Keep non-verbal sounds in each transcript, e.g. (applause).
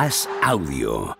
As Audio.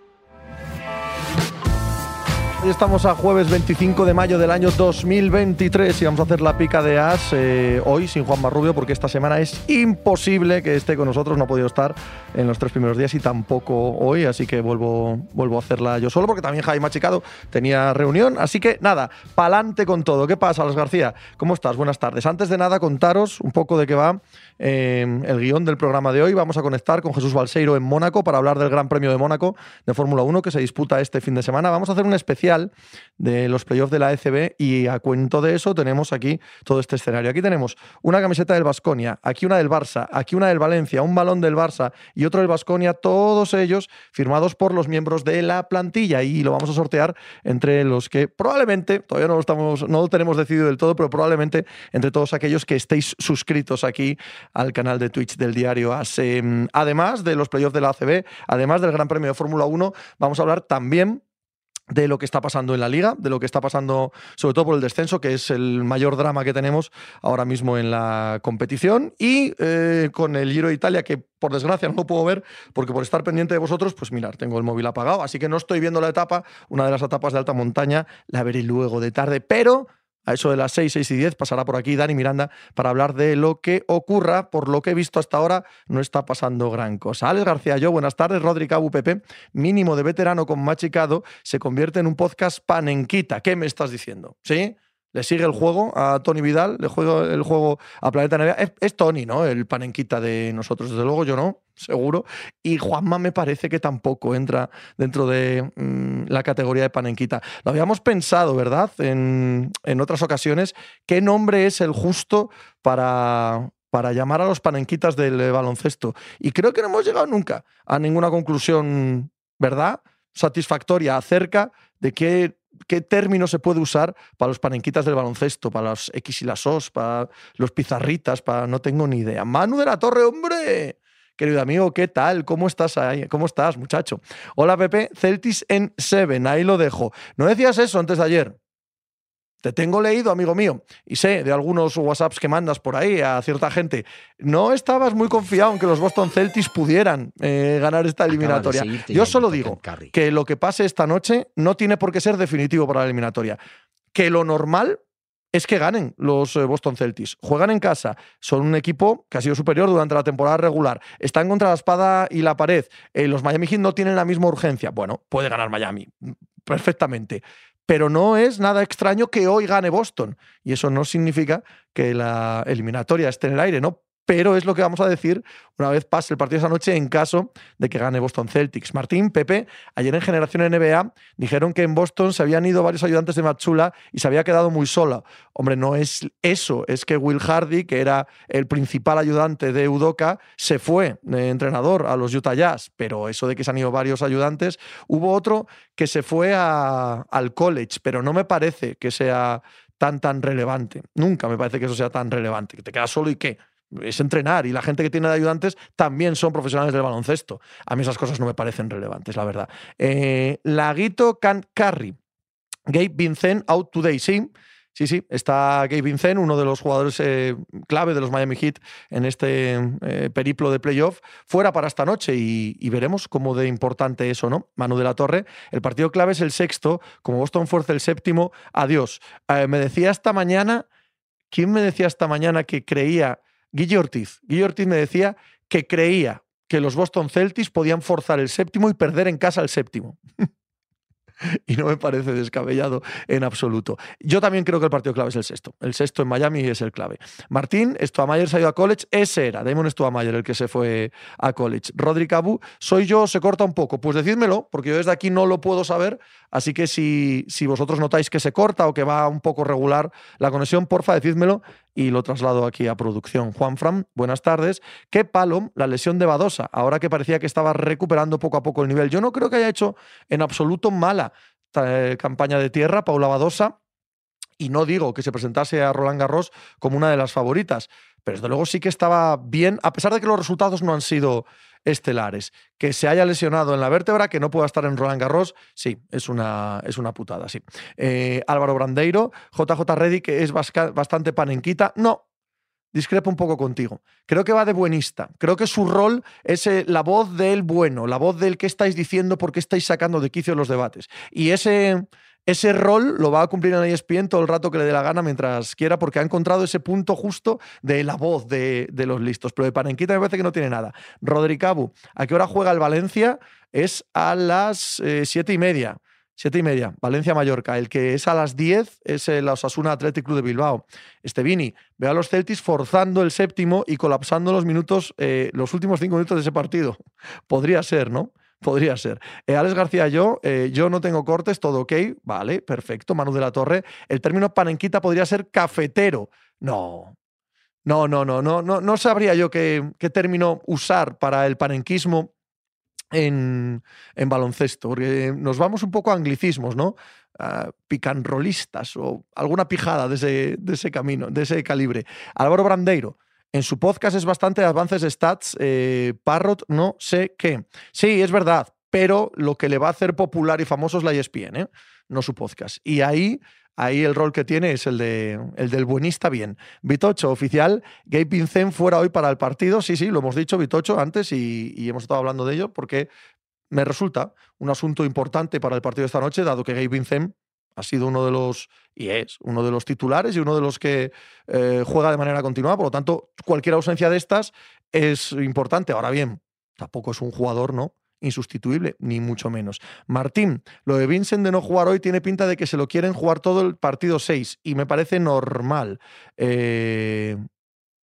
Hoy estamos a jueves 25 de mayo del año 2023 y vamos a hacer la pica de As eh, hoy sin Juan Marrubio porque esta semana es imposible que esté con nosotros, no ha podido estar en los tres primeros días y tampoco hoy, así que vuelvo, vuelvo a hacerla yo solo porque también Jaime Machicado tenía reunión, así que nada, pa'lante con todo. ¿Qué pasa, Alex García? ¿Cómo estás? Buenas tardes. Antes de nada, contaros un poco de qué va eh, el guion del programa de hoy. Vamos a conectar con Jesús Balseiro en Mónaco para hablar del Gran Premio de Mónaco de Fórmula 1 que se disputa este fin de semana. Vamos a hacer un especial de los playoffs de la ECB y a cuento de eso tenemos aquí todo este escenario. Aquí tenemos una camiseta del Basconia, aquí una del Barça, aquí una del Valencia, un balón del Barça y otro del Basconia, todos ellos firmados por los miembros de la plantilla y lo vamos a sortear entre los que probablemente, todavía no lo, estamos, no lo tenemos decidido del todo, pero probablemente entre todos aquellos que estéis suscritos aquí al canal de Twitch del diario ASE. Además de los playoffs de la ACB, además del Gran Premio de Fórmula 1, vamos a hablar también de lo que está pasando en la liga, de lo que está pasando sobre todo por el descenso, que es el mayor drama que tenemos ahora mismo en la competición, y eh, con el Giro de Italia, que por desgracia no puedo ver, porque por estar pendiente de vosotros, pues mirar, tengo el móvil apagado, así que no estoy viendo la etapa, una de las etapas de alta montaña, la veré luego de tarde, pero a eso de las 6, 6 y 10 pasará por aquí Dani Miranda para hablar de lo que ocurra. Por lo que he visto hasta ahora, no está pasando gran cosa. Alex García, yo, buenas tardes. Rodri Cabu Pepe, mínimo de veterano con machicado, se convierte en un podcast panenquita. ¿Qué me estás diciendo? ¿Sí? Le sigue el juego a Tony Vidal, le juego el juego a Planeta Nevia. Es, Tony, ¿no? El panenquita de nosotros, desde luego yo no, seguro. Y Juanma me parece que tampoco entra dentro de mm, la categoría de panenquita. Lo habíamos pensado, ¿verdad? En, en, otras ocasiones, ¿qué nombre es el justo para, para llamar a los panenquitas del baloncesto? Y creo que no hemos llegado nunca a ninguna conclusión, ¿verdad? Satisfactoria acerca de qué ¿Qué término se puede usar para los panenquitas del baloncesto, para los X y las Os, para los pizarritas, para no tengo ni idea? Manu de la Torre, hombre. Querido amigo, ¿qué tal? ¿Cómo estás ahí? ¿Cómo estás, muchacho? Hola, Pepe. Celtis en Seven, ahí lo dejo. ¿No decías eso antes de ayer? Te tengo leído, amigo mío, y sé de algunos WhatsApps que mandas por ahí a cierta gente. No estabas muy confiado en que los Boston Celtics pudieran eh, ganar esta eliminatoria. Yo solo digo que lo que pase esta noche no tiene por qué ser definitivo para la eliminatoria. Que lo normal es que ganen los eh, Boston Celtics. Juegan en casa, son un equipo que ha sido superior durante la temporada regular, están contra la espada y la pared. Eh, los Miami Heat no tienen la misma urgencia. Bueno, puede ganar Miami perfectamente pero no es nada extraño que hoy gane Boston. Y eso no significa que la eliminatoria esté en el aire, ¿no? Pero es lo que vamos a decir una vez pase el partido esa noche en caso de que gane Boston Celtics. Martín, Pepe, ayer en Generación NBA dijeron que en Boston se habían ido varios ayudantes de Machula y se había quedado muy sola. Hombre, no es eso, es que Will Hardy, que era el principal ayudante de Udoka, se fue de entrenador a los Utah Jazz, pero eso de que se han ido varios ayudantes, hubo otro que se fue al college, pero no me parece que sea tan tan relevante. Nunca me parece que eso sea tan relevante, que te quedas solo y qué es entrenar y la gente que tiene de ayudantes también son profesionales del baloncesto. A mí esas cosas no me parecen relevantes, la verdad. Eh, Laguito Can Carry. Gabe Vincent out today, sí. Sí, sí, está Gabe Vincent, uno de los jugadores eh, clave de los Miami Heat en este eh, periplo de playoff, fuera para esta noche y, veremos cómo de importante es o no. Manu de la Torre, el partido clave es el sexto, como Boston fuerza el séptimo, adiós. me decía esta mañana, ¿quién me decía esta mañana que creía Guille Ortiz. Guille Ortiz me decía que creía que los Boston Celtics podían forzar el séptimo y perder en casa el séptimo. (laughs) y no me parece descabellado en absoluto. Yo también creo que el partido clave es el sexto. El sexto en Miami es el clave. Martín, Stuamayer se ha ido a college. Ese era, Damon Stuamayer el que se fue a college. Rodri Cabu, soy yo, se corta un poco. Pues decídmelo, porque yo desde aquí no lo puedo saber. Así que si, si vosotros notáis que se corta o que va un poco regular la conexión, porfa, decídmelo y lo traslado aquí a producción. Juan Fram, buenas tardes. ¿Qué palo la lesión de Badosa? Ahora que parecía que estaba recuperando poco a poco el nivel. Yo no creo que haya hecho en absoluto mala eh, campaña de tierra Paula Badosa. Y no digo que se presentase a Roland Garros como una de las favoritas, pero desde luego sí que estaba bien, a pesar de que los resultados no han sido estelares. Que se haya lesionado en la vértebra, que no pueda estar en Roland Garros, sí, es una, es una putada, sí. Eh, Álvaro Brandeiro, JJ Reddy, que es bastante panenquita, no. discrepo un poco contigo. Creo que va de buenista. Creo que su rol es eh, la voz del bueno, la voz del que estáis diciendo, por qué estáis sacando de quicio los debates. Y ese, ese rol lo va a cumplir en ESPN todo el rato que le dé la gana mientras quiera, porque ha encontrado ese punto justo de la voz de, los listos. Pero de Panenquita me parece que no tiene nada. Rodri Cabu, ¿a qué hora juega el Valencia? Es a las eh, siete y media. Siete y media, Valencia-Mallorca. El que es a las 10 es el Osasuna Athletic Club de Bilbao. Estevini, ve a los Celtis forzando el séptimo y colapsando los minutos, eh, los últimos cinco minutos de ese partido. (laughs) Podría ser, ¿no? Podría ser. Eh, Alex García, yo, eh, yo no tengo cortes, todo ok. Vale, perfecto. Manu de la Torre. El término panenquita podría ser cafetero. No. No, no, no, no, no, sabría yo qué, término usar para el panenquismo en, baloncesto, porque nos vamos un poco a anglicismos, ¿no? picanrolistas o alguna pijada de ese, de ese camino, de ese calibre. Álvaro Brandeiro. En su podcast es bastante avances de stats. Eh, Parrot, no sé qué. Sí, es verdad, pero lo que le va a hacer popular y famoso es la ESPN, ¿eh? no su podcast. Y ahí, ahí el rol que tiene es el, de, el del buenista bien. Vitocho, oficial, Gabe Vincent fuera hoy para el partido. Sí, sí, lo hemos dicho, Vitocho, antes y, y hemos estado hablando de ello porque me resulta un asunto importante para el partido de esta noche, dado que Gabe Vincent ha sido uno de los, y es uno de los titulares y uno de los que eh, juega de manera continuada. Por lo tanto, cualquier ausencia de estas es importante. Ahora bien, tampoco es un jugador, ¿no? insustituible, ni mucho menos. Martín, lo de Vincent de no jugar hoy tiene pinta de que se lo quieren jugar todo el partido 6 y me parece normal. Eh,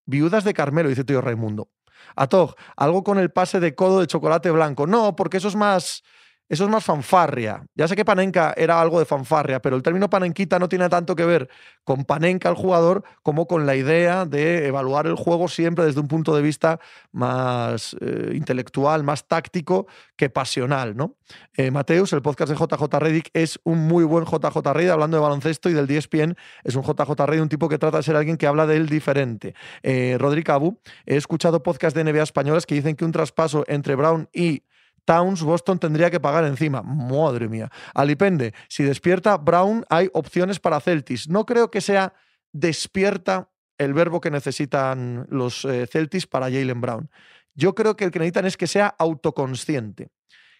viudas de Carmelo, dice tío Raimundo. Atog, algo con el pase de codo de chocolate blanco. No, porque eso es más eso es más fanfarria. Ya sé que Panenka era algo de fanfarria, pero el término panenquita no tiene tanto que ver con Panenka, el jugador, como con la idea de evaluar el juego siempre desde un punto de vista más eh, intelectual, más táctico que pasional. ¿no? Eh, Mateus, el podcast de JJ Reddick, es un muy buen JJ Reddick hablando de baloncesto y del DSPN. Es un JJ Reddick, un tipo que trata de ser alguien que habla de él diferente. Eh, Rodrigo Abu, he escuchado podcasts de NBA españolas que dicen que un traspaso entre Brown y Towns, Boston tendría que pagar encima. Madre mía. Alipende, si despierta Brown, hay opciones para Celtis. No creo que sea despierta el verbo que necesitan los eh, Celtis para Jalen Brown. Yo creo que el que necesitan es que sea autoconsciente,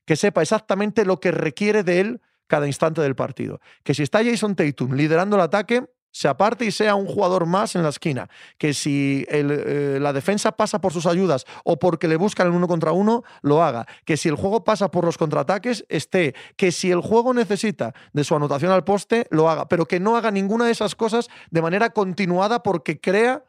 que sepa exactamente lo que requiere de él cada instante del partido. Que si está Jason Tatum liderando el ataque, se aparte y sea un jugador más en la esquina. Que si eh, la defensa pasa por sus ayudas o porque le buscan el uno contra uno, lo haga. Que si el juego pasa por los contraataques, esté. Que si el juego necesita de su anotación al poste, lo haga. Pero que no haga ninguna de esas cosas de manera continuada porque crea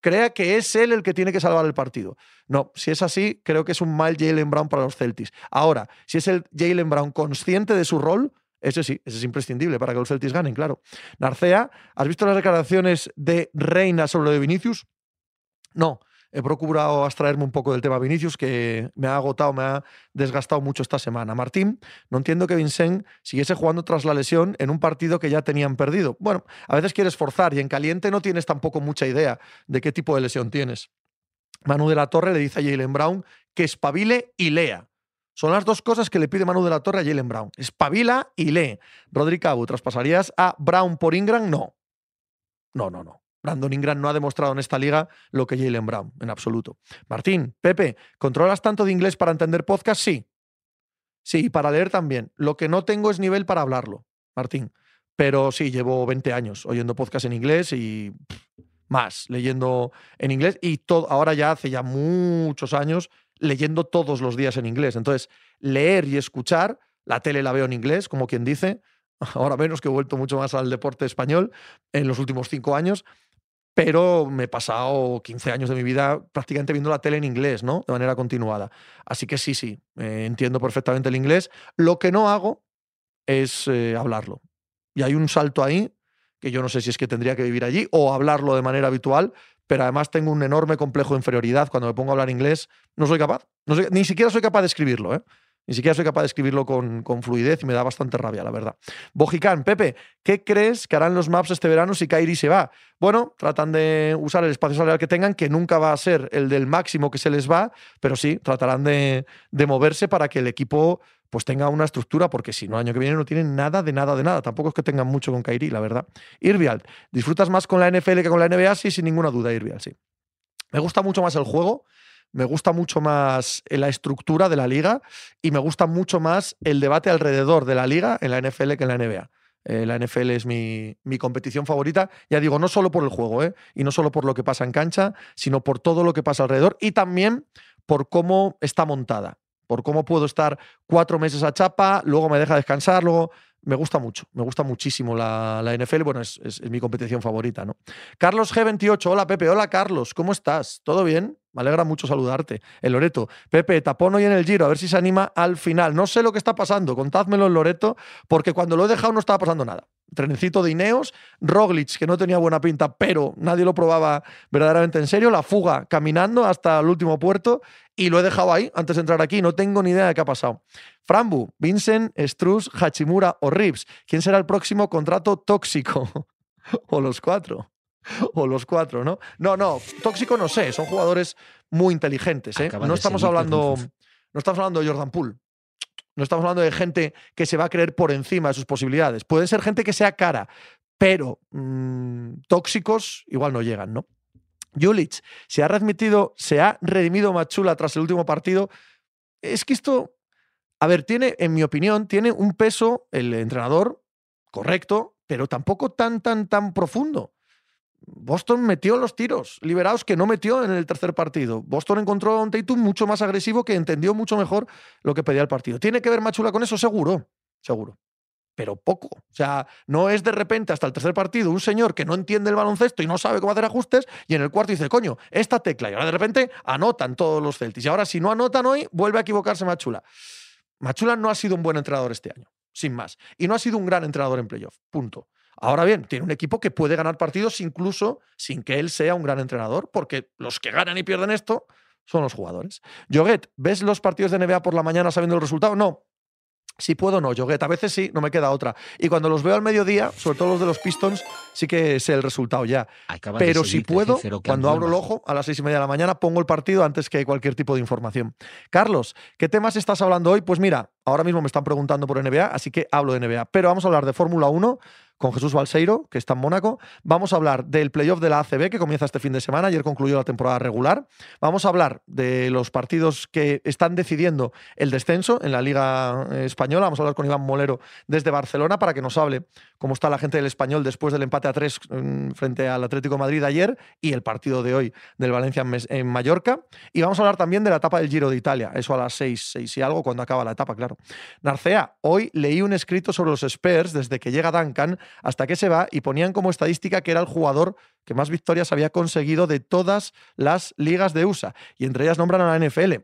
crea que es él el que tiene que salvar el partido. No, si es así, creo que es un mal Jalen Brown para los Celtics. Ahora, si es el Jalen Brown consciente de su rol, ese sí, ese es imprescindible para que los Celtics ganen, claro. Narcea, ¿has visto las declaraciones de Reina sobre lo de Vinicius? No, he procurado abstraerme un poco del tema Vinicius, que me ha agotado, me ha desgastado mucho esta semana. Martín, no entiendo que Vincent siguiese jugando tras la lesión en un partido que ya tenían perdido. Bueno, a veces quieres forzar y en caliente no tienes tampoco mucha idea de qué tipo de lesión tienes. Manu de la Torre le dice a Jalen Brown que espabile y lea. Son las dos cosas que le pide Manu de la Torre a Jalen Brown. Espabila y lee. Rodri Cabu, ¿traspasarías a Brown por Ingram? No. No, no, no. Brandon Ingram no ha demostrado en esta liga lo que Jalen Brown, en absoluto. Martín, Pepe, ¿controlas tanto de inglés para entender podcast? Sí. Sí, para leer también. Lo que no tengo es nivel para hablarlo, Martín. Pero sí, llevo 20 años oyendo podcast en inglés y más, leyendo en inglés. Y todo, ahora ya hace ya muchos años leyendo todos los días en inglés. Entonces, leer y escuchar, la tele la veo en inglés, como quien dice, (laughs) ahora menos que he vuelto mucho más al deporte español en los últimos cinco años, pero me he pasado 15 años de mi vida prácticamente viendo la tele en inglés, ¿no? De manera continuada. Así que sí, sí, eh, entiendo perfectamente el inglés. Lo que no hago es eh, hablarlo. Y hay un salto ahí que yo no sé si es que tendría que vivir allí o hablarlo de manera habitual, pero además tengo un enorme complejo de inferioridad. Cuando me pongo a hablar inglés, no soy capaz. ni siquiera soy capaz de escribirlo, ¿eh? Ni siquiera soy capaz de escribirlo con, fluidez y me da bastante rabia, la verdad. Bojicán, Pepe, ¿qué crees que harán los maps este verano si Kairi se va? Bueno, tratan de usar el espacio salarial que tengan, que nunca va a ser el del máximo que se les va, pero sí, tratarán de, de moverse para que el equipo pues tenga una estructura, porque si no, año que viene no tienen nada de nada de nada. Tampoco es que tengan mucho con Kairi, la verdad. Irvial, ¿disfrutas más con la NFL que con la NBA? Sí, sin ninguna duda, Irvial, sí. Me gusta mucho más el juego, me gusta mucho más la estructura de la liga y me gusta mucho más el debate alrededor de la liga en la NFL que en la NBA. Eh, la NFL es mi, mi, competición favorita, ya digo, no solo por el juego, ¿eh? y no solo por lo que pasa en cancha, sino por todo lo que pasa alrededor y también por cómo está montada, por cómo puedo estar cuatro meses a chapa, luego me deja descansar, luego me gusta mucho, me gusta muchísimo la, la NFL, bueno, es, es, es, mi competición favorita, ¿no? Carlos G28, hola Pepe, hola Carlos, ¿cómo estás? ¿Todo bien? Me alegra mucho saludarte. El Loreto, Pepe, tapón hoy en el Giro, a ver si se anima al final. No sé lo que está pasando, contádmelo en Loreto, porque cuando lo he dejado no estaba pasando nada. Trenecito de Ineos, Roglic, que no tenía buena pinta, pero nadie lo probaba verdaderamente en serio, la fuga caminando hasta el último puerto y lo he dejado ahí antes de entrar aquí. No tengo ni idea de qué ha pasado. Frambu, Vincent, Struz, Hachimura o Rips. ¿Quién será el próximo contrato tóxico? (laughs) o los cuatro. (laughs) O los cuatro, ¿no? No, no, tóxico no sé, son jugadores muy inteligentes, ¿eh? No estamos hablando. No estamos hablando de Jordan Poole. No estamos hablando de gente que se va a creer por encima de sus posibilidades. Pueden ser gente que sea cara, pero mmm, tóxicos igual no llegan, ¿no? Julich, se ha redmitido, se ha redimido Machula tras el último partido. Es que esto, a ver, tiene, en mi opinión, tiene un peso el entrenador correcto, pero tampoco tan, tan, tan profundo. Boston metió los tiros liberados que no metió en el tercer partido. Boston encontró a un Tatum mucho más agresivo que entendió mucho mejor lo que pedía el partido. ¿Tiene que ver Machula con eso? Seguro, seguro. Pero poco. O sea, no es de repente hasta el tercer partido un señor que no entiende el baloncesto y no sabe cómo hacer ajustes y en el cuarto dice, coño, esta tecla. Y ahora de repente anotan todos los Celtics. Y ahora si no anotan hoy, vuelve a equivocarse Machula. Machula no ha sido un buen entrenador este año, sin más. Y no ha sido un gran entrenador en playoff. Punto. Ahora bien, tiene un equipo que puede ganar partidos incluso sin que él sea un gran entrenador, porque los que ganan y pierden esto son los jugadores. Joguet, ¿ves los partidos de NBA por la mañana sabiendo el resultado? No. Si puedo, no, Joguet. A veces sí, no me queda otra. Y cuando los veo al mediodía, sobre todo los de los Pistons, sí que sé el resultado ya. Acaba Pero si puedo, cuando ando abro el ojo a las seis y media de la mañana, pongo el partido antes que cualquier tipo de información. Carlos, ¿qué temas estás hablando hoy? Pues mira, ahora mismo me están preguntando por NBA, así que hablo de NBA. Pero vamos a hablar de Fórmula 1 con Jesús Balseiro, que está en Mónaco. Vamos a hablar del playoff de la ACB, que comienza este fin de semana. Ayer concluyó la temporada regular. Vamos a hablar de los partidos que están decidiendo el descenso en la Liga eh, Española. Vamos a hablar con Iván Molero desde Barcelona para que nos hable cómo está la gente del Español después del empate a tres mm, frente al Atlético Madrid ayer y el partido de hoy del Valencia en Mallorca. Y vamos a hablar también de la etapa del Giro de Italia. Eso a las seis, seis y algo, cuando acaba la etapa, claro. Narcea, hoy leí un escrito sobre los Spurs desde que llega Duncan hasta que se va y ponían como estadística que era el jugador que más victorias había conseguido de todas las ligas de USA. Y entre ellas nombran a la NFL.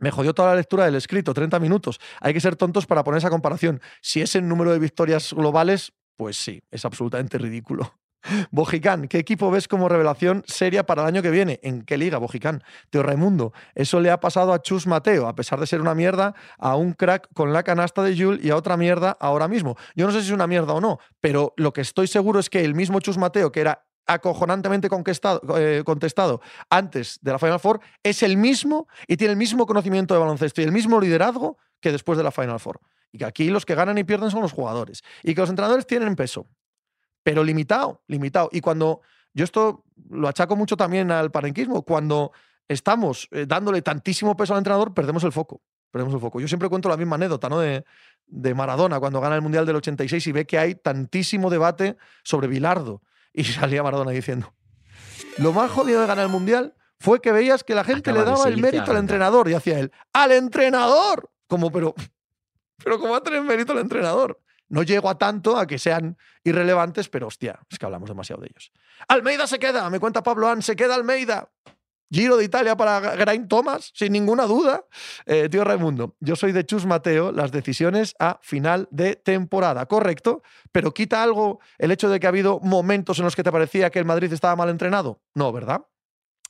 Me jodió toda la lectura del escrito, 30 minutos. Hay que ser tontos para poner esa comparación. Si es el número de victorias globales, pues sí, es absolutamente ridículo. (laughs) Bojicán, ¿qué equipo ves como revelación seria para el año que viene? ¿En qué liga, Bojicán? Teo Raimundo, eso le ha pasado a Chus Mateo, a pesar de ser una mierda, a un crack con la canasta de Jules y a otra mierda ahora mismo. Yo no sé si es una mierda o no, pero lo que estoy seguro es que el mismo Chus Mateo, que era acojonantemente conquistado- eh, contestado antes de la Final Four, es el mismo y tiene el mismo conocimiento de baloncesto y el mismo liderazgo que después de la Final Four. Y que aquí los que ganan y pierden son los jugadores. Y que los entrenadores tienen peso pero limitado, limitado. Y cuando yo esto lo achaco mucho también al parenquismo, cuando estamos eh, dándole tantísimo peso al entrenador, perdemos el foco. Perdemos el foco. Yo siempre cuento la misma anécdota, ¿no? De, de Maradona, cuando gana el Mundial del 86 y ve que hay tantísimo debate sobre Bilardo. (laughs) Y salía Maradona diciendo, lo más jodido de ganar el Mundial fue que veías que la gente Acaba le daba el mérito al entrenador. Y hacía él, ¡al entrenador! Como, pero, (laughs) pero ¿cómo va a tener mérito el entrenador? No llego a tanto a que sean irrelevantes, pero hostia, es que hablamos demasiado de ellos. Almeida se queda, me cuenta Pablo An, se queda Almeida. Giro de Italia para Grain Thomas, sin ninguna duda. Eh, tío Raimundo, yo soy de Chus Mateo, las decisiones a final de temporada, correcto, pero quita algo el hecho de que ha habido momentos en los que te parecía que el Madrid estaba mal entrenado. No, ¿verdad?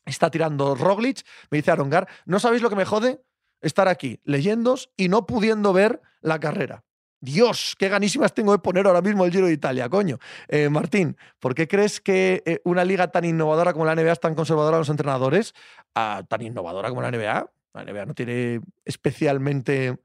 Está tirando Roglic, me dice Arongar, ¿no sabéis lo que me jode? Estar aquí leyéndos y no pudiendo ver la carrera. Dios, qué ganísimas tengo de poner ahora mismo el Giro de Italia, coño. Eh, Martín, ¿por qué crees que eh, una liga tan innovadora como la NBA es tan conservadora a los entrenadores? Ah, tan innovadora como la NBA. La NBA no tiene especialmente.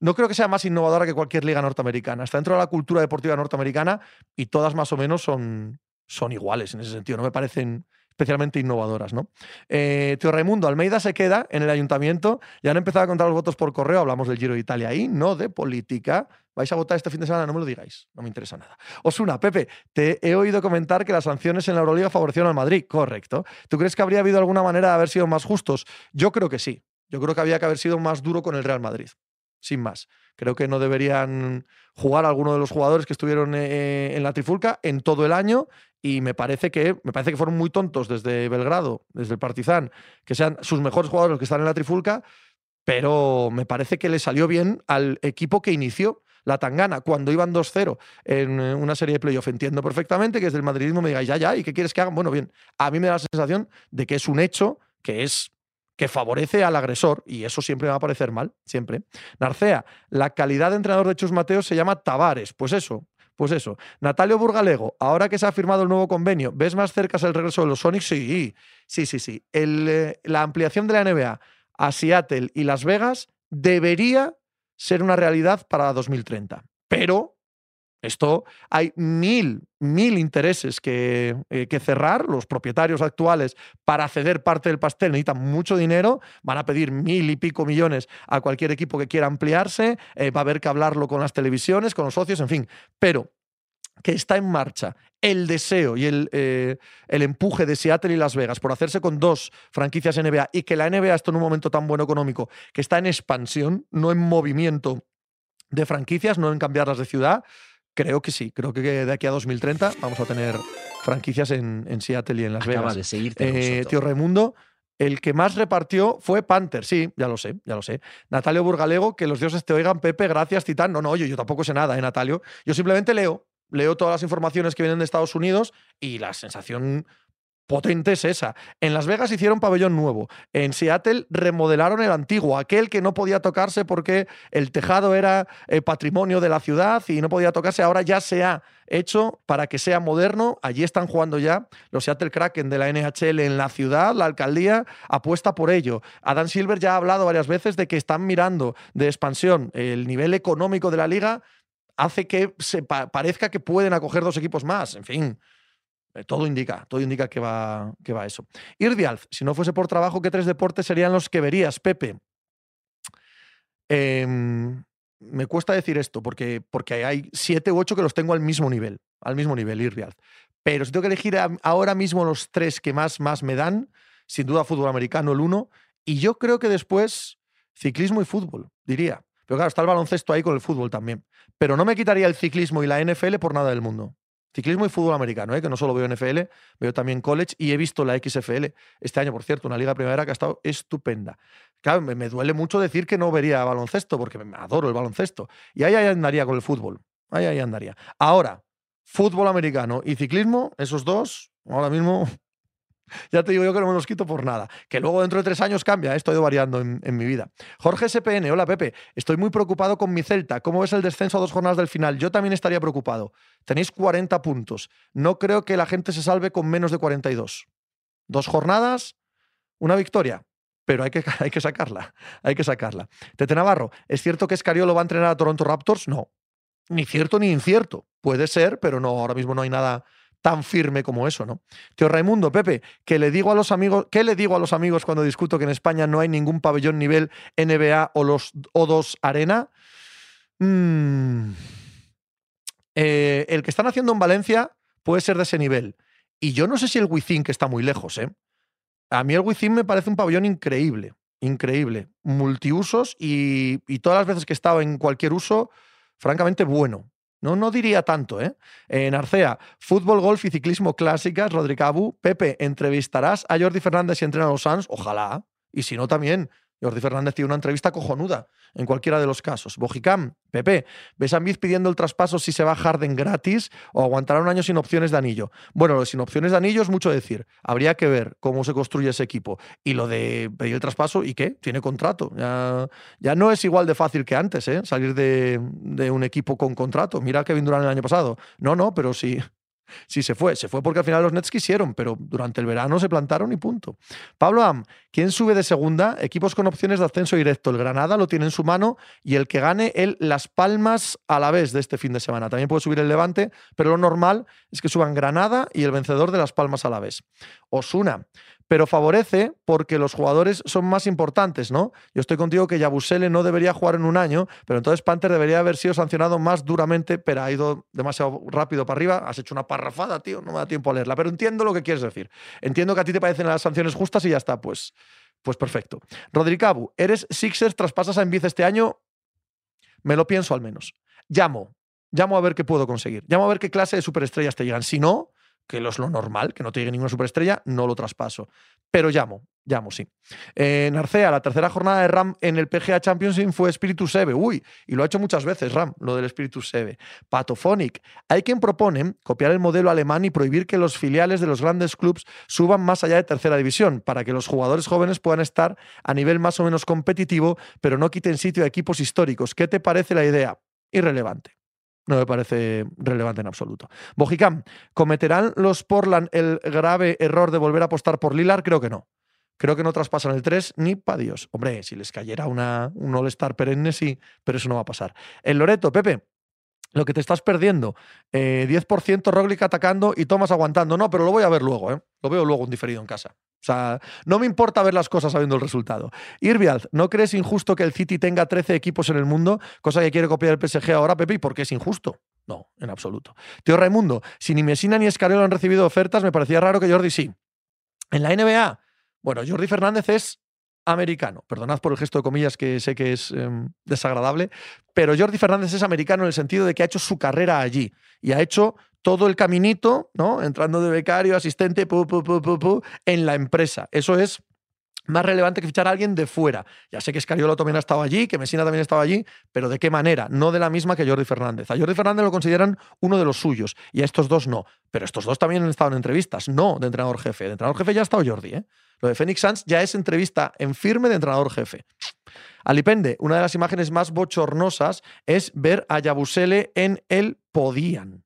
No creo que sea más innovadora que cualquier liga norteamericana. Está dentro de la cultura deportiva norteamericana y todas más o menos son, son iguales en ese sentido. No me parecen especialmente innovadoras. ¿no? Eh, Tío Raimundo, Almeida se queda en el ayuntamiento, ya han empezado a contar los votos por correo, hablamos del Giro de Italia ahí, no de política. ¿Vais a votar este fin de semana? No me lo digáis, no me interesa nada. Osuna, Pepe, te he oído comentar que las sanciones en la Euroliga favorecieron al Madrid. Correcto. ¿Tú crees que habría habido alguna manera de haber sido más justos? Yo creo que sí. Yo creo que había que haber sido más duro con el Real Madrid sin más. Creo que no deberían jugar alguno de los jugadores que estuvieron eh, en la trifulca en todo el año y me parece que me parece que fueron muy tontos desde Belgrado, desde el Partizan, que sean sus mejores jugadores los que están en la trifulca, pero me parece que le salió bien al equipo que inició la Tangana cuando iban 2-0 en eh, una serie de playoff. Entiendo perfectamente que desde el madridismo me digáis, ya, ya, ¿y qué quieres que hagan? Bueno, bien, a mí me da la sensación de que es un hecho que es que favorece al agresor y eso siempre va a parecer mal, siempre. Narcea, la calidad de entrenador de Chus Mateos se llama Tavares, pues eso, pues eso. Natalio Burgalego, ahora que se ha firmado el nuevo convenio, ¿ves más cerca el regreso de los Sonics? Sí, sí, sí, sí. Eh, la ampliación de la NBA a Seattle y Las Vegas debería ser una realidad para 2030. Pero esto hay mil, mil intereses que, eh, que, cerrar. Los propietarios actuales, para ceder parte del pastel, necesitan mucho dinero. Van a pedir mil y pico millones a cualquier equipo que quiera ampliarse. Eh, va a haber que hablarlo con las televisiones, con los socios, en fin. Pero que está en marcha el deseo y el, eh, el, empuje de Seattle y Las Vegas por hacerse con dos franquicias NBA y que la NBA está en un momento tan bueno económico, que está en expansión, no en movimiento de franquicias, no en cambiarlas de ciudad, Creo que sí, creo que de aquí a 2030 vamos a tener franquicias en, en Seattle y en Las Vegas. de seguirte. Eh, tío Raimundo, el que más repartió fue Panther, sí, ya lo sé, ya lo sé. Natalio Burgalego, que los dioses te oigan, Pepe, gracias, Titán. No, no, yo, yo tampoco sé nada, ¿eh, Natalio? Yo simplemente leo, leo todas las informaciones que vienen de Estados Unidos y la sensación potente es esa. En Las Vegas hicieron pabellón nuevo. En Seattle remodelaron el antiguo, aquel que no podía tocarse porque el tejado era eh, patrimonio de la ciudad y no podía tocarse. Ahora ya se ha hecho para que sea moderno. Allí están jugando ya los Seattle Kraken de la NHL en la ciudad. La alcaldía apuesta por ello. Adam Silver ya ha hablado varias veces de que están mirando de expansión el nivel económico de la liga hace que se parezca que pueden acoger dos equipos más. En fin, todo indica, todo indica que va, que va eso. Irdialf, si no fuese por trabajo, ¿qué tres deportes serían los que verías, Pepe? Em, me cuesta decir esto porque, porque hay siete u ocho que los tengo al mismo nivel, al mismo nivel. Pero si tengo que elegir ahora mismo los tres que más, más me dan, sin duda fútbol americano el uno, y yo creo que después ciclismo y fútbol, diría. Pero claro, está el baloncesto ahí con el fútbol también. Pero no me quitaría el ciclismo y la NFL por nada del mundo. Ciclismo y fútbol americano, ¿eh? que no solo veo NFL, veo también college y he visto la XFL este año, por cierto, una liga primavera que ha estado estupenda. Claro, me, duele mucho decir que no vería baloncesto, porque me adoro el baloncesto. Y ahí, ahí andaría con el fútbol. Ahí, ahí andaría. Ahora, fútbol americano y ciclismo, esos dos, ahora mismo ya te digo yo que no me los quito por nada. Que luego dentro de tres años cambia, ¿eh? esto ha ido variando en, mi vida. Jorge SPN, hola Pepe, estoy muy preocupado con mi Celta. ¿Cómo ves el descenso a dos jornadas del final? Yo también estaría preocupado. Tenéis 40 puntos. No creo que la gente se salve con menos de 42. Dos jornadas, una victoria. Pero hay que, (laughs) hay que sacarla, hay que sacarla. Tete Navarro, ¿es cierto que Escariolo va a entrenar a Toronto Raptors? No. Ni cierto ni incierto. Puede ser, pero no, ahora mismo no hay nada, tan firme como eso, ¿no? Tío Raimundo, Pepe, ¿qué le digo a los amigos, ¿qué le digo a los amigos cuando discuto que en España no hay ningún pabellón nivel NBA o los O2 Arena? Mm. Eh, el que están haciendo en Valencia puede ser de ese nivel. Y yo no sé si el Within, que está muy lejos, ¿eh? A mí el Within me parece un pabellón increíble, increíble. Multiusos y, y todas las veces que he estado en cualquier uso, francamente bueno. No, no diría tanto, ¿eh? En Arcea, fútbol, golf y ciclismo clásicas, Rodrigo Pepe, ¿entrevistarás a Jordi Fernández y entrena a los Suns? Ojalá. Y si no, también. Jordi Fernández tiene una entrevista cojonuda en cualquiera de los casos. Bojicam, Pepe, ¿ves a Miz pidiendo el traspaso si se va Harden gratis o aguantará un año sin opciones de anillo? Bueno, sin opciones de anillo es mucho decir. Habría que ver cómo se construye ese equipo. Y lo de pedir el traspaso, ¿y qué? Tiene contrato. Ya, no es igual de fácil que antes, ¿eh? Salir de, de un equipo con contrato. Mira Kevin Durant el año pasado. No, no, pero sí si se fue, se fue porque al final los Nets quisieron, pero durante el verano se plantaron y punto. Pablo Am, ¿quién sube de segunda? Equipos con opciones de ascenso directo. El Granada lo tiene en su mano y el que gane el Las Palmas a la vez de este fin de semana. También puede subir el Levante, pero lo normal es que suban Granada y el vencedor de Las Palmas a la vez. Osuna, pero favorece porque los jugadores son más importantes, ¿no? Yo estoy contigo que Yabusele no debería jugar en un año, pero entonces Panther debería haber sido sancionado más duramente, pero ha ido demasiado rápido para arriba. Has hecho una parrafada, tío, no me da tiempo a leerla, pero entiendo lo que quieres decir. Entiendo que a ti te parecen las sanciones justas y ya está, pues, pues perfecto. Rodricabu, eres Sixers, traspasas a Enviz este año, me lo pienso al menos. Llamo, llamo a ver qué puedo conseguir. Llamo a ver qué clase de superestrellas te llegan. Si no, que es lo normal, que no te llegue ninguna superestrella, no lo traspaso. Pero llamo, llamo, sí. Eh, Narcea, la tercera jornada de RAM en el PGA Championship fue Espíritu Sebe. Uy, y lo ha hecho muchas veces RAM, lo del Espíritu Sebe. Patophonic. Hay quien propone copiar el modelo alemán y prohibir que los filiales de los grandes clubs suban más allá de tercera división, para que los jugadores jóvenes puedan estar a nivel más o menos competitivo, pero no quiten sitio a equipos históricos. ¿Qué te parece la idea? Irrelevante. No me parece relevante en absoluto. Bojicam, ¿cometerán los Portland el grave error de volver a apostar por Lilar? Creo que no. Creo que no traspasan el 3 ni para Dios. Hombre, si les cayera una, un All-Star perenne, sí, pero eso no va a pasar. El Loreto, Pepe, lo que te estás perdiendo, 10% eh, Roglic atacando y Thomas aguantando. No, pero lo voy a ver luego, ¿eh? Lo veo luego un diferido en casa. O sea, no me importa ver las cosas sabiendo el resultado. Irviald, ¿no crees injusto que el City tenga 13 equipos en el mundo? Cosa que quiere copiar el PSG ahora, Pepe, ¿y por qué es injusto? No, en absoluto. Tío Raimundo, si ni Messina ni Escarelo han recibido ofertas, me parecía raro que Jordi sí. En la NBA, bueno, Jordi Fernández es americano. Perdonad por el gesto de comillas que sé que es em, desagradable, pero Jordi Fernández es americano en el sentido de que ha hecho su carrera allí y ha hecho todo el caminito, ¿no? Entrando de becario, asistente, en la empresa. Eso es más relevante que fichar a alguien de fuera. Ya sé que Escariolo también ha estado allí, que Messina también estaba allí, pero ¿de qué manera? No de la misma que Jordi Fernández. A Jordi Fernández lo consideran uno de los suyos y a estos dos no. Pero estos dos también han estado en entrevistas, no de entrenador jefe. De entrenador jefe ya ha estado Jordi, ¿eh? Lo de Phoenix Suns ya es entrevista en firme de entrenador jefe. Alipende, una de las imágenes más bochornosas es ver a Yabusele en el Podían.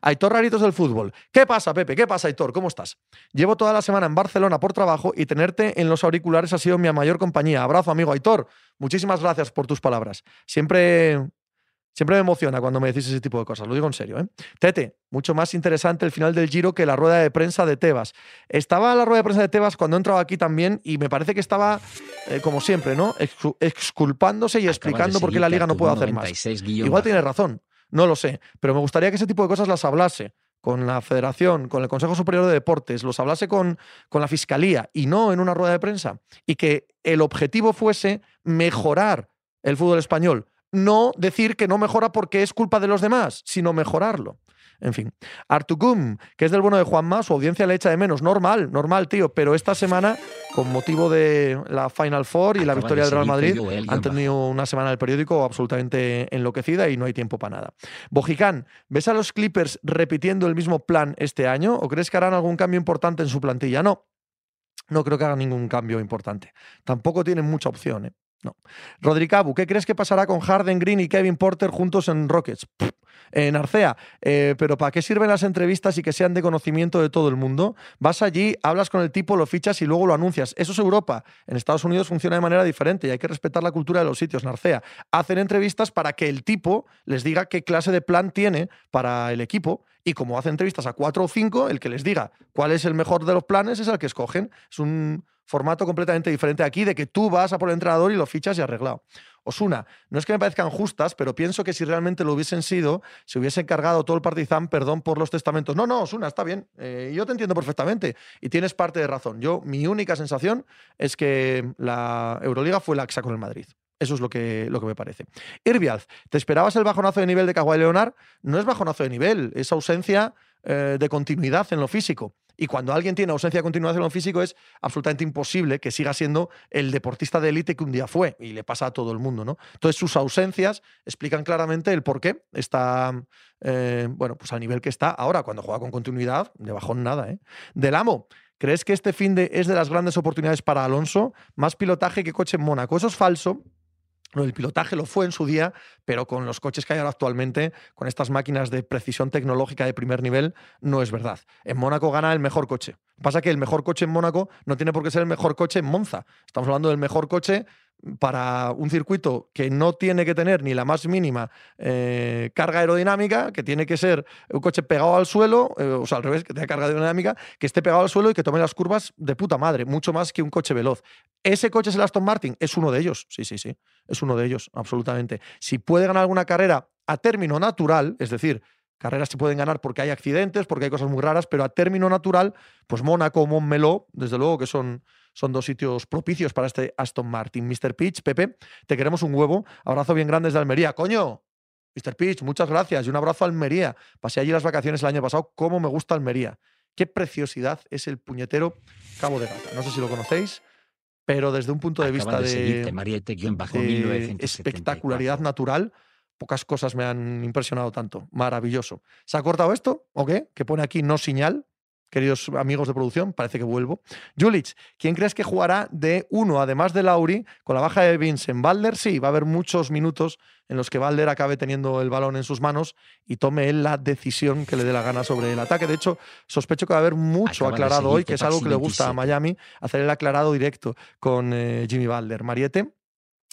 Aitor Raritos del Fútbol. ¿Qué pasa, Pepe? ¿Qué pasa, Aitor? ¿Cómo estás? Llevo toda la semana en Barcelona por trabajo y tenerte en los auriculares ha sido mi mayor compañía. Abrazo, amigo Aitor. Muchísimas gracias por tus palabras. Siempre Siempre me emociona cuando me decís ese tipo de cosas, lo digo en serio. ¿eh? Tete, mucho más interesante el final del Giro que la rueda de prensa de Tebas. Estaba la rueda de prensa de Tebas cuando he entrado aquí también y me parece que estaba, eh, como siempre, ¿no? exculpándose y explicando por qué la liga no puede hacer más. Igual tiene razón, no lo sé, pero me gustaría que ese tipo de cosas las hablase con la federación, con el Consejo Superior de Deportes, los hablase con, con la Fiscalía y no en una rueda de prensa. Y que el objetivo fuese mejorar el fútbol español, no decir que no mejora porque es culpa de los demás, sino mejorarlo. En fin, Artugum, que es del bueno de Juanma, su audiencia le echa de menos. Normal, normal, tío. Pero esta semana, con motivo de la Final Four y la victoria del Real Madrid, han tenido una semana del periódico absolutamente enloquecida y no hay tiempo para nada. Bojicán, ¿ves a los Clippers repitiendo el mismo plan este año o crees que harán algún cambio importante en su plantilla? No. No creo que hagan ningún cambio importante. Tampoco tienen mucha opción. ¿eh? No. Rodricabu, ¿qué crees que pasará con Harden, Green y Kevin Porter juntos en Rockets? En Arcea, eh, pero ¿para qué sirven las entrevistas y que sean de conocimiento de todo el mundo? Vas allí, hablas con el tipo, lo fichas y luego lo anuncias. Eso es Europa. En Estados Unidos funciona de manera diferente y hay que respetar la cultura de los sitios. Narcea, hacen entrevistas para que el tipo les diga qué clase de plan tiene para el equipo y como hacen entrevistas a cuatro o cinco, el que les diga cuál es el mejor de los planes es el que escogen. Es un formato completamente diferente aquí de que tú vas a por el entrenador y lo fichas y arreglado. Osuna, no es que me parezcan justas, pero pienso que si realmente lo hubiesen sido, se hubiese encargado todo el Partizan perdón por los testamentos. No, no, Osuna, está bien. Eh, yo te entiendo perfectamente y tienes parte de razón. Yo, mi única sensación es que la Euroliga fue laxa con el Madrid. Eso es lo que, lo que me parece. Irvialz, ¿te esperabas el bajonazo de nivel de Kawhi Leonard? No es bajonazo de nivel, es ausencia eh, de continuidad en lo físico. Y cuando alguien tiene ausencia de continuidad en lo físico es absolutamente imposible que siga siendo el deportista de élite que un día fue. Y le pasa a todo el mundo, ¿no? Entonces sus ausencias explican claramente el por qué está, eh, bueno, pues al nivel que está ahora. Cuando juega con continuidad, de bajón nada, ¿eh? Del amo. ¿Crees que este fin de es de las grandes oportunidades para Alonso? Más pilotaje que coche en Mónaco. Eso es falso Lo del pilotaje lo fue en su día, pero con los coches que hay ahora actualmente, con estas máquinas de precisión tecnológica de primer nivel, no es verdad. En Mónaco gana el mejor coche. Pasa que el mejor coche en Mónaco no tiene por qué ser el mejor coche en Monza. Estamos hablando del mejor coche para un circuito que no tiene que tener ni la más mínima eh, carga aerodinámica, que tiene que ser un coche pegado al suelo, eh, o sea, al revés, que tenga carga aerodinámica, que esté pegado al suelo y que tome las curvas de puta madre, mucho más que un coche veloz. ¿Ese coche es el Aston Martin? Es uno de ellos, sí, sí, sí, es uno de ellos, absolutamente. Si puede ganar alguna carrera a término natural, es decir, carreras se pueden ganar porque hay accidentes, porque hay cosas muy raras, pero a término natural, pues Mónaco, Montmeló, desde luego que son son dos sitios propicios para este Aston Martin. Mr. Pitch, Pepe, te queremos un huevo. Abrazo bien grande desde Almería. ¡Coño! Mr. Pitch, muchas gracias y un abrazo a Almería. Pasé allí las vacaciones el año pasado. ¿Cómo me gusta Almería? Qué preciosidad es el puñetero Cabo de Gata. No sé si lo conocéis, pero desde un punto de vista de, de espectacularidad natural, pocas cosas me han impresionado tanto. Maravilloso. ¿Se ha cortado esto o qué? Que pone aquí no señal queridos amigos de producción, parece que vuelvo. Julich, ¿quién crees que jugará de uno, además de Lauri, con la baja de Vincent? ¿Valder? Sí, va a haber muchos minutos en los que Valder acabe teniendo el balón en sus manos y tome él la decisión que le dé la gana sobre el ataque. De hecho, sospecho que va a haber mucho aclarado hoy, que es algo que le gusta a Miami, hacer el aclarado directo con eh, Jimmy Valder. Mariette.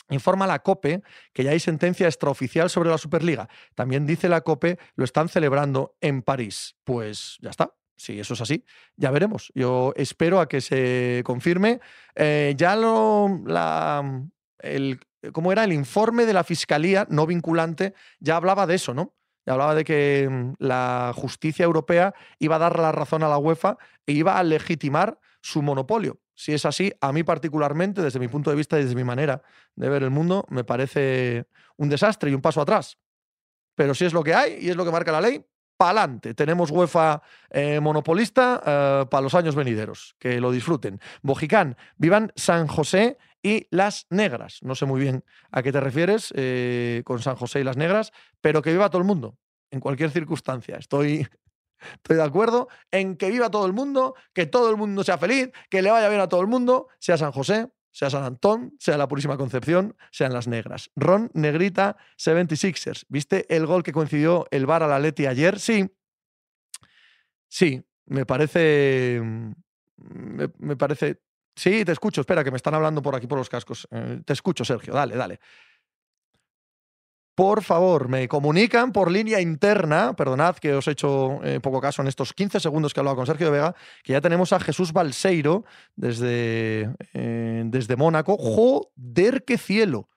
Informa la COPE que ya hay sentencia extraoficial sobre la Superliga. También dice la COPE, lo están celebrando en París. Pues ya está, si eso es así, ya veremos. Yo espero a que se confirme. Eh, ya lo. La, el, ¿Cómo era? El informe de la fiscalía no vinculante ya hablaba de eso, ¿no? Ya hablaba de que mm, la justicia europea iba a dar la razón a la UEFA e iba a legitimar su monopolio. Si es así, a mí particularmente, desde mi punto de vista y desde mi manera de ver el mundo, me parece un desastre y un paso atrás. Pero si es lo que hay y es lo que marca la ley, pa'lante. Tenemos UEFA eh, monopolista eh, para los años venideros. Que lo disfruten. Bojicán, vivan San José y las negras. No sé muy bien a qué te refieres eh, con San José y las negras, pero que viva todo el mundo, en cualquier circunstancia. Estoy, estoy de acuerdo en que viva todo el mundo, que todo el mundo sea feliz, que le vaya bien a todo el mundo, sea San José, sea San Antón, sea la Purísima Concepción, sean las negras. Ron Negrita 76ers. ¿Viste el gol que coincidió el bar a la Leti ayer? Sí. Sí, me parece. Me, parece. Sí, te escucho. Espera, que me están hablando por aquí por los cascos. Eh, te escucho, Sergio. Dale, dale por favor, me comunican por línea interna, perdonad que os he hecho eh, poco caso en estos 15 segundos que he hablado con Sergio Vega, que ya tenemos a Jesús Balseiro desde, eh, desde Mónaco. ¡Joder, qué cielo!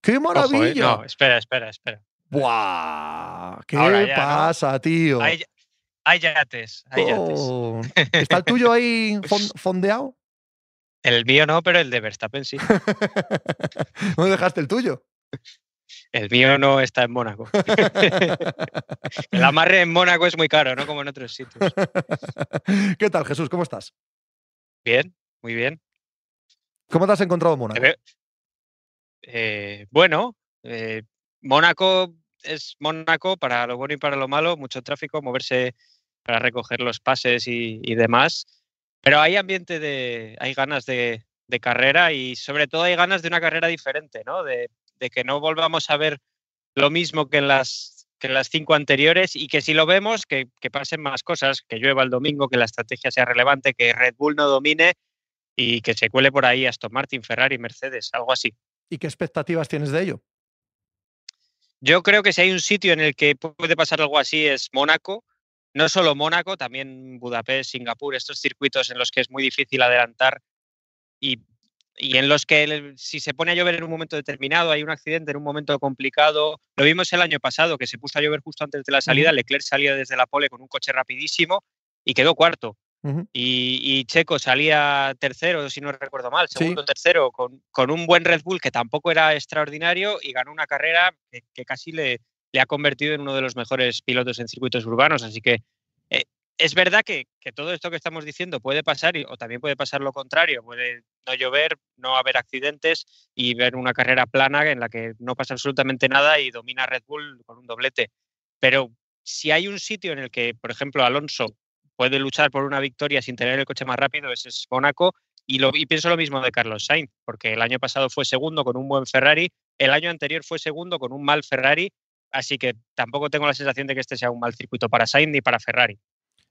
¡Qué eh, maravilla! No, espera, espera, espera. ¡Buah! ¿Qué pasa, tío? Hay, yates, hay oh, (laughs) ¿Está el tuyo ahí fondeado? El mío no, pero el de Verstappen sí. (laughs) ¿Dónde dejaste el tuyo? (laughs) El mío no está en Mónaco. (laughs) el amarre en Mónaco es muy caro, no como en otros sitios. (laughs) ¿Qué tal, Jesús? ¿Cómo estás? Bien, muy bien. ¿Cómo te has encontrado en Mónaco? Eh, bueno, eh, Mónaco es Mónaco para lo bueno y para lo malo, mucho tráfico, moverse para recoger los pases y, demás. Pero hay ambiente de, hay ganas de, de, carrera y sobre todo hay ganas de una carrera diferente, ¿no? De, de que no volvamos a ver lo mismo que en las, que las cinco anteriores y que si lo vemos, que, pasen más cosas, que llueva el domingo, que la estrategia sea relevante, que Red Bull no domine y que se cuele por ahí Aston Martin, Ferrari, Mercedes, algo así. ¿Y qué expectativas tienes de ello? Yo creo que si hay un sitio en el que puede pasar algo así es Mónaco. No solo Mónaco, también Budapest, Singapur, estos circuitos en los que es muy difícil adelantar y y en los que si se pone a llover en un momento determinado, hay un accidente en un momento complicado. Lo vimos el año pasado, que se puso a llover justo antes de la salida, Leclerc salía desde la pole con un coche rapidísimo y quedó cuarto. y, Checo salía tercero, si no recuerdo mal, segundo, tercero, con, con, un buen Red Bull que tampoco era extraordinario y ganó una carrera que, casi le, le, ha convertido en uno de los mejores pilotos en circuitos urbanos. Así que es verdad que, todo esto que estamos diciendo puede pasar o también puede pasar lo contrario, puede no llover, no haber accidentes y ver una carrera plana en la que no pasa absolutamente nada y domina Red Bull con un doblete. Pero si hay un sitio en el que, por ejemplo, Alonso puede luchar por una victoria sin tener el coche más rápido, ese es Mónaco. Y, y pienso lo mismo de Carlos Sainz, porque el año pasado fue segundo con un buen Ferrari, el año anterior fue segundo con un mal Ferrari, así que tampoco tengo la sensación de que este sea un mal circuito para Sainz ni para Ferrari.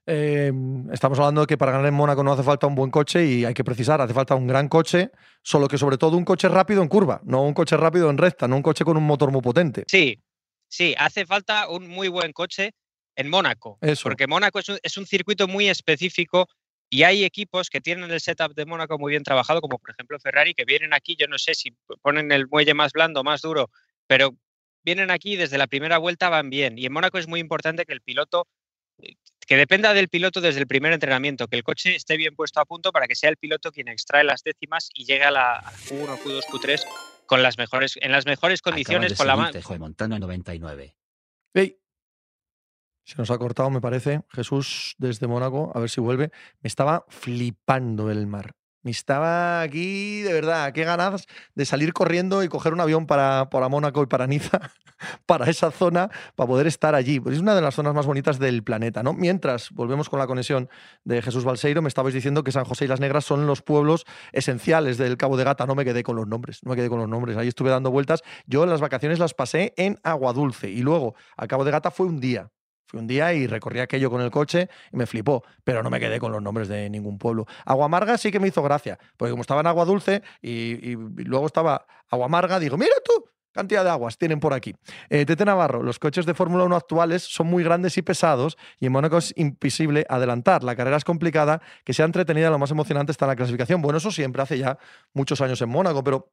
Em, estamos hablando de que para ganar en Mónaco no hace falta un buen coche y hay que precisar, hace falta un gran coche, solo que sobre todo un coche rápido en curva, no un coche rápido en recta, no un coche con un motor muy potente. Sí, sí, hace falta un muy buen coche en Mónaco, porque Mónaco es un, circuito muy específico y hay equipos que tienen el setup de Mónaco muy bien trabajado, como por ejemplo Ferrari, que vienen aquí, yo no sé si ponen el muelle más blando, más duro, pero vienen aquí desde la primera vuelta van bien. Y en Mónaco es muy importante que el piloto que dependa del piloto desde el primer entrenamiento, que el coche esté bien puesto a punto para que sea el piloto quien extrae las décimas y llegue a la Q1, Q2, Q3 con las mejores, en las mejores condiciones con la mano. Montana 99. Se nos ha cortado, me parece, Jesús desde Mónaco, a ver si vuelve. Me estaba flipando el mar. Me estaba aquí, de verdad, qué ganas de salir corriendo y coger un avión para, para Mónaco y para Niza, (laughs) para esa zona, para poder estar allí. Pues es una de las zonas más bonitas del planeta, ¿no? Mientras, volvemos con la conexión de Jesús Balseiro, me estabais diciendo que San José y Las Negras son los pueblos esenciales del Cabo de Gata. No me quedé con los nombres, no me quedé con los nombres. Ahí estuve dando vueltas. Yo las vacaciones las pasé en Agua Dulce y luego a Cabo de Gata fue un día. Fui un día y recorrí aquello con el coche y me flipó, pero no me quedé con los nombres de ningún pueblo. Agua Amarga sí que me hizo gracia, porque como estaba en Agua Dulce y, luego estaba Agua Amarga, digo, mira tú, cantidad de aguas tienen por aquí. Eh, Tete Navarro, los coches de Fórmula 1 actuales son muy grandes y pesados y en Mónaco es imposible adelantar. La carrera es complicada, que sea entretenida, lo más emocionante está en la clasificación. Bueno, eso siempre hace ya muchos años en Mónaco, pero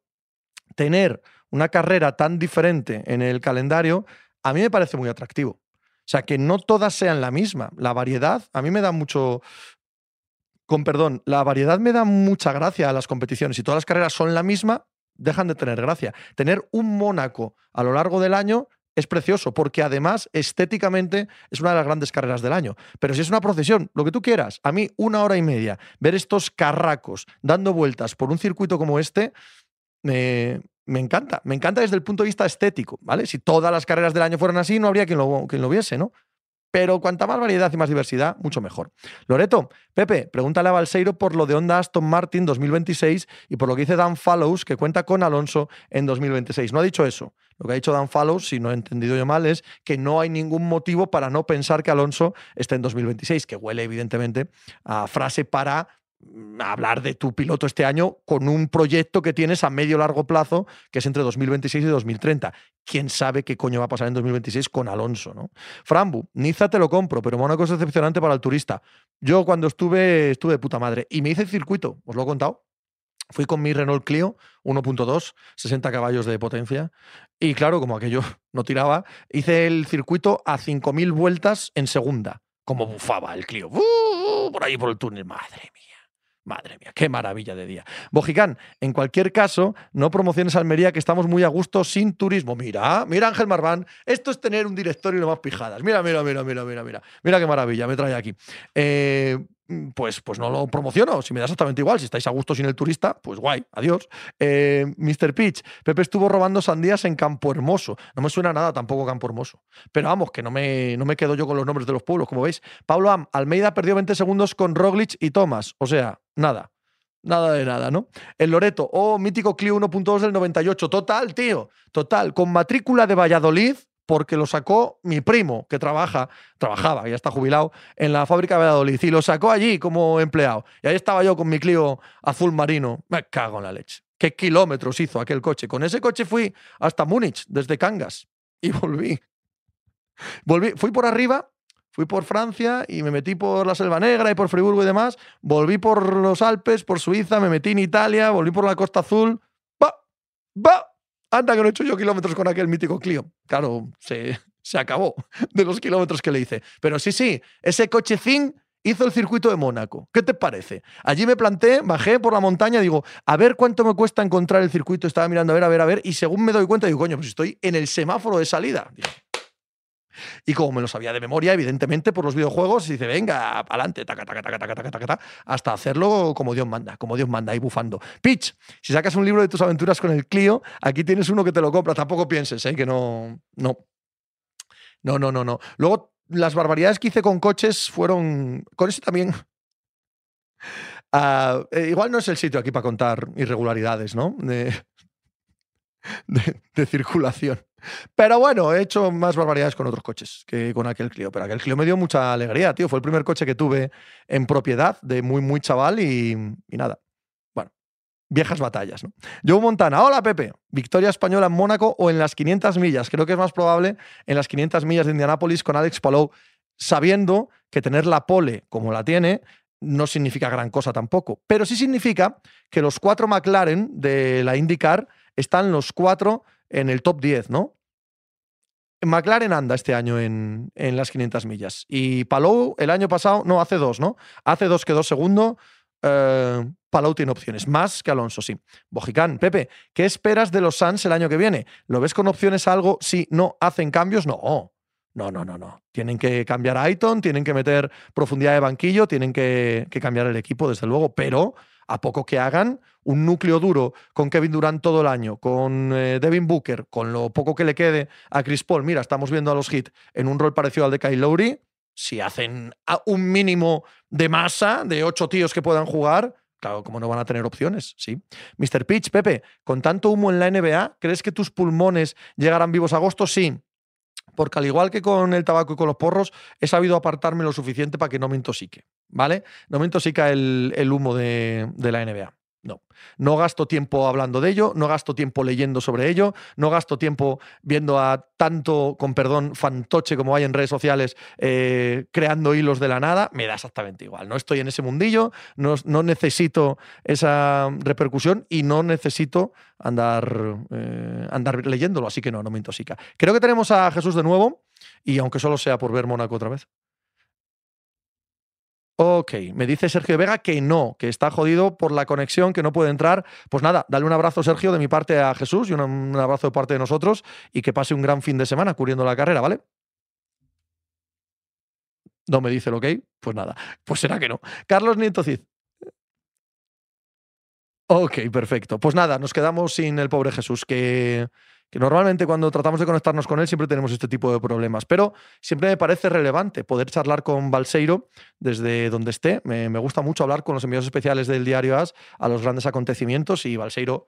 tener una carrera tan diferente en el calendario a mí me parece muy atractivo. O sea, que no todas sean la misma. La variedad, a mí me da mucho. Con perdón, la variedad me da mucha gracia a las competiciones. Si todas las carreras son la misma, dejan de tener gracia. Tener un Mónaco a lo largo del año es precioso, porque además estéticamente es una de las grandes carreras del año. Pero si es una procesión, lo que tú quieras, a mí una hora y media, ver estos carracos dando vueltas por un circuito como este, me, me encanta, me encanta desde el punto de vista estético, ¿vale? Si todas las carreras del año fueran así, no habría quien lo, quien lo viese, ¿no? Pero cuanta más variedad y más diversidad, mucho mejor. Loreto, Pepe, pregúntale a Balseiro por lo de Honda Aston Martin 2026 y por lo que dice Dan Fallows, que cuenta con Alonso en 2026. No ha dicho eso. Lo que ha dicho Dan Fallows, si no he entendido yo mal, es que no hay ningún motivo para no pensar que Alonso esté en 2026, que huele evidentemente a frase para hablar de tu piloto este año con un proyecto que tienes a medio largo plazo, que es entre 2026 y 2030. ¿Quién sabe qué coño va a pasar en 2026 con Alonso? ¿no? Frambu, Niza te lo compro, pero Mónaco es decepcionante para el turista. Yo cuando estuve, estuve de puta madre y me hice el circuito, os lo he contado. Fui con mi Renault Clio 1.2, 60 caballos de potencia. Y claro, como aquello (laughs) no tiraba, hice el circuito a 5.000 vueltas en segunda. Como bufaba el Clio. Por ahí por el túnel. Madre mía. Madre mía, qué maravilla de día. Bojicán, en cualquier caso, no promociones Almería, que estamos muy a gusto sin turismo. Mira, mira Ángel Marván, esto es tener un directorio y no más pijadas. Mira, mira, mira, mira, mira, mira. Mira qué maravilla, me trae aquí. Eh, pues, pues no lo promociono. Si me da exactamente igual, si estáis a gusto sin el turista, pues guay, adiós. Eh, Mr. Pitch, Pepe estuvo robando sandías en Campo Hermoso. No me suena nada tampoco Campo Hermoso. Pero vamos, que no me, no me quedo yo con los nombres de los pueblos, como veis. Pablo Am, Almeida perdió 20 segundos con Roglic y Thomas. O sea, nada. Nada de nada, ¿no? El Loreto, oh, mítico Clio 1.2 del 98. Total, tío. Total. Con matrícula de Valladolid, porque lo sacó mi primo, que trabaja, trabajaba, ya está jubilado, en la fábrica de Valladolid, y lo sacó allí como empleado. Y ahí estaba yo con mi Clio azul marino. Me cago en la leche. ¿Qué kilómetros hizo aquel coche? Con ese coche fui hasta Múnich, desde Cangas, y volví. Volví, fui por arriba, fui por Francia y me metí por la Selva Negra y por Friburgo y demás. Volví por los Alpes, por Suiza, me metí en Italia, volví por la Costa Azul. ¡Va! ¡Va! Anda, que no he hecho yo kilómetros con aquel mítico Clio. Claro, se, se acabó (laughs) de los kilómetros que le hice. Pero sí, sí, ese cochecín hizo el circuito de Mónaco. ¿Qué te parece? Allí me planté, bajé por la montaña, digo, a ver cuánto me cuesta encontrar el circuito. Estaba mirando a ver, a ver, a ver, y según me doy cuenta, digo, coño, pues estoy en el semáforo de salida. Y como me lo sabía de memoria, evidentemente, por los videojuegos, dice, venga, adelante, taca, taca, taca, taca, taca, taca, hasta hacerlo como Dios manda, como Dios manda, ahí bufando. Pitch, si sacas un libro de tus aventuras con el Clio, aquí tienes uno que te lo compra. Tampoco pienses, ¿eh? que no. No. No, no, no, no. Luego, las barbaridades que hice con coches fueron. Con eso también. Uh, (laughs) igual no es el sitio aquí para contar irregularidades, ¿no? De, circulación. Pero bueno, he hecho más barbaridades con otros coches que con aquel Clio. Pero aquel Clio me dio mucha alegría, tío. Fue el primer coche que tuve en propiedad de muy, muy chaval y, nada. Bueno, viejas batallas, ¿no? Joe Montana, hola Pepe. Victoria española en Mónaco o en las 500 millas. Creo que es más probable en las 500 millas de Indianápolis con Alex Palou, sabiendo que tener la pole como la tiene no significa gran cosa tampoco. Pero sí significa que los cuatro McLaren de la IndyCar están los cuatro en el top 10, ¿no? McLaren anda este año en, las 500 millas. Y Palou el año pasado, no, hace dos, ¿no? Hace dos quedó segundo. Eh, Palou tiene opciones, más que Alonso, sí. Bojicán, Pepe, ¿qué esperas de los Suns el año que viene? ¿Lo ves con opciones algo si no hacen cambios? No. No, no, no, no. Tienen que cambiar a Aiton, tienen que meter profundidad de banquillo, tienen que, que cambiar el equipo, desde luego, pero a poco que hagan un núcleo duro con Kevin Durant todo el año, con eh, Devin Booker, con lo poco que le quede a Chris Paul. Mira, estamos viendo a los Heat en un rol parecido al de Kyle Lowry. Si hacen un mínimo de masa de ocho tíos que puedan jugar, claro, como no van a tener opciones, sí. Mr. Pitch, Pepe, con tanto humo en la NBA, ¿crees que tus pulmones llegarán vivos a agosto? Sí porque al igual que con el tabaco y con los porros, he sabido apartarme lo suficiente para que no me intoxique, ¿vale? No me intoxica el, humo de, de, la NBA. No, no gasto tiempo hablando de ello, no gasto tiempo leyendo sobre ello, no gasto tiempo viendo a tanto, con perdón, fantoche como hay en redes sociales eh, creando hilos de la nada, me da exactamente igual. No estoy en ese mundillo, no, no necesito esa repercusión y no necesito andar, eh, andar leyéndolo, así que no, no me intoxica. Creo que tenemos a Jesús de nuevo y aunque solo sea por ver Mónaco otra vez. Ok, me dice Sergio Vega que no, que está jodido por la conexión, que no puede entrar. Pues nada, dale un abrazo, Sergio, de mi parte a Jesús y un, abrazo de parte de nosotros y que pase un gran fin de semana cubriendo la carrera, ¿vale? No me dice el ok, pues nada, pues será que no. Carlos Nieto Cid. Ok, perfecto. Pues nada, nos quedamos sin el pobre Jesús, que que normalmente cuando tratamos de conectarnos con él siempre tenemos este tipo de problemas, pero siempre me parece relevante poder charlar con Balseiro desde donde esté. Me, gusta mucho hablar con los enviados especiales del diario AS a los grandes acontecimientos y Balseiro...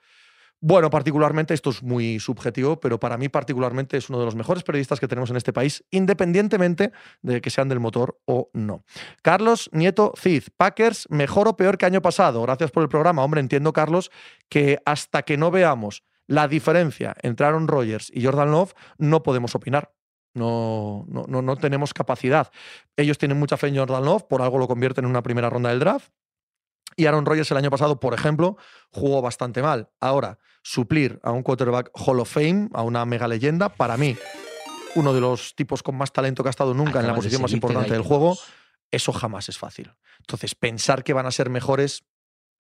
Bueno, particularmente, esto es muy subjetivo, pero para mí particularmente es uno de los mejores periodistas que tenemos en este país, independientemente de que sean del motor o no. Carlos Nieto Cid, Packers, mejor o peor que año pasado. Gracias por el programa. Hombre, entiendo, Carlos, que hasta que no veamos la diferencia entre Aaron Rodgers y Jordan Love no podemos opinar. No, no, no, tenemos capacidad. Ellos tienen mucha fe en Jordan Love, por algo lo convierten en una primera ronda del draft. Y Aaron Rodgers el año pasado, por ejemplo, jugó bastante mal. Ahora, suplir a un quarterback Hall of Fame, a una mega leyenda, para mí, uno de los tipos con más talento que ha estado nunca en la posición más importante del juego, eso jamás es fácil. Entonces, pensar que van a ser mejores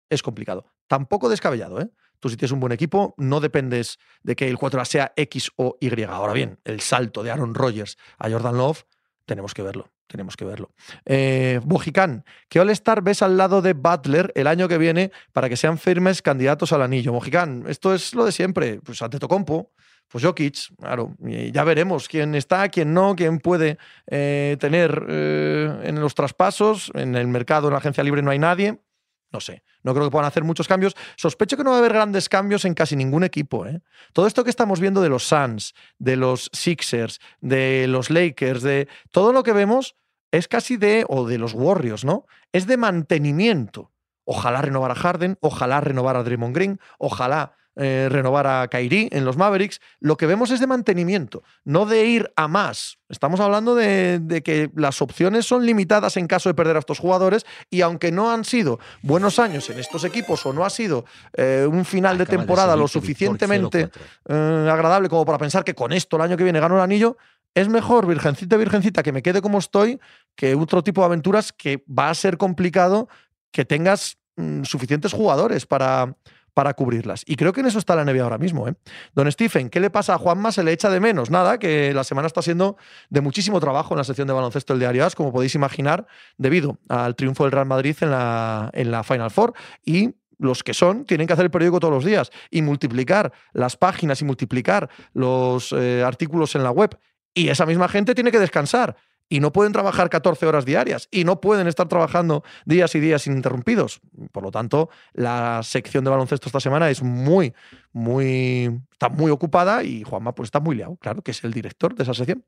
es complicado. Tampoco descabellado, ¿eh? Tú si tienes un buen equipo, no dependes de que el 4 sea X o Y. Ahora bien, el salto de Aaron Rodgers a Jordan Love, tenemos que verlo. Tenemos que verlo. Eh, Mojicán, ¿qué All-Star ves al lado de Butler el año que viene para que sean firmes candidatos al anillo? Mojicán, esto es lo de siempre. Pues ante Tocompo, pues Jokic, claro, ya veremos quién está, quién no, quién puede eh, tener eh, en los traspasos. En el mercado, en la agencia libre no hay nadie. No sé, no creo que puedan hacer muchos cambios. Sospecho que no va a haber grandes cambios en casi ningún equipo. ¿eh? Todo esto que estamos viendo de los Suns, de los Sixers, de los Lakers, de todo lo que vemos es casi de, o de los Warriors, ¿no? Es de mantenimiento. Ojalá renovar a Harden, ojalá renovar a Draymond Green, ojalá eh, renovar a Kyrie en los Mavericks, lo que vemos es de mantenimiento, no de ir a más. Estamos hablando de, que las opciones son limitadas en caso de perder a estos jugadores y aunque no han sido buenos años en estos equipos o no ha sido eh, un final de temporada lo suficientemente eh, agradable como para pensar que con esto el año que viene gano el anillo, es mejor, virgencita, virgencita, que me quede como estoy, que otro tipo de aventuras que va a ser complicado que tengas mm, suficientes jugadores para, para cubrirlas. Y creo que en eso está la NBA ahora mismo. ¿eh? Don Stephen, ¿qué le pasa a Juanma? Se le echa de menos. Nada, que la semana está siendo de muchísimo trabajo en la sección de baloncesto del diario As, como podéis imaginar, debido al triunfo del Real Madrid en la, en la Final Four. Y los que son tienen que hacer el periódico todos los días y multiplicar las páginas y multiplicar los eh, artículos en la web. Y esa misma gente tiene que descansar. Y no pueden trabajar 14 horas diarias y no pueden estar trabajando días y días ininterrumpidos. Por lo tanto, la sección de baloncesto esta semana es muy, muy, está muy ocupada y Juanma pues está muy liado, claro, que es el director de esa sección.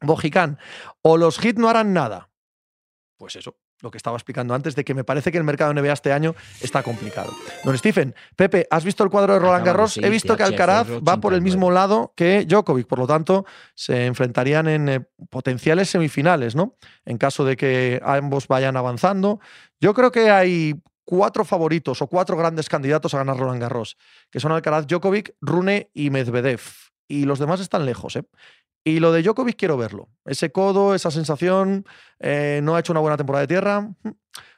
Bojicán, o los hits no harán nada. Pues eso, lo que estaba explicando antes, de que me parece que el mercado NBA este año está complicado. Don Stephen, Pepe, ¿has visto el cuadro de Roland Garros? He visto que Alcaraz va por el mismo lado que Djokovic, por lo tanto, se enfrentarían en eh, potenciales semifinales, ¿no? En caso de que ambos vayan avanzando. Yo creo que hay cuatro favoritos o cuatro grandes candidatos a ganar Roland Garros, que son Alcaraz, Djokovic, Rune y Medvedev. Y los demás están lejos, ¿eh? Y lo de Djokovic quiero verlo. Ese codo, esa sensación, eh, no ha hecho una buena temporada de tierra. Mm.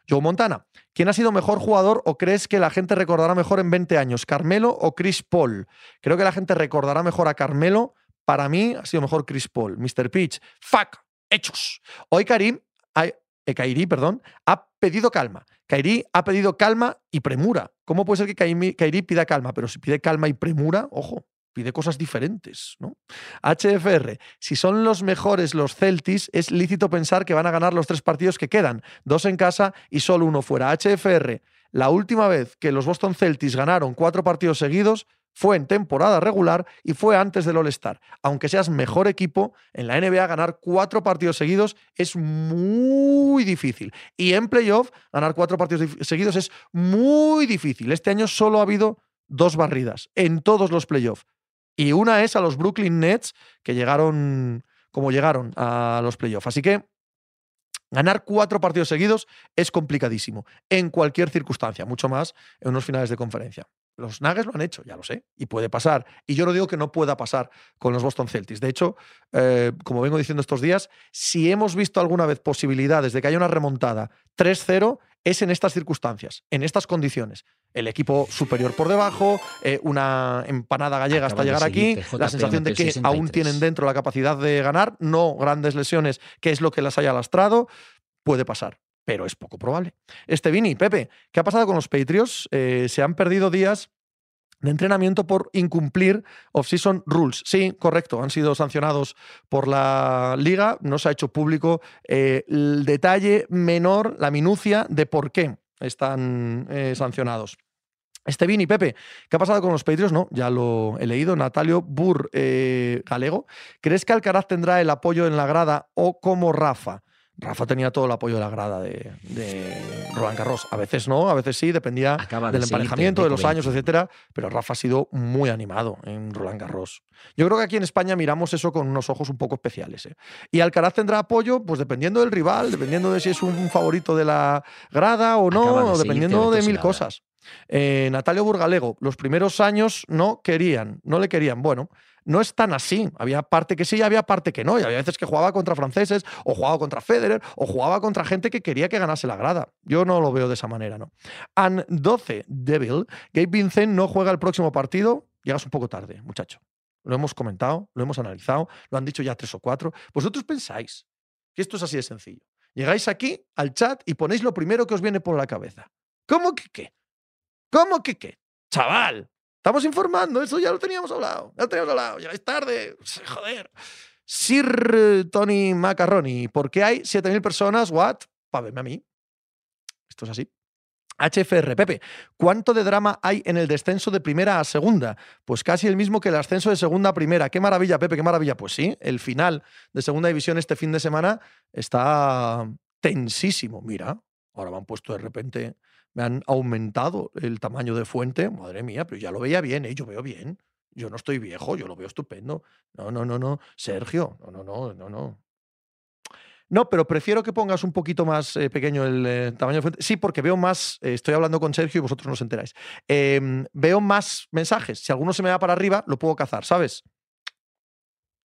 Joe Montana, ¿quién ha sido mejor jugador o crees que la gente recordará mejor en 20 años? ¿Carmelo o Chris Paul? Creo que la gente recordará mejor a Carmelo. Para mí ha sido mejor Chris Paul. Mr. Pitch, fuck, hechos. Hoy Karim, eh, Kairi, perdón, ha pedido calma. Kairi ha pedido calma y premura. ¿Cómo puede ser que Kairi pida calma? Pero si pide calma y premura, ojo, pide cosas diferentes, ¿no? HFR, si son los mejores los Celtics, es lícito pensar que van a ganar los tres partidos que quedan, dos en casa y solo uno fuera. HFR, la última vez que los Boston Celtics ganaron cuatro partidos seguidos fue en temporada regular y fue antes del All-Star. Aunque seas mejor equipo, en la NBA ganar cuatro partidos seguidos es muy difícil. Y en playoff, ganar cuatro partidos seguidos es muy difícil. Este año solo ha habido dos barridas en todos los playoffs. Y una es a los Brooklyn Nets, que llegaron como llegaron a los playoffs. Así que ganar cuatro partidos seguidos es complicadísimo, en cualquier circunstancia, mucho más en unos finales de conferencia. Los Nuggets lo han hecho, ya lo sé, y puede pasar. Y yo no digo que no pueda pasar con los Boston Celtics. De hecho, eh, como vengo diciendo estos días, si hemos visto alguna vez posibilidades de que haya una remontada 3-0, es en estas circunstancias, en estas condiciones. El equipo superior por debajo, eh, una empanada gallega hasta llegar aquí, la sensación de que aún tienen dentro la capacidad de ganar, no grandes lesiones, que es lo que las haya lastrado, puede pasar pero es poco probable. Este Vini, Pepe, ¿qué ha pasado con los Patriots? Eh, se han perdido días de entrenamiento por incumplir off-season rules. Sí, correcto, han sido sancionados por la liga, no se ha hecho público eh, el detalle menor, la minucia de por qué están eh, sancionados. Este Vini, Pepe, ¿qué ha pasado con los Patriots? No, ya lo he leído. Natalio Burr Galego. ¿Crees que Alcaraz tendrá el apoyo en la grada o como Rafa? Rafa tenía todo el apoyo de la grada de, Roland Garros. A veces no, a veces sí, dependía del emparejamiento, de los años, etcétera. Pero Rafa ha sido muy animado en Roland Garros. Yo creo que aquí en España miramos eso con unos ojos un poco especiales. ¿eh? Y Alcaraz tendrá apoyo, pues dependiendo del rival, dependiendo de si es un favorito de la grada o no, dependiendo de mil cosas. Eh, Natalio Burgalego, los primeros años no querían, no le querían. Bueno, no es tan así. Había parte que sí y había parte que no. Y había veces que jugaba contra franceses, o jugaba contra Federer, o jugaba contra gente que quería que ganase la grada. Yo no lo veo de esa manera, ¿no? And 12, Devil. Gabe Vincent no juega el próximo partido. Llegas un poco tarde, muchacho. Lo hemos comentado, lo hemos analizado, lo han dicho ya tres o cuatro. Vosotros pensáis que esto es así de sencillo. Llegáis aquí al chat y ponéis lo primero que os viene por la cabeza. ¿Cómo que qué? ¿Cómo que qué? Chaval, Estamos informando, eso ya lo teníamos hablado. Ya lo teníamos hablado. Llegáis tarde. (laughs) Joder. Sir Tony Macaroni, ¿por qué hay 7.000 personas? ¿What? Para verme a mí. Esto es así. HFR, Pepe, ¿cuánto de drama hay en el descenso de primera a segunda? Pues casi el mismo que el ascenso de segunda a primera. Qué maravilla, Pepe, qué maravilla. Pues sí, el final de segunda división este fin de semana está tensísimo. Mira, ahora me han puesto de repente me han aumentado el tamaño de fuente, madre mía, pero ya lo veía bien, ¿eh? yo veo bien. Yo no estoy viejo, yo lo veo estupendo. No, no, no, no. Sergio, no, no, no, no, no. No, pero prefiero que pongas un poquito más eh, pequeño el eh, tamaño de fuente. Sí, porque veo más, eh, estoy hablando con Sergio y vosotros no os enteráis. Em, veo más mensajes. Si alguno se me va para arriba, lo puedo cazar, ¿sabes?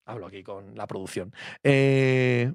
Hablo aquí con la producción. Eh,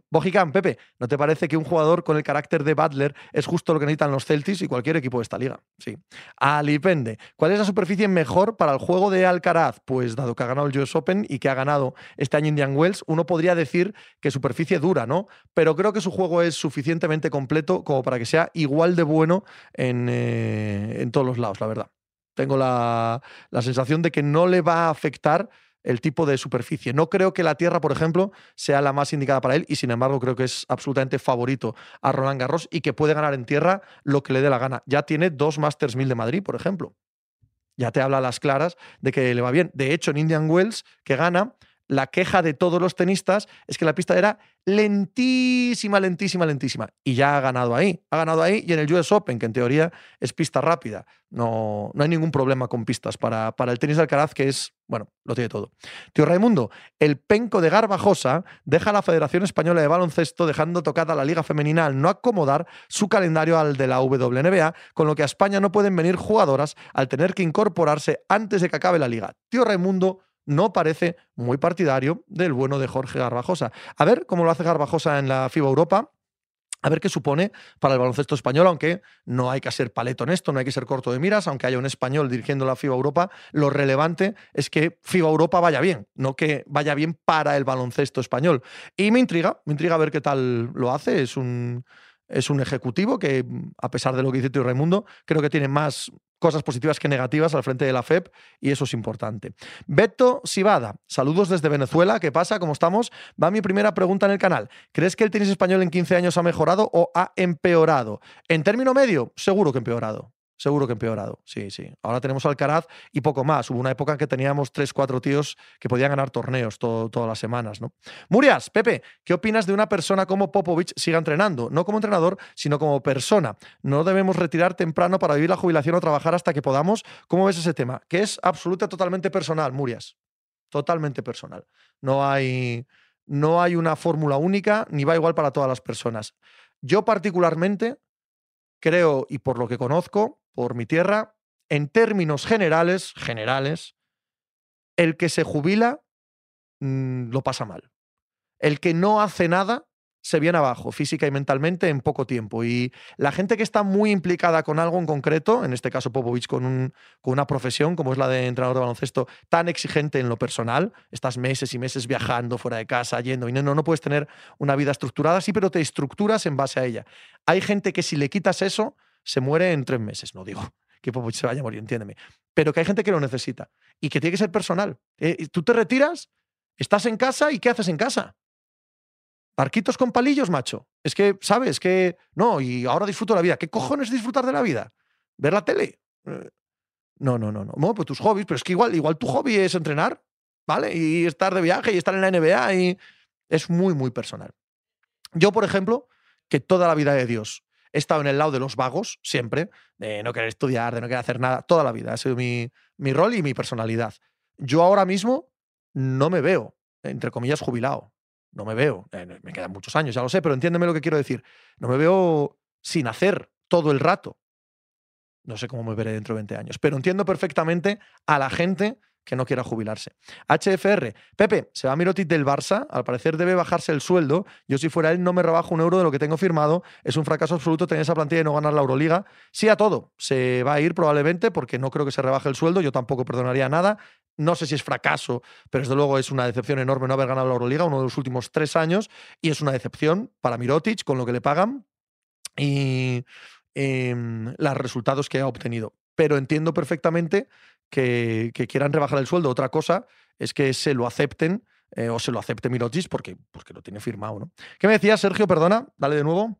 Pepe, ¿no te parece que un jugador con el carácter de Butler es justo lo que necesitan los Celtics y cualquier equipo de esta liga? Sí. Alipende, ¿cuál es la superficie mejor para el juego de Alcaraz? Pues dado que ha ganado el US Open y que ha ganado este año Indian Wells, uno podría decir que superficie dura, ¿no? Pero creo que su juego es suficientemente completo como para que sea igual de bueno en, eh, en todos los lados, la verdad. Tengo la, la sensación de que no le va a afectar el tipo de superficie. No creo que la tierra, por ejemplo, sea la más indicada para él y sin embargo creo que es absolutamente favorito a Roland Garros y que puede ganar en tierra lo que le dé la gana. Ya tiene dos Masters 1000 de Madrid, por ejemplo. Ya te habla a las claras de que le va bien. De hecho, en Indian Wells, que gana, la queja de todos los tenistas es que la pista era lentísima, lentísima, lentísima. Y ya ha ganado ahí. Ha ganado ahí y en el US Open, que en teoría es pista rápida. No, no hay ningún problema con pistas para, para el tenis de Alcaraz, que es, bueno, lo tiene todo. Tío Raimundo, el penco de Garbajosa deja a la Federación Española de Baloncesto dejando tocada la Liga Femenina al no acomodar su calendario al de la WNBA, con lo que a España no pueden venir jugadoras al tener que incorporarse antes de que acabe la liga. Tío Raimundo, no parece muy partidario del bueno de Jorge Garbajosa. A ver cómo lo hace Garbajosa en la FIBA Europa. A ver qué supone para el baloncesto español, aunque no hay que ser paleto en esto, no hay que ser corto de miras, aunque haya un español dirigiendo la FIBA Europa, lo relevante es que FIBA Europa vaya bien, no que vaya bien para el baloncesto español. Y me intriga, me intriga ver qué tal lo hace, es un, es un ejecutivo que, a pesar de lo que dice Tío Raimundo, creo que tiene más cosas positivas que negativas al frente de la FEP y eso es importante. Beto Sibada, saludos desde Venezuela. ¿Qué pasa? ¿Cómo estamos? Va mi primera pregunta en el canal. ¿Crees que el tenis español en 15 años ha mejorado o ha empeorado? En término medio, seguro que empeorado. Seguro que empeorado, sí, sí. Ahora tenemos Alcaraz y poco más. Hubo una época en que teníamos tres, cuatro tíos que podían ganar torneos todas las semanas, ¿no? Murias, Pepe, ¿qué opinas de una persona como Popovich siga entrenando? No como entrenador, sino como persona. No debemos retirar temprano para vivir la jubilación o trabajar hasta que podamos. ¿Cómo ves ese tema? Que es absoluta, totalmente personal, Murias. Totalmente personal. No hay, no hay una fórmula única, ni va igual para todas las personas. Yo particularmente creo, y por lo que conozco, por mi tierra, en términos generales, generales, el que se jubila mm, lo pasa mal. El que no hace nada se viene abajo física y mentalmente en poco tiempo. Y la gente que está muy implicada con algo en concreto, en este caso Popovich con, un, con una profesión como es la de entrenador de baloncesto, tan exigente en lo personal, estás meses y meses viajando fuera de casa, yendo, y no, no puedes tener una vida estructurada, sí, pero te estructuras en base a ella. Hay gente que si le quitas eso, se muere en tres meses. No digo (laughs) que Popovich se vaya a morir, entiéndeme. Pero que hay gente que lo necesita y que tiene que ser personal. Eh, tú te retiras, estás en casa y ¿qué haces en casa? Barquitos con palillos, macho. Es que, ¿sabes? Que no, y ahora disfruto la vida. ¿Qué cojones disfrutar de la vida? ¿Ver la tele? Eh, no, no, no, no. Pues tus hobbies, pero es que igual, igual tu hobby es entrenar, ¿vale? Y estar de viaje y estar en la NBA y es muy, muy personal. Yo, por ejemplo, que toda la vida de Dios he estado en el lado de los vagos, siempre, de no querer estudiar, de no querer hacer nada, toda la vida. Ha sido mi, mi rol y mi personalidad. Yo ahora mismo no me veo, entre comillas, jubilado. No me veo. Eh, me quedan muchos años, ya lo sé, pero entiéndeme lo que quiero decir. No me veo sin hacer todo el rato. No sé cómo me veré dentro de 20 años, pero entiendo perfectamente a la gente que no quiera jubilarse. HFR, Pepe, se va Mirotic del Barça, al parecer debe bajarse el sueldo. Yo si fuera él no me rebajo un euro de lo que tengo firmado. Es un fracaso absoluto tener esa plantilla y no ganar la Euroliga. Sí a todo, se va a ir probablemente porque no creo que se rebaje el sueldo, yo tampoco perdonaría nada. No sé si es fracaso, pero desde luego es una decepción enorme no haber ganado la Euroliga uno de los últimos tres años y es una decepción para Mirotic con lo que le pagan y em, los resultados que ha obtenido. Pero entiendo perfectamente que, quieran rebajar el sueldo. Otra cosa es que se lo acepten eh, o se lo acepte Mirotis porque, porque lo tiene firmado. ¿no? ¿Qué me decías, Sergio? Perdona, dale de nuevo.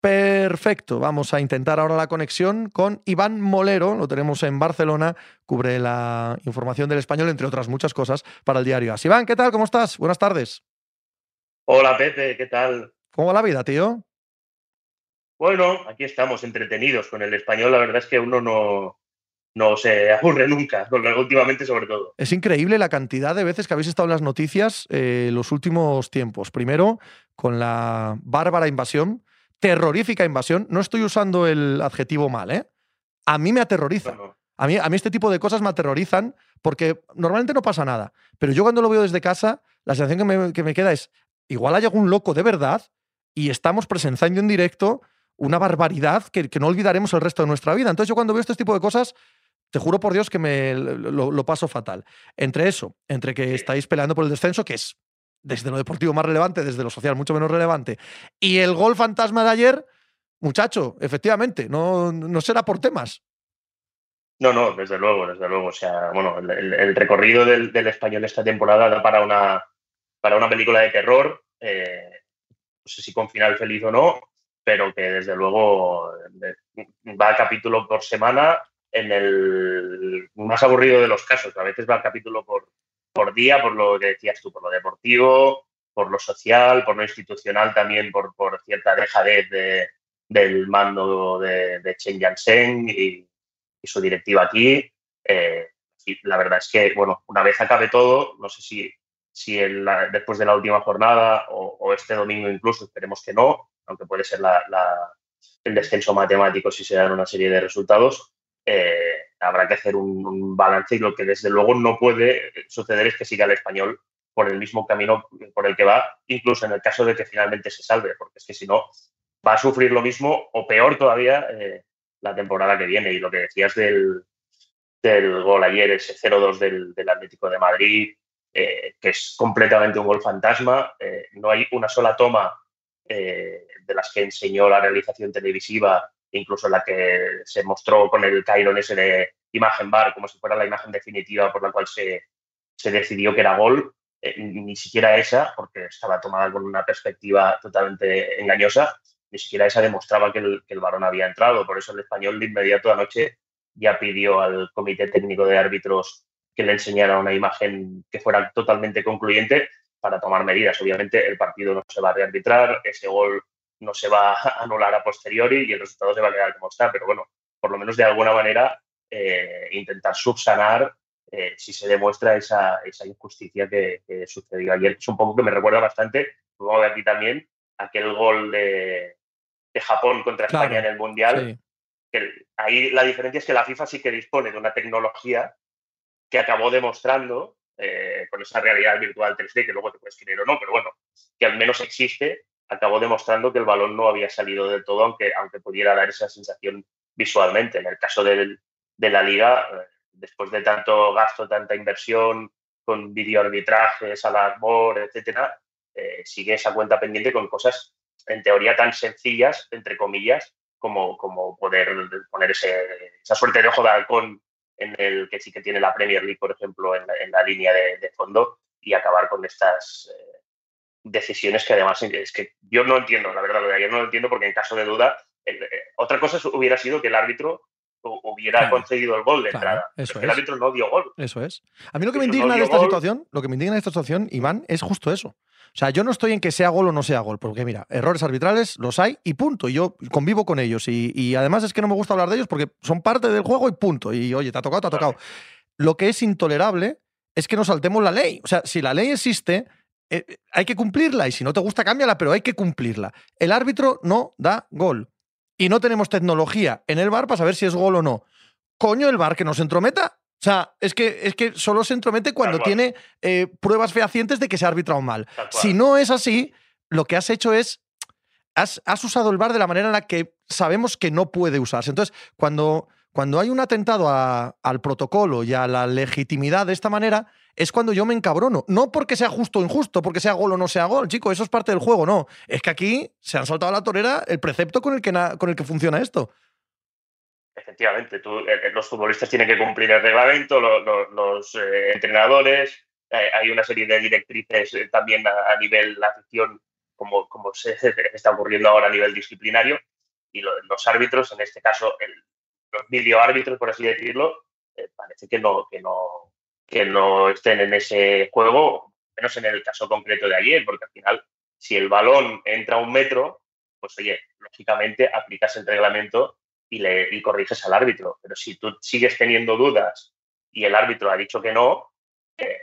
Perfecto, vamos a intentar ahora la conexión con Iván Molero, lo tenemos en Barcelona, cubre la información del español, entre otras muchas cosas, para el diario As. Iván, ¿qué tal? ¿Cómo estás? Buenas tardes. Hola, Pepe, ¿qué tal? ¿Cómo va la vida, tío? Bueno, aquí estamos entretenidos con el español. La verdad es que uno no, no se aburre nunca, últimamente sobre todo. Es increíble la cantidad de veces que habéis estado en las noticias eh, los últimos tiempos. Primero, con la bárbara invasión, terrorífica invasión. No estoy usando el adjetivo mal, ¿eh? A mí me aterroriza. A, mí, a mí este tipo de cosas me aterrorizan porque normalmente no pasa nada. Pero yo cuando lo veo desde casa, la sensación que me, que me queda es, igual hay algún loco de verdad y estamos presenciando en directo una barbaridad que, no olvidaremos el resto de nuestra vida. Entonces yo cuando veo este tipo de cosas, te juro por Dios que me lo, paso fatal. Entre eso, entre que estáis peleando por el descenso, que es desde lo deportivo más relevante, desde lo social mucho menos relevante, y el gol fantasma de ayer, muchacho, efectivamente, no, no será por temas. No, no, desde luego, desde luego. O sea, bueno, el, recorrido del, español esta temporada da para una, para una película de terror. Eh, no sé si con final feliz o no, pero que desde luego va a capítulo por semana en el más aburrido de los casos. A veces va a capítulo por, por día, por lo que decías tú, por lo deportivo, por lo social, por lo institucional también, por, por cierta dejadez de, del mando de, Chen Yansheng y, su directiva aquí. Eh, la verdad es que, bueno, una vez acabe todo, no sé si, si después de la última jornada o, este domingo incluso, esperemos que no, aunque puede ser la, el descenso matemático si se dan una serie de resultados, eh, habrá que hacer un, balance y lo que desde luego no puede suceder es que siga el español por el mismo camino por el que va, incluso en el caso de que finalmente se salve, porque es que si no, va a sufrir lo mismo o peor todavía eh, la temporada que viene. Y lo que decías del, del gol ayer, ese 0-2 del, Atlético de Madrid, eh, que es completamente un gol fantasma, eh, no hay una sola toma de las que enseñó la realización televisiva, incluso la que se mostró con el Cairo ese de imagen bar, como si fuera la imagen definitiva por la cual se, se decidió que era gol. Eh, ni siquiera esa, porque estaba tomada con una perspectiva totalmente engañosa, ni siquiera esa demostraba que el, que el varón había entrado. Por eso el español de inmediato anoche ya pidió al comité técnico de árbitros que le enseñara una imagen que fuera totalmente concluyente para tomar medidas. Obviamente el partido no se va a rearbitrar, ese gol no se va a anular a posteriori y el resultado se va a quedar como está, pero bueno, por lo menos de alguna manera eh, intentar subsanar eh, si se demuestra esa, esa injusticia que, sucedió ayer. Es un poco que me recuerda bastante, supongo que aquí también, aquel gol de, de Japón contra España en el Mundial. Que ahí la diferencia es que la FIFA sí que dispone de una tecnología que acabó demostrando, eh, con esa realidad virtual 3D, que luego te puedes creer o no, pero bueno, que al menos existe, acabó demostrando que el balón no había salido del todo, aunque, aunque pudiera dar esa sensación visualmente. En el caso del, de la liga, eh, después de tanto gasto, tanta inversión, con videoarbitrajes, board, etcétera, eh, sigue esa cuenta pendiente con cosas en teoría tan sencillas, entre comillas, como, como poder poner esa suerte de ojo de halcón en el que sí que tiene la Premier League, por ejemplo, en la, línea de, fondo y acabar con estas eh, decisiones que además es que yo no entiendo, la verdad, lo de ayer no lo entiendo porque en caso de duda, eh, otra cosa hubiera sido que el árbitro hubiera conseguido el gol de entrada. Eso es. El árbitro no dio gol. Eso es. A mí lo que me indigna de esta situación, lo que me indigna de esta situación, Iván, es justo eso. O sea, yo no estoy en que sea gol o no sea gol, porque mira, errores arbitrales los hay y punto. Y yo convivo con ellos. Y, además es que no me gusta hablar de ellos porque son parte del juego y punto. Y oye, te ha tocado, te ha tocado. Lo que es intolerable es que nos saltemos la ley. O sea, si la ley existe, eh, hay que cumplirla. Y si no te gusta, cámbiala, pero hay que cumplirla. El árbitro no da gol y no tenemos tecnología en el bar para saber si es gol o no. Coño, el bar que nos entrometa. O sea, es que, es que solo se entromete cuando tiene eh, pruebas fehacientes de que se ha arbitrado mal. Si no es así, lo que has hecho es. Has, usado el bar de la manera en la que sabemos que no puede usarse. Entonces, cuando, cuando hay un atentado al protocolo y a la legitimidad de esta manera, es cuando yo me encabrono. No porque sea justo o injusto, porque sea gol o no sea gol, chico, eso es parte del juego, no. Es que aquí se han saltado a la torera el precepto con el que, con el que funciona esto. Efectivamente, eh, eh, los futbolistas tienen que cumplir el reglamento, los, eh, entrenadores, hay una serie de directrices también a, nivel de la afición, como, como (laughs) se está ocurriendo ahora a nivel disciplinario, y los árbitros, en este caso el, los videoárbitros, por así decirlo, parece que no, que no, que no estén en ese juego, menos en el caso concreto de ayer, porque al final, si el balón entra a un metro, pues oye, lógicamente aplicas el reglamento y, le, y corriges al árbitro. Pero si tú sigues teniendo dudas y el árbitro ha dicho que no, eh,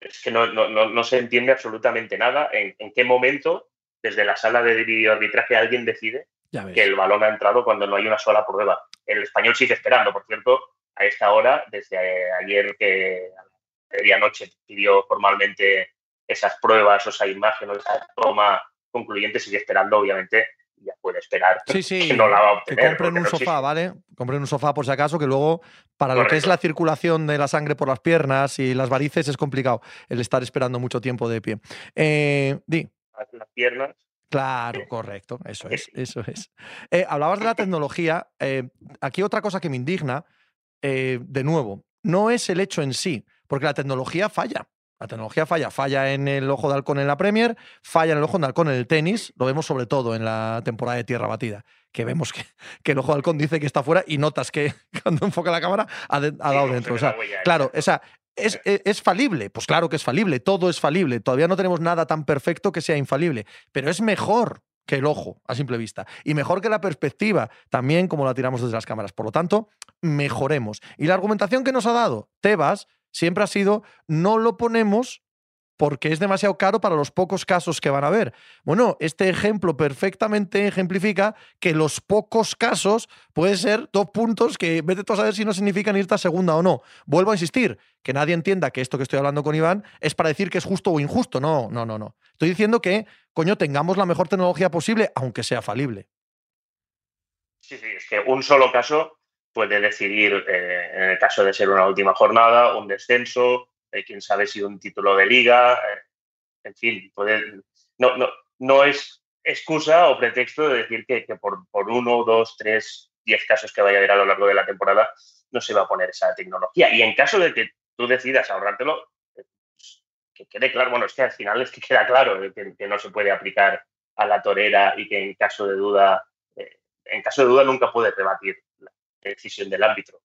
es que no, no, no, se entiende absolutamente nada en, en, qué momento, desde la sala de videoarbitraje, alguien decide que el balón ha entrado cuando no hay una sola prueba. El español sigue esperando, por cierto, a esta hora, desde ayer que medianoche pidió formalmente esas pruebas o esa imagen o esa toma concluyente, sigue esperando, obviamente, ya puede esperar sí, sí, que no la va a obtener. Que compren un sofá, ¿vale? Compren un sofá por si acaso, que luego para lo que es la circulación de la sangre por las piernas y las varices es complicado el estar esperando mucho tiempo de pie. Eh, di. Las piernas. Claro, correcto, eso es, eso es. Eh, hablabas de la tecnología. Eh, aquí otra cosa que me indigna eh, de nuevo, no es el hecho en sí, porque la tecnología falla. La tecnología falla. Falla en el ojo de halcón en la Premier, falla en el ojo de halcón en el tenis. Lo vemos sobre todo en la temporada de tierra batida, que vemos que, que el ojo de halcón dice que está fuera y notas que (laughs) cuando enfoca la cámara ha, de- ha dado dentro. O se sea, claro, esa, ¿Es, es- es falible? Pues claro que es falible, todo es falible. Todavía no tenemos nada tan perfecto que sea infalible, pero es mejor que el ojo a simple vista y mejor que la perspectiva también como la tiramos desde las cámaras. Por lo tanto, mejoremos. Y la argumentación que nos ha dado Tebas siempre ha sido no lo ponemos porque es demasiado caro para los pocos casos que van a haber. Bueno, este ejemplo perfectamente ejemplifica que los pocos casos pueden ser dos puntos que vete tú a saber si no significan irte a segunda o no. Vuelvo a insistir, que nadie entienda que esto que estoy hablando con Iván es para decir que es justo o injusto. No, no, no, no. Estoy diciendo que, coño, tengamos la mejor tecnología posible, aunque sea falible. Sí, sí, es que un solo caso puede decidir, eh, en el caso de ser una última jornada, un descenso, eh, quién sabe si un título de liga, eh, en fin, puede, no, no, no es excusa o pretexto de decir que, que por, por uno, dos, tres, diez casos que vaya a haber a lo largo de la temporada no se va a poner esa tecnología. Y en caso de que tú decidas ahorrártelo, eh, que quede claro, bueno, es que al final es que queda claro que, no se puede aplicar a la torera y que en caso de duda en caso de duda nunca puede rebatir decisión del árbitro,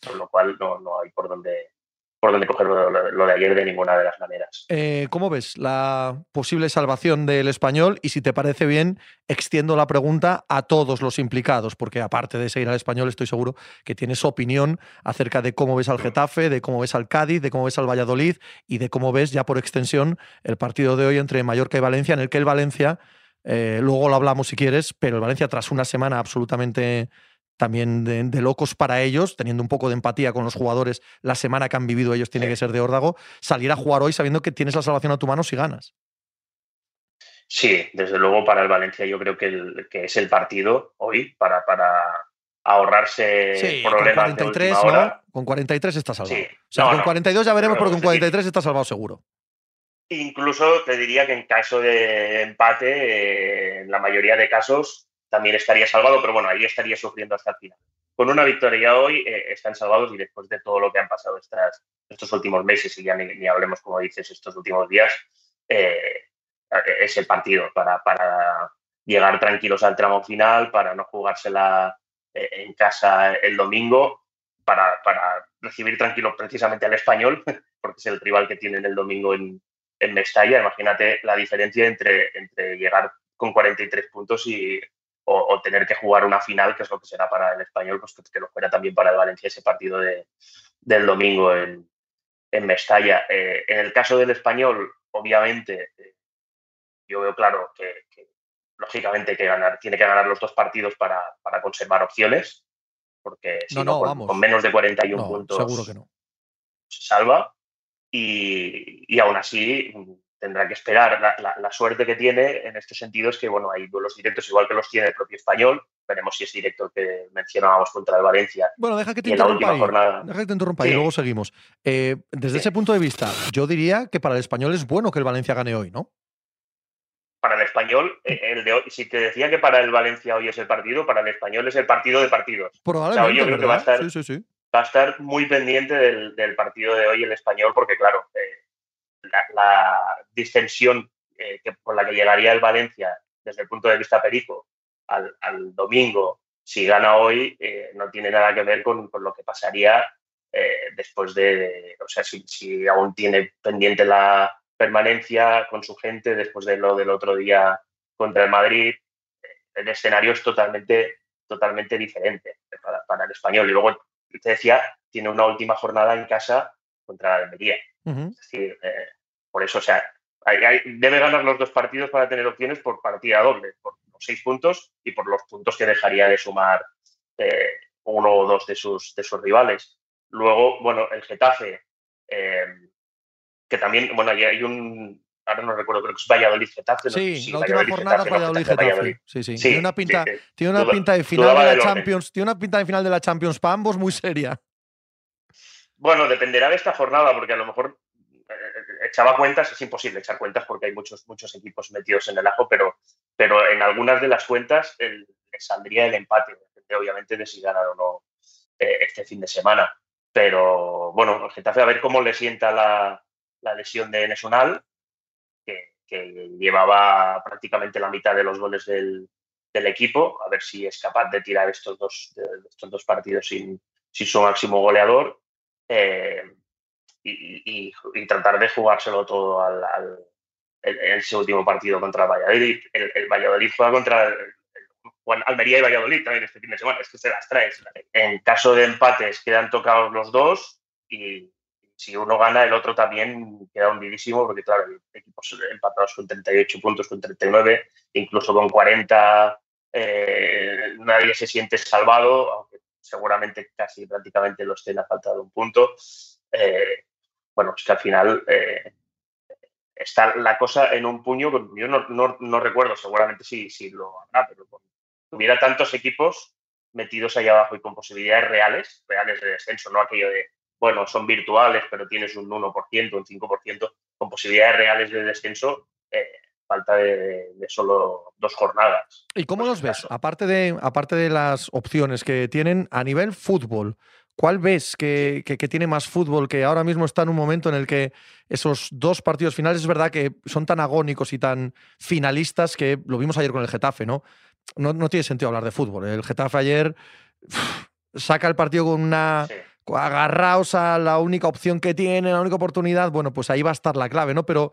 por lo cual no, no hay por dónde, por dónde coger lo, de ayer de ninguna de las maneras. Eh, ¿Cómo ves la posible salvación del español? Y si te parece bien, extiendo la pregunta a todos los implicados, porque aparte de seguir al español, estoy seguro que tienes opinión acerca de cómo ves al Getafe, de cómo ves al Cádiz, de cómo ves al Valladolid y de cómo ves ya por extensión el partido de hoy entre Mallorca y Valencia, en el que el Valencia, eh, luego lo hablamos si quieres, pero el Valencia tras una semana absolutamente también de, de locos para ellos, teniendo un poco de empatía con los jugadores, la semana que han vivido ellos tiene Sí. que ser de órdago, salir a jugar hoy sabiendo que tienes la salvación a tu mano si ganas. Sí, desde luego para el Valencia yo creo que, el- que es el partido hoy para, para ahorrarse Sí, con problemas 43, de hora. ¿no? Con 43 está salvado. Sí. O sea, No, con no. 42 ya veremos, Pero con es decir- 43 está salvado seguro. Incluso te diría que en caso de empate, eh, en la mayoría de casos, también estaría salvado, pero bueno, ahí estaría sufriendo hasta el final. Con una victoria hoy eh, están salvados y después de todo lo que han pasado estas, estos últimos meses, y ya ni, ni hablemos, como dices, estos últimos días, eh, es el partido para, para llegar tranquilos al tramo final, para no jugársela eh, en casa el domingo, para, para recibir tranquilos precisamente al español, (laughs) porque es el rival que tienen el domingo en, en Mestalla. Imagínate la diferencia entre, entre llegar con 43 puntos y, o, o tener que jugar una final, que es lo que será para el español, pues que, que lo fuera también para el Valencia ese partido de, del domingo en, en Mestalla. Eh, en el caso del español, obviamente, eh, yo veo claro que, que, lógicamente que ganar, tiene que ganar los dos partidos para, para conservar opciones, porque si No, no, no, con, vamos. con menos de 41 No, puntos seguro que no. se salva y, y aún así tendrá que esperar. La, la- la suerte que tiene en este sentido es que bueno, hay duelos directos igual que los tiene el propio español. Veremos si es directo el que mencionábamos contra el Valencia Bueno, deja que te y interrumpa última ahí. jornada. Deja que te interrumpa Sí. luego seguimos. Eh, desde Sí. ese punto de vista, yo diría que para el español es bueno que el Valencia gane hoy, ¿no? Para el español, eh, el de hoy, si te decía que para el Valencia hoy es el partido, para el español es el partido de partidos. Probablemente, yo creo que va a estar- sí. va a estar muy pendiente del, del partido de hoy el español, porque claro, eh, la, la distensión eh, que, con la que llegaría el Valencia desde el punto de vista perico al, al domingo, si gana hoy, eh, no tiene nada que ver con, con lo que pasaría eh, después de, de- o sea, si, si aún tiene pendiente la permanencia con su gente después de lo del otro día contra el Madrid, eh, el escenario es totalmente, totalmente diferente para, para el español. Y luego te decía, tiene una última jornada en casa contra la Almería. Ujú. Es decir, eh, por eso, o sea, hay- hay- debe ganar los dos partidos para tener opciones por partida doble, por los seis puntos y por los puntos que dejaría de sumar eh, uno o dos de sus, de sus rivales. Luego, bueno, el Getafe, eh, que también, bueno, hay, hay un, ahora no recuerdo, creo que es Valladolid-Getafe. no sé Sí, la última jornada no, Valladolid. Getafe. Sí, sí. Sí, Tiene una pinta, sí, tiene una Duda- pinta de final de la. Champions. Tiene una pinta de final de la Champions para ambos muy seria. Bueno, dependerá de esta jornada, porque a lo mejor echaba cuentas, es imposible echar cuentas porque hay muchos, muchos equipos metidos en el ajo, pero, pero en algunas de las cuentas el- saldría el empate, obviamente de si ganan o no este fin de semana. Pero bueno, el a ver cómo le sienta la, lesión de Nesonal, que, llevaba prácticamente la mitad de los goles del, equipo, a ver si es capaz de tirar estos dos, estos dos partidos sin, su máximo goleador eh, y, tratar de jugárselo todo al, en ese último partido contra el Valladolid. El, Valladolid juega contra el, Almería y Valladolid también este fin de semana, es que se las trae. En caso de empates quedan tocados los dos y si uno gana, el otro también queda hundidísimo, porque claro, el equipo empatados con 38 puntos, con 39, incluso con 40, eh, nadie se siente salvado, aunque seguramente casi prácticamente los estén a falta de un punto. Eh, bueno, es que al final eh, está la cosa en un puño, yo no, recuerdo, seguramente sí, sí lo habrá, pero hubiera tantos equipos metidos ahí abajo y con posibilidades reales, reales de descenso, no aquello de, bueno, son virtuales, pero tienes un 1%, un 5%, con posibilidades reales de descenso, eh, falta de, solo dos jornadas. ¿Y cómo los ves? Aparte de, aparte de las opciones que tienen a nivel fútbol, ¿cuál ves que, que, tiene más fútbol, que ahora mismo está en un momento en el que esos dos partidos finales es verdad que son tan agónicos y tan finalistas que lo vimos ayer con el Getafe, ¿no? no, tiene sentido hablar de fútbol. El Getafe ayer saca el partido con una... agarraos a la única opción que tiene, la única oportunidad, bueno, pues ahí va a estar la clave, ¿no? Pero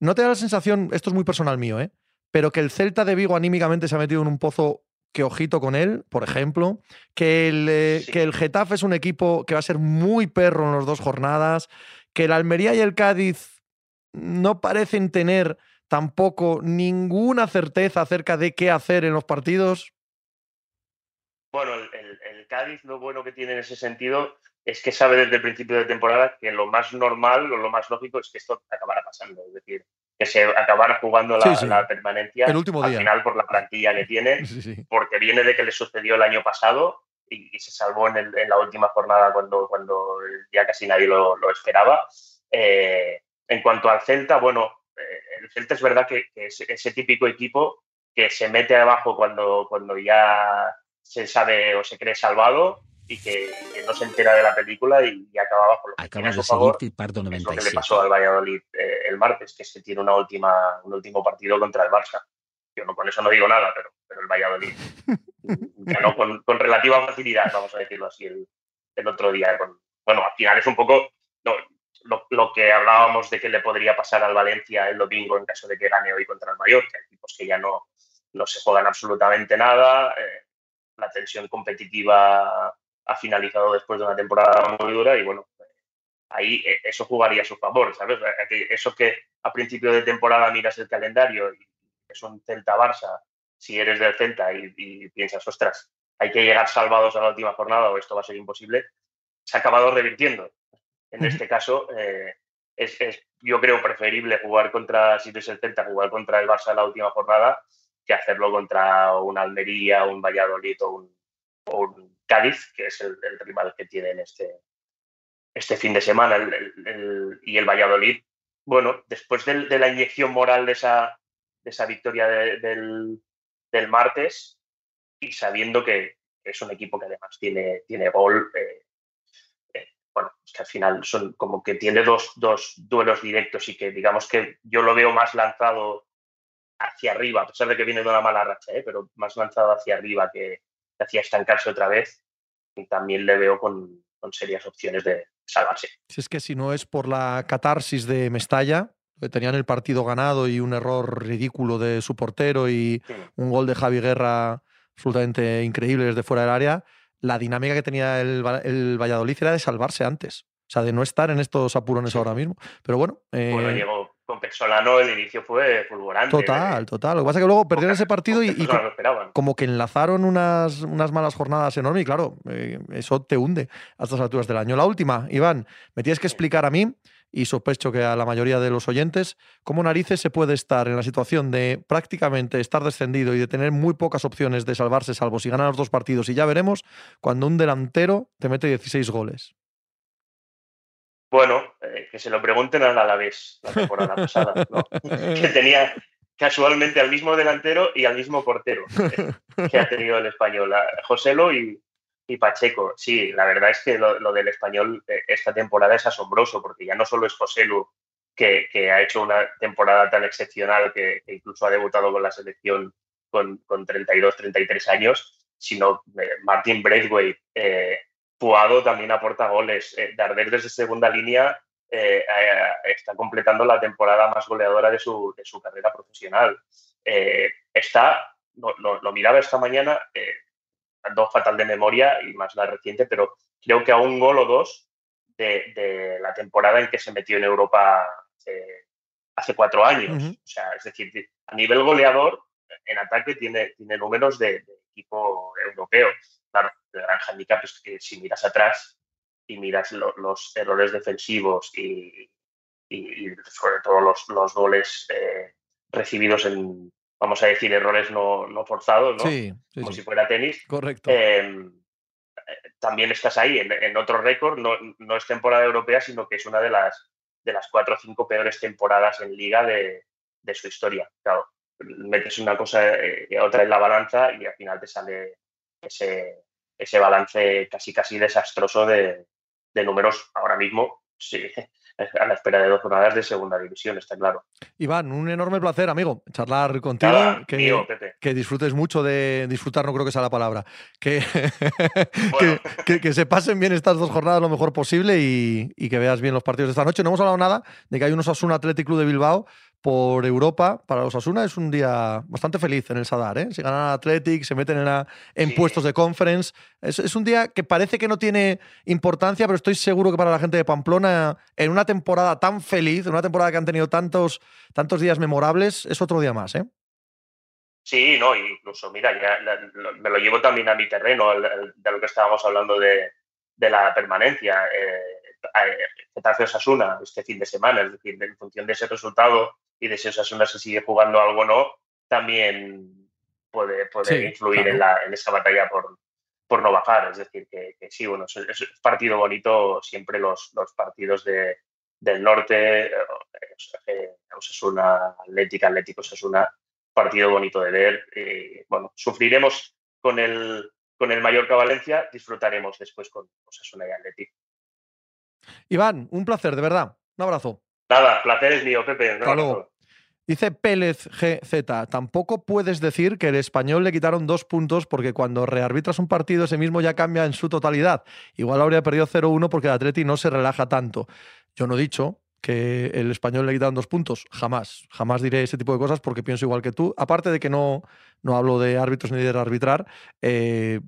no te da la sensación, esto es muy personal mío, ¿eh? Pero que el Celta de Vigo anímicamente se ha metido en un pozo que ojito con él, por ejemplo, que el, eh, que el Getafe es un equipo que va a ser muy perro en las dos jornadas, que el Almería y el Cádiz no parecen tener tampoco ninguna certeza acerca de qué hacer en los partidos? Bueno, el, Cádiz lo bueno que tiene en ese sentido es que sabe desde el principio de temporada que lo más normal o lo más lógico es que esto acabara pasando. Es decir, que se acabara jugando la, permanencia el último al final por la plantilla que tiene, (laughs) porque viene de que le sucedió el año pasado y, se salvó en, la última jornada cuando, cuando ya casi nadie lo, esperaba. Eh, en cuanto al Celta, bueno, eh, el Celta es verdad que, es ese típico equipo que se mete abajo cuando, cuando ya se sabe o se cree salvado y que, no se entera de la película y, acaba abajo. Lo que de favor, Pardo 97. Es lo que le pasó al Valladolid eh, el martes, que se tiene una última, un último partido contra el Barça. Yo no, con eso no digo nada, pero, pero el Valladolid (laughs) ganó con, con, relativa facilidad, vamos a decirlo así, el, el otro día. Con, bueno, al final es un poco, no, lo, que hablábamos de que le podría pasar al Valencia el domingo en caso de que gane hoy contra el Mallorca, equipos que ya no, no se juegan absolutamente nada, eh, la tensión competitiva ha finalizado después de una temporada muy dura y bueno, ahí eh, eso jugaría a su favor, ¿sabes? Eso que a principio de temporada miras el calendario y es un Celta-Barça, si eres del Celta y, y, piensas, ostras, hay que llegar salvados a la última jornada o esto va a ser imposible, se ha acabado revirtiendo. En este caso, eh, es, yo creo preferible jugar contra, si eres el Celta, jugar contra el Barça en la última jornada que hacerlo contra un Almería, un Valladolid o un, Cádiz, que es el, rival que tienen este, este fin de semana. y el Valladolid, bueno, después de, la inyección moral de esa, de esa victoria del, martes y sabiendo que es un equipo que además tiene, tiene gol, eh, bueno, es que al final son como que tiene dos, duelos directos y que digamos que yo lo veo más lanzado hacia arriba, a pesar de que viene de una mala racha, ¿eh? pero más lanzado hacia arriba que, hacia estancarse otra vez también le veo con, serias opciones de salvarse. Si es que si no es por la catarsis de Mestalla, que tenían el partido ganado y un error ridículo de su portero y un gol de Javi Guerra absolutamente increíble desde fuera del área, la dinámica que tenía el, el, Valladolid era de salvarse antes. O sea, de no estar en estos apurones ahora mismo. Pero bueno. Eh... Bueno, llegó con Pesolano, el inicio fue fulgurante. Total, ¿eh? total. Lo que pasa es que luego perdieron ese partido y, como que enlazaron unas, unas malas jornadas enormes y claro, eh, eso te hunde a estas alturas del año. La última, Iván, me tienes que explicar a mí y sospecho que a la mayoría de los oyentes, cómo narices se puede estar en la situación de prácticamente estar descendido y de tener muy pocas opciones de salvarse, salvo si ganan los dos partidos. Y ya veremos cuando un delantero te mete 16 goles. Bueno, eh, que se lo pregunten a la vez la temporada pasada, (laughs) que tenía casualmente al mismo delantero y al mismo portero que, ha tenido el español, Joselo y, y Pacheco. Sí, la verdad es que lo, del español eh, esta temporada es asombroso, porque ya no solo es José Lu, que, ha hecho una temporada tan excepcional que, incluso ha debutado con la selección con, con 32, 33 años, sino eh, Martin Braithwaite. Eh, Puado también aporta goles. Eh, Darder desde segunda línea eh, está completando la temporada más goleadora de su, de su carrera profesional. está, lo, miraba esta mañana, dos fatal de memoria y más la reciente, pero creo que a un gol o dos de, la temporada en que se metió en Europa hace cuatro años. O sea, es decir, a nivel goleador, en ataque tiene, tiene números de, equipo europeo. El gran handicap es que si miras atrás y miras los errores defensivos y, sobre todo los, los goles eh, recibidos en, vamos a decir, errores no, no forzados, ¿no? Sí, Como si fuera tenis. Correcto. Em, también estás ahí en, otro récord, no, no, es temporada europea, sino que es una de las, de las cuatro o cinco peores temporadas en liga de, de su historia. Claro, metes una cosa y otra en la balanza y al final te sale ese, ese balance casi casi desastroso de, números ahora mismo, sí, (laughs) a la espera de dos jornadas de segunda división, está claro. Iván, un enorme placer, amigo, charlar contigo. que, que, disfrutes mucho de disfrutar, no creo que sea la palabra. (laughs) Que, que, se pasen bien estas dos jornadas lo mejor posible y, y, que veas bien los partidos de esta noche. No hemos hablado nada de que hay unos Asuna Athletic Club de Bilbao por Europa para los Asuna es un día bastante feliz en el Sadar. ¿eh? Si ganan Athletic, se meten en, en puestos de conference. Es, un día que parece que no tiene importancia, pero estoy seguro que para la gente de Pamplona, en una temporada tan feliz, en una temporada que han tenido tantos, tantos días memorables, es otro día más. ¿eh? Sí, no, incluso, mira, ya me lo llevo también a mi terreno, de lo que estábamos hablando de, la permanencia. Eh, Getafe Osasuna este fin de semana, es decir, en función de ese resultado y de si Osasuna se sigue jugando algo o no, también puede, puede influir en, la, en esa batalla por, por no bajar. Es decir, que, sí, bueno, es, es, partido bonito siempre los, los partidos de, del norte, eh, Osasuna, Atlética, Atlético Osasuna, partido bonito de ver. Eh, bueno, sufriremos con el, con el Mallorca Valencia, disfrutaremos después con Osasuna y Atlético. Iván, un placer, de verdad. Un abrazo. Nada, placer es mío, Pepe. Dice Pérez GZ, tampoco puedes decir que el español le quitaron dos puntos porque cuando rearbitras un partido ese mismo ya cambia en su totalidad. Igual habría perdido 0-1 porque el Atleti no se relaja tanto. Yo no he dicho que el español le quitaron dos puntos. Jamás. Jamás diré ese tipo de cosas porque pienso igual que tú. Aparte de que no, no hablo de árbitros ni de arbitrar, eh,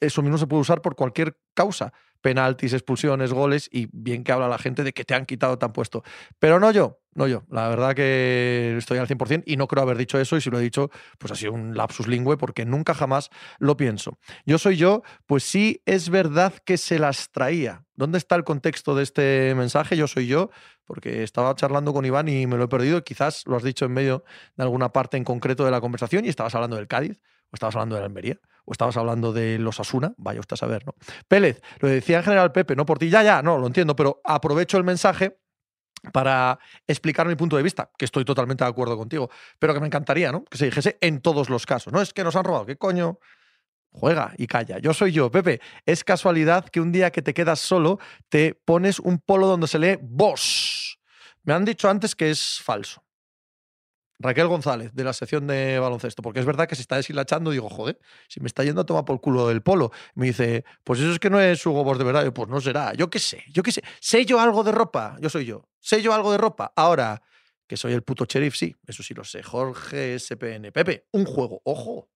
eso mismo se puede usar por cualquier causa penaltis, expulsiones, goles y bien que habla la gente de que te han quitado, tan puesto. Pero no yo, no yo. La verdad que estoy al 100% y no creo haber dicho eso y si lo he dicho, pues ha sido un lapsus lingüe porque nunca jamás lo pienso. Yo soy yo, pues sí es verdad que se las traía. ¿Dónde está el contexto de este mensaje? Yo soy yo, porque estaba charlando con Iván y me lo he perdido. Quizás lo has dicho en medio de alguna parte en concreto de la conversación y estabas hablando del Cádiz o estabas hablando de la Almería o estabas hablando de los Asuna, vaya usted a saber, ¿no? Pérez, lo decía en general Pepe, no por ti, ya, ya, no, lo entiendo, pero aprovecho el mensaje para explicar mi punto de vista, que estoy totalmente de acuerdo contigo, pero que me encantaría, ¿no? Que se dijese en todos los casos. No es que nos han robado, ¿qué coño? Juega y calla. Yo soy yo, Pepe. Es casualidad que un día que te quedas solo te pones un polo donde se lee vos. Me han dicho antes que es falso. Raquel González, de la sección de baloncesto, porque es verdad que se está deshilachando, digo, joder, si me está yendo a tomar por culo el polo. Me dice, pues eso es que no es Hugo Boss de verdad. Yo, pues no será, yo qué sé, yo qué sé. ¿Sé yo algo de ropa? Yo soy yo. ¿Sé yo algo de ropa? Ahora, que soy el puto sheriff, sí, eso sí lo sé. Jorge SPN. Pepe, un juego, ojo.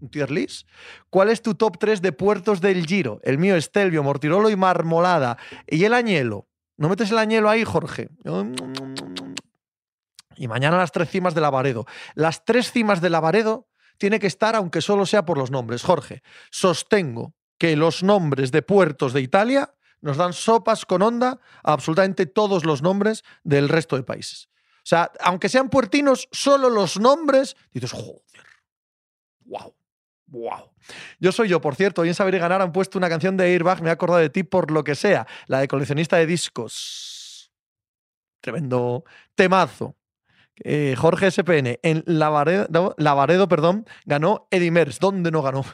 Un tier list. ¿Cuál es tu top 3 de puertos del Giro? El mío es Telvio, Mortirolo y Marmolada. ¿Y el añelo? ¿No metes el añelo ahí, Jorge? Y mañana las tres cimas de Lavaredo. Las tres cimas de Lavaredo tiene que estar, aunque solo sea por los nombres. Jorge, sostengo que los nombres de puertos de Italia nos dan sopas con onda a absolutamente todos los nombres del resto de países. O sea, aunque sean puertinos, solo los nombres, dices, joder, wow. Wow. Yo soy yo, por cierto, hoy en Saber y Ganar han puesto una canción de Airbag, me he acordado de ti por lo que sea, la de coleccionista de discos. Tremendo temazo. Eh, Jorge SPN en Lavaredo, Lavaredo perdón, ganó Eddie Merckx. ¿Dónde no ganó?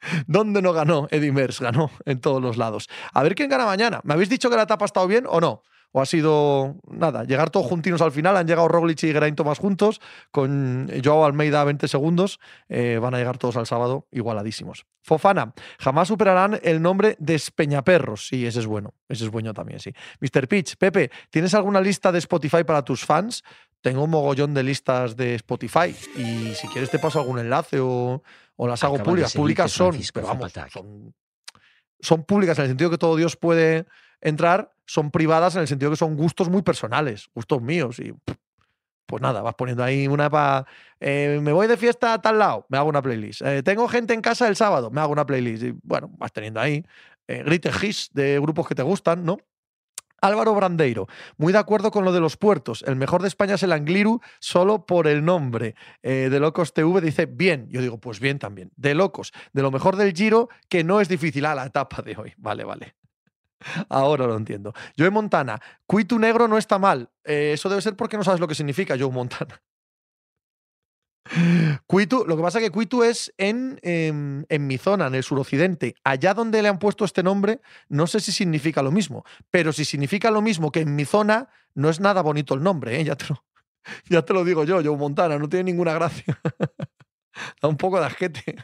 (laughs) ¿Dónde no ganó Eddie Merckx? Ganó en todos los lados. A ver quién gana mañana. ¿Me habéis dicho que la etapa ha estado bien o no? ¿O ha sido nada? Llegar todos juntinos al final. Han llegado Roglic y Geraint Thomas juntos. Con Joao Almeida a 20 segundos. Eh, van a llegar todos al sábado igualadísimos. Fofana. Jamás superarán el nombre de Espeñaperros. Sí, ese es bueno. Ese es bueno también, sí. Mr. Pitch. Pepe, ¿tienes alguna lista de Spotify para tus fans? Tengo un mogollón de listas de Spotify. Y si quieres te paso algún enlace o, o las hago Acaba públicas. Públicas son, pero vamos, son, son públicas en el sentido que todo Dios puede entrar, son privadas en el sentido que son gustos muy personales, gustos míos. Y pues nada, vas poniendo ahí una para. me voy de fiesta a tal lado, me hago una playlist. Eh, tengo gente en casa el sábado, me hago una playlist. Y bueno, vas teniendo ahí eh, grite hits de grupos que te gustan, ¿no? Álvaro Brandeiro, muy de acuerdo con lo de los puertos. El mejor de España es el Angliru solo por el nombre. Eh, de Locos TV dice bien. Yo digo, pues bien también. De Locos, de lo mejor del Giro, que no es difícil a la etapa de hoy. Vale, vale. Ahora lo entiendo. Joe Montana, Cuitu negro no está mal. Eh, eso debe ser porque no sabes lo que significa Joe Montana. Cuitu, lo que pasa es que Cuitu es en, em, en mi zona, en el suroccidente. Allá donde le han puesto este nombre, no sé si significa lo mismo. Pero si significa lo mismo que en mi zona, no es nada bonito el nombre, ¿eh? ya, te lo, (laughs) ya te lo digo yo, Joe Montana, no tiene ninguna gracia. (laughs) da un poco de asquete.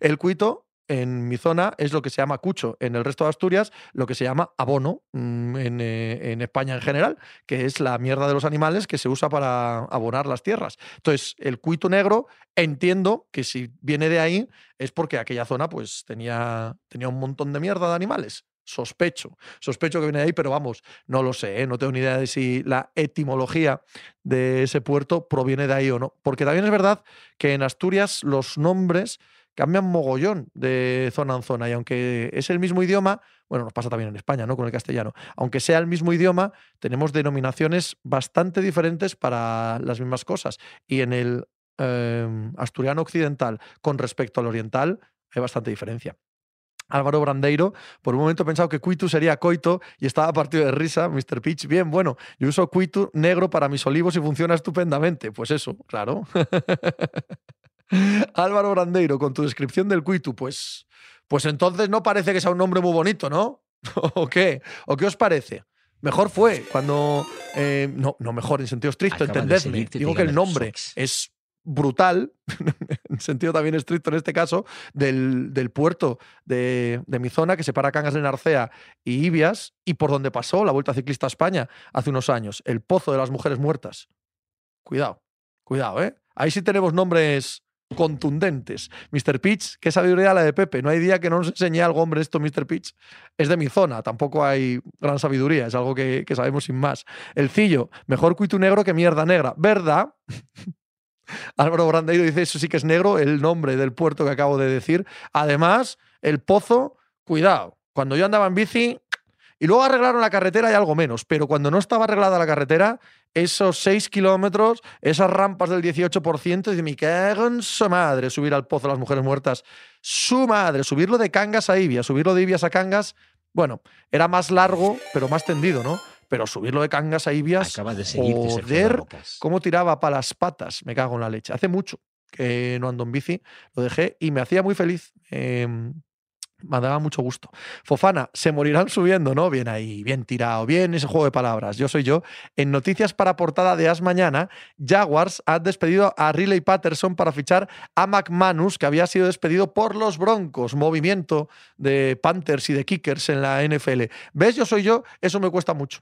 el cuito en mi zona es lo que se llama cucho. En el resto de Asturias, lo que se llama abono mm, en, eh, en España en general, que es la mierda de los animales que se usa para abonar las tierras. Entonces, el cuito negro, entiendo que si viene de ahí es porque aquella zona pues tenía, tenía un montón de mierda de animales. Sospecho, sospecho que viene de ahí, pero vamos, no lo sé, ¿eh? no tengo ni idea de si la etimología de ese puerto proviene de ahí o no. Porque también es verdad que en Asturias los nombres cambian mogollón de zona en zona y aunque es el mismo idioma, bueno, nos pasa también en España, ¿no? Con el castellano, aunque sea el mismo idioma, tenemos denominaciones bastante diferentes para las mismas cosas. Y en el eh, asturiano occidental con respecto al oriental hay bastante diferencia. Álvaro Brandeiro, por un momento he pensado que Cuitu sería coito y estaba partido de risa, Mr. Pitch. Bien, bueno, yo uso Cuitu negro para mis olivos y funciona estupendamente. Pues eso, claro. (laughs) Álvaro Brandeiro, con tu descripción del Cuitu, pues, pues entonces no parece que sea un nombre muy bonito, ¿no? (laughs) ¿O qué? ¿O qué os parece? Mejor fue cuando. eh, no, no mejor en sentido estricto, Acaba de entendedme. seguirte Digo que el nombre es brutal, (laughs) en sentido también estricto en este caso, del, del puerto de, de mi zona que separa Cangas de Narcea y Ibias y por donde pasó la Vuelta Ciclista a España hace unos años, el Pozo de las Mujeres Muertas. Cuidado, cuidado, ¿eh? Ahí sí tenemos nombres contundentes. Mr. Pitch, qué sabiduría la de Pepe. No hay día que no nos enseñe algo, hombre, esto, Mr. Pitch. Es de mi zona, tampoco hay gran sabiduría, es algo que, que sabemos sin más. El Cillo, mejor cuitu negro que mierda negra. ¿Verdad? (laughs) Álvaro Brandeiro dice, eso sí que es negro, el nombre del puerto que acabo de decir. Además, el pozo, cuidado. Cuando yo andaba en bici, y luego arreglaron la carretera y algo menos, pero cuando no estaba arreglada la carretera, esos 6 kilómetros, esas rampas del 18%, dice, me cago en su madre subir al pozo de las mujeres muertas. Su madre, subirlo de Cangas a Ibias, subirlo de Ibias a Cangas, bueno, era más largo, pero más tendido, ¿no? Pero subirlo de Cangas a Ibias, de seguirte joder, cómo tiraba para las patas, me cago en la leche. Hace mucho que no ando en bici, lo dejé y me hacía muy feliz. Eh, me daba mucho gusto. Fofana, se morirán subiendo, ¿no? Bien ahí, bien tirado, bien ese juego de palabras. Yo soy yo. En noticias para portada de As Mañana, Jaguars ha despedido a Riley Patterson para fichar a McManus, que había sido despedido por los Broncos. Movimiento de Panthers y de Kickers en la NFL. ¿Ves? Yo soy yo, eso me cuesta mucho.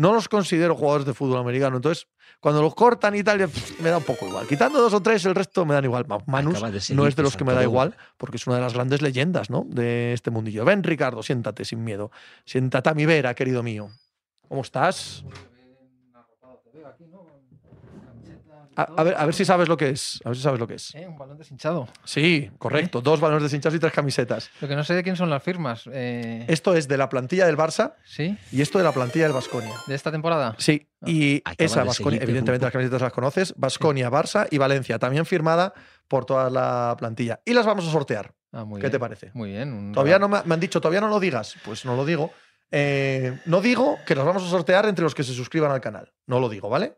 No los considero jugadores de fútbol americano. Entonces, cuando los cortan y tal, me da un poco igual. Quitando dos o tres, el resto me dan igual. Manus no es de los que me da igual, porque es una de las grandes leyendas ¿no? de este mundillo. Ven, Ricardo, siéntate sin miedo. Siéntate a mi vera, querido mío. ¿Cómo estás? A, a ver, a ver si sabes lo que es. A ver si sabes lo que es. Eh, un balón deshinchado. Sí, correcto. Dos balones deshinchados y tres camisetas. Lo que no sé de quién son las firmas. eh, Esto es de la plantilla del Barça ¿Sí? y esto de la plantilla del Vasconia. ¿De esta temporada? Sí, y Acaba esa seguirte evidentemente las camisetas las conoces, Vasconia, Barça y Valencia, también firmada por toda la plantilla. Y las vamos a sortear. Ah, muy ¿Qué bien. te parece? Muy bien. un Todavía no me, me han dicho, todavía no lo digas. Pues no lo digo. Eh, no digo que las vamos a sortear entre los que se suscriban al canal. No lo digo, ¿vale?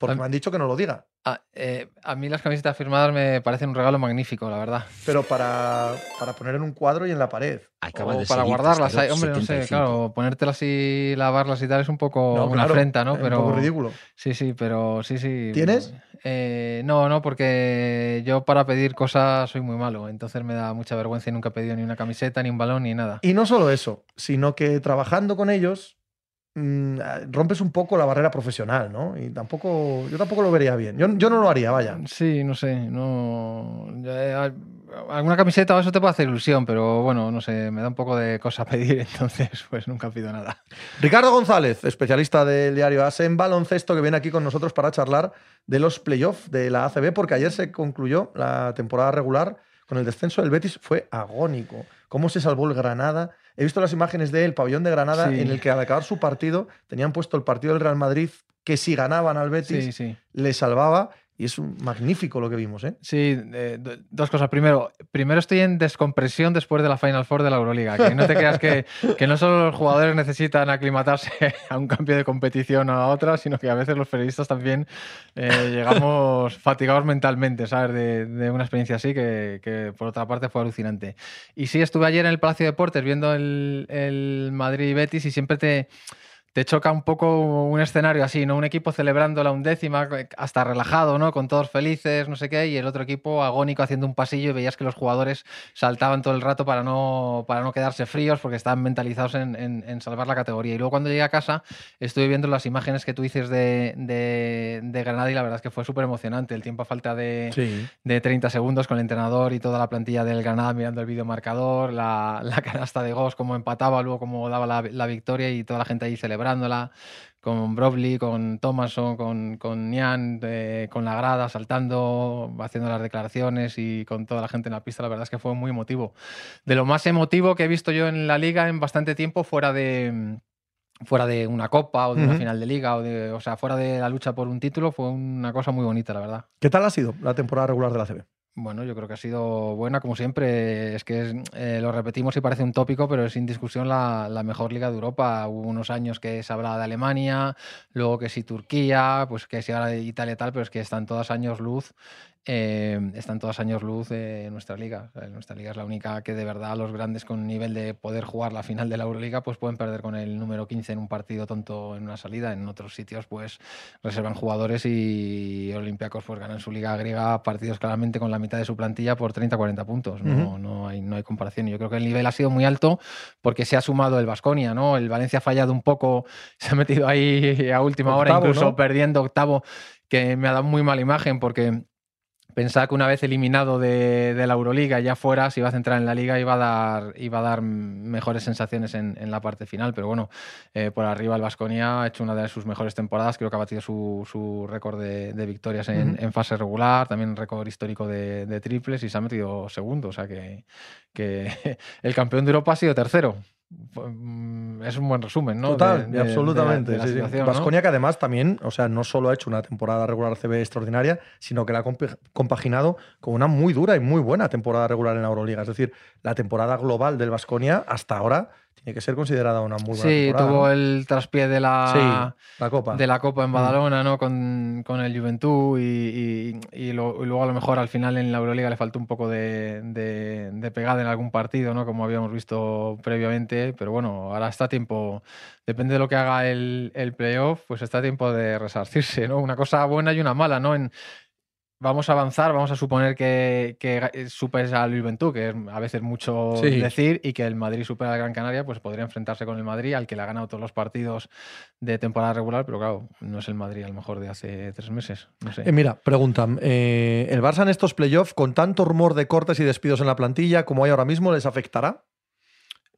Porque me han dicho que no lo diga. Ah, eh, a mí las camisetas firmadas me parecen un regalo magnífico, la verdad. Pero para, para poner en un cuadro y en la pared. Acaba O de para guardarlas ahí. Hombre, no sé, 75. claro, ponértelas y lavarlas y tal es un poco No, una claro, afrenta, ¿no? es Pero Un poco ridículo. Sí, sí, pero sí, sí. ¿Tienes? Eh, no, no, porque yo para pedir cosas soy muy malo. Entonces me da mucha vergüenza y nunca he pedido ni una camiseta, ni un balón, ni nada. Y no solo eso, sino que trabajando con ellos mm, rompes un poco la barrera profesional, ¿no? Y tampoco, yo tampoco lo vería bien. Yo, yo no lo haría, vaya. Sí, no sé, no. ya, eh, alguna camiseta o eso te puede hacer ilusión, pero bueno, no sé, me da un poco de cosa (laughs) pedir, entonces pues nunca pido nada. Ricardo González, especialista del diario AS en baloncesto, que viene aquí con nosotros para charlar de los playoffs de la ACB, porque ayer se concluyó la temporada regular con el descenso del Betis. Fue agónico. ¿Cómo se salvó el Granada? He visto las imágenes del pabellón de Granada Sí. en el que al acabar su partido tenían puesto el partido del Real Madrid, que si ganaban al Betis Sí, sí. le salvaba. Y es un magnífico lo que vimos, ¿eh? Sí, eh, do- dos cosas. Primero, primero estoy en descompresión después de la Final Four de la Euroliga. Que no te creas que, (laughs) que no solo los jugadores necesitan aclimatarse a un cambio de competición o a otra, sino que a veces los periodistas también eh, (laughs) llegamos fatigados mentalmente, ¿sabes? De, de una experiencia así que, que, por otra parte fue alucinante. Y sí, estuve ayer en el Palacio de Deportes viendo el, el Madrid Betis y siempre te te choca un poco un escenario así, ¿no? Un equipo celebrando la undécima, hasta relajado, ¿no? Con todos felices, no sé qué, y el otro equipo agónico haciendo un pasillo y veías que los jugadores saltaban todo el rato para no, para no quedarse fríos porque estaban mentalizados en, en, en salvar la categoría. Y luego cuando llegué a casa estuve viendo las imágenes que tú dices de, de, de Granada y la verdad es que fue súper emocionante. El tiempo a falta de, Sí. de 30 segundos con el entrenador y toda la plantilla del Granada mirando el videomarcador, la, la canasta de Goss, cómo empataba, luego cómo daba la, la, victoria y toda la gente ahí celebrándola, con Brobley, con Thomason, con, con Nian, eh, con la grada, saltando, haciendo las declaraciones y con toda la gente en la pista. La verdad es que fue muy emotivo. De lo más emotivo que he visto yo en la liga en bastante tiempo fuera de fuera de una copa o de una uh -huh. final de liga o, de, o sea, fuera de la lucha por un título, fue una cosa muy bonita, la verdad. ¿Qué tal ha sido la temporada regular de la CB? Bueno, yo creo que ha sido buena, como siempre. Es que eh, lo repetimos y parece un tópico, pero es sin discusión la, mejor liga de Europa. Hubo unos años que se hablaba de Alemania, luego que si Turquía, pues que si ahora Italia y tal, pero es que están todos años luz. Eh, están todos años luz de nuestra liga. O sea, nuestra liga es la única que de verdad los grandes con nivel de poder jugar la final de la Euroliga pues pueden perder con el número 15 en un partido tonto en una salida. En otros sitios pues reservan jugadores y Olympiacos pues ganan su liga griega partidos claramente con la mitad de su plantilla por 30-40 puntos. No, uh -huh. no, hay, no hay comparación. Yo creo que el nivel ha sido muy alto porque se ha sumado el Vasconia, ¿no? El Valencia ha fallado un poco, (laughs) se ha metido ahí a última octavo, hora, incluso ¿no? perdiendo octavo, que me ha dado muy mala imagen porque pensaba que una vez eliminado de, de, la Euroliga ya fuera, se iba a centrar en la liga iba a dar, iba a dar mejores sensaciones en, en la parte final. Pero bueno, eh, por arriba el Vasconia ha hecho una de sus mejores temporadas, creo que ha batido su, su récord de, de, victorias en, uh -huh. en, fase regular, también récord histórico de, de, triples y se ha metido segundo. O sea que, que (laughs) el campeón de Europa ha sido tercero es un buen resumen, ¿no? Total, de, de, absolutamente. Vasconia sí, sí. ¿no? que además también, o sea, no solo ha hecho una temporada regular CB extraordinaria, sino que la ha compaginado con una muy dura y muy buena temporada regular en la Euroliga. Es decir, la temporada global del Vasconia hasta ahora tiene que ser considerada una muy buena sí, temporada. tuvo ¿no? el traspié de la, sí, la Copa. de la Copa en Badalona, mm. ¿no? Con, con, el Juventud y, y, y, lo, y, luego a lo mejor al final en la Euroliga le faltó un poco de, de, de, pegada en algún partido, ¿no? Como habíamos visto previamente, pero bueno, ahora está tiempo, depende de lo que haga el, el playoff, pues está tiempo de resarcirse, ¿no? Una cosa buena y una mala, ¿no? En, vamos a avanzar, vamos a suponer que, que superes al Juventud, que es a veces mucho sí. decir, y que el Madrid supera al Gran Canaria, pues podría enfrentarse con el Madrid, al que le ha ganado todos los partidos de temporada regular, pero claro, no es el Madrid a lo mejor de hace tres meses. No sé. eh, mira, preguntan, eh, ¿el Barça en estos playoffs, con tanto rumor de cortes y despidos en la plantilla como hay ahora mismo, les afectará?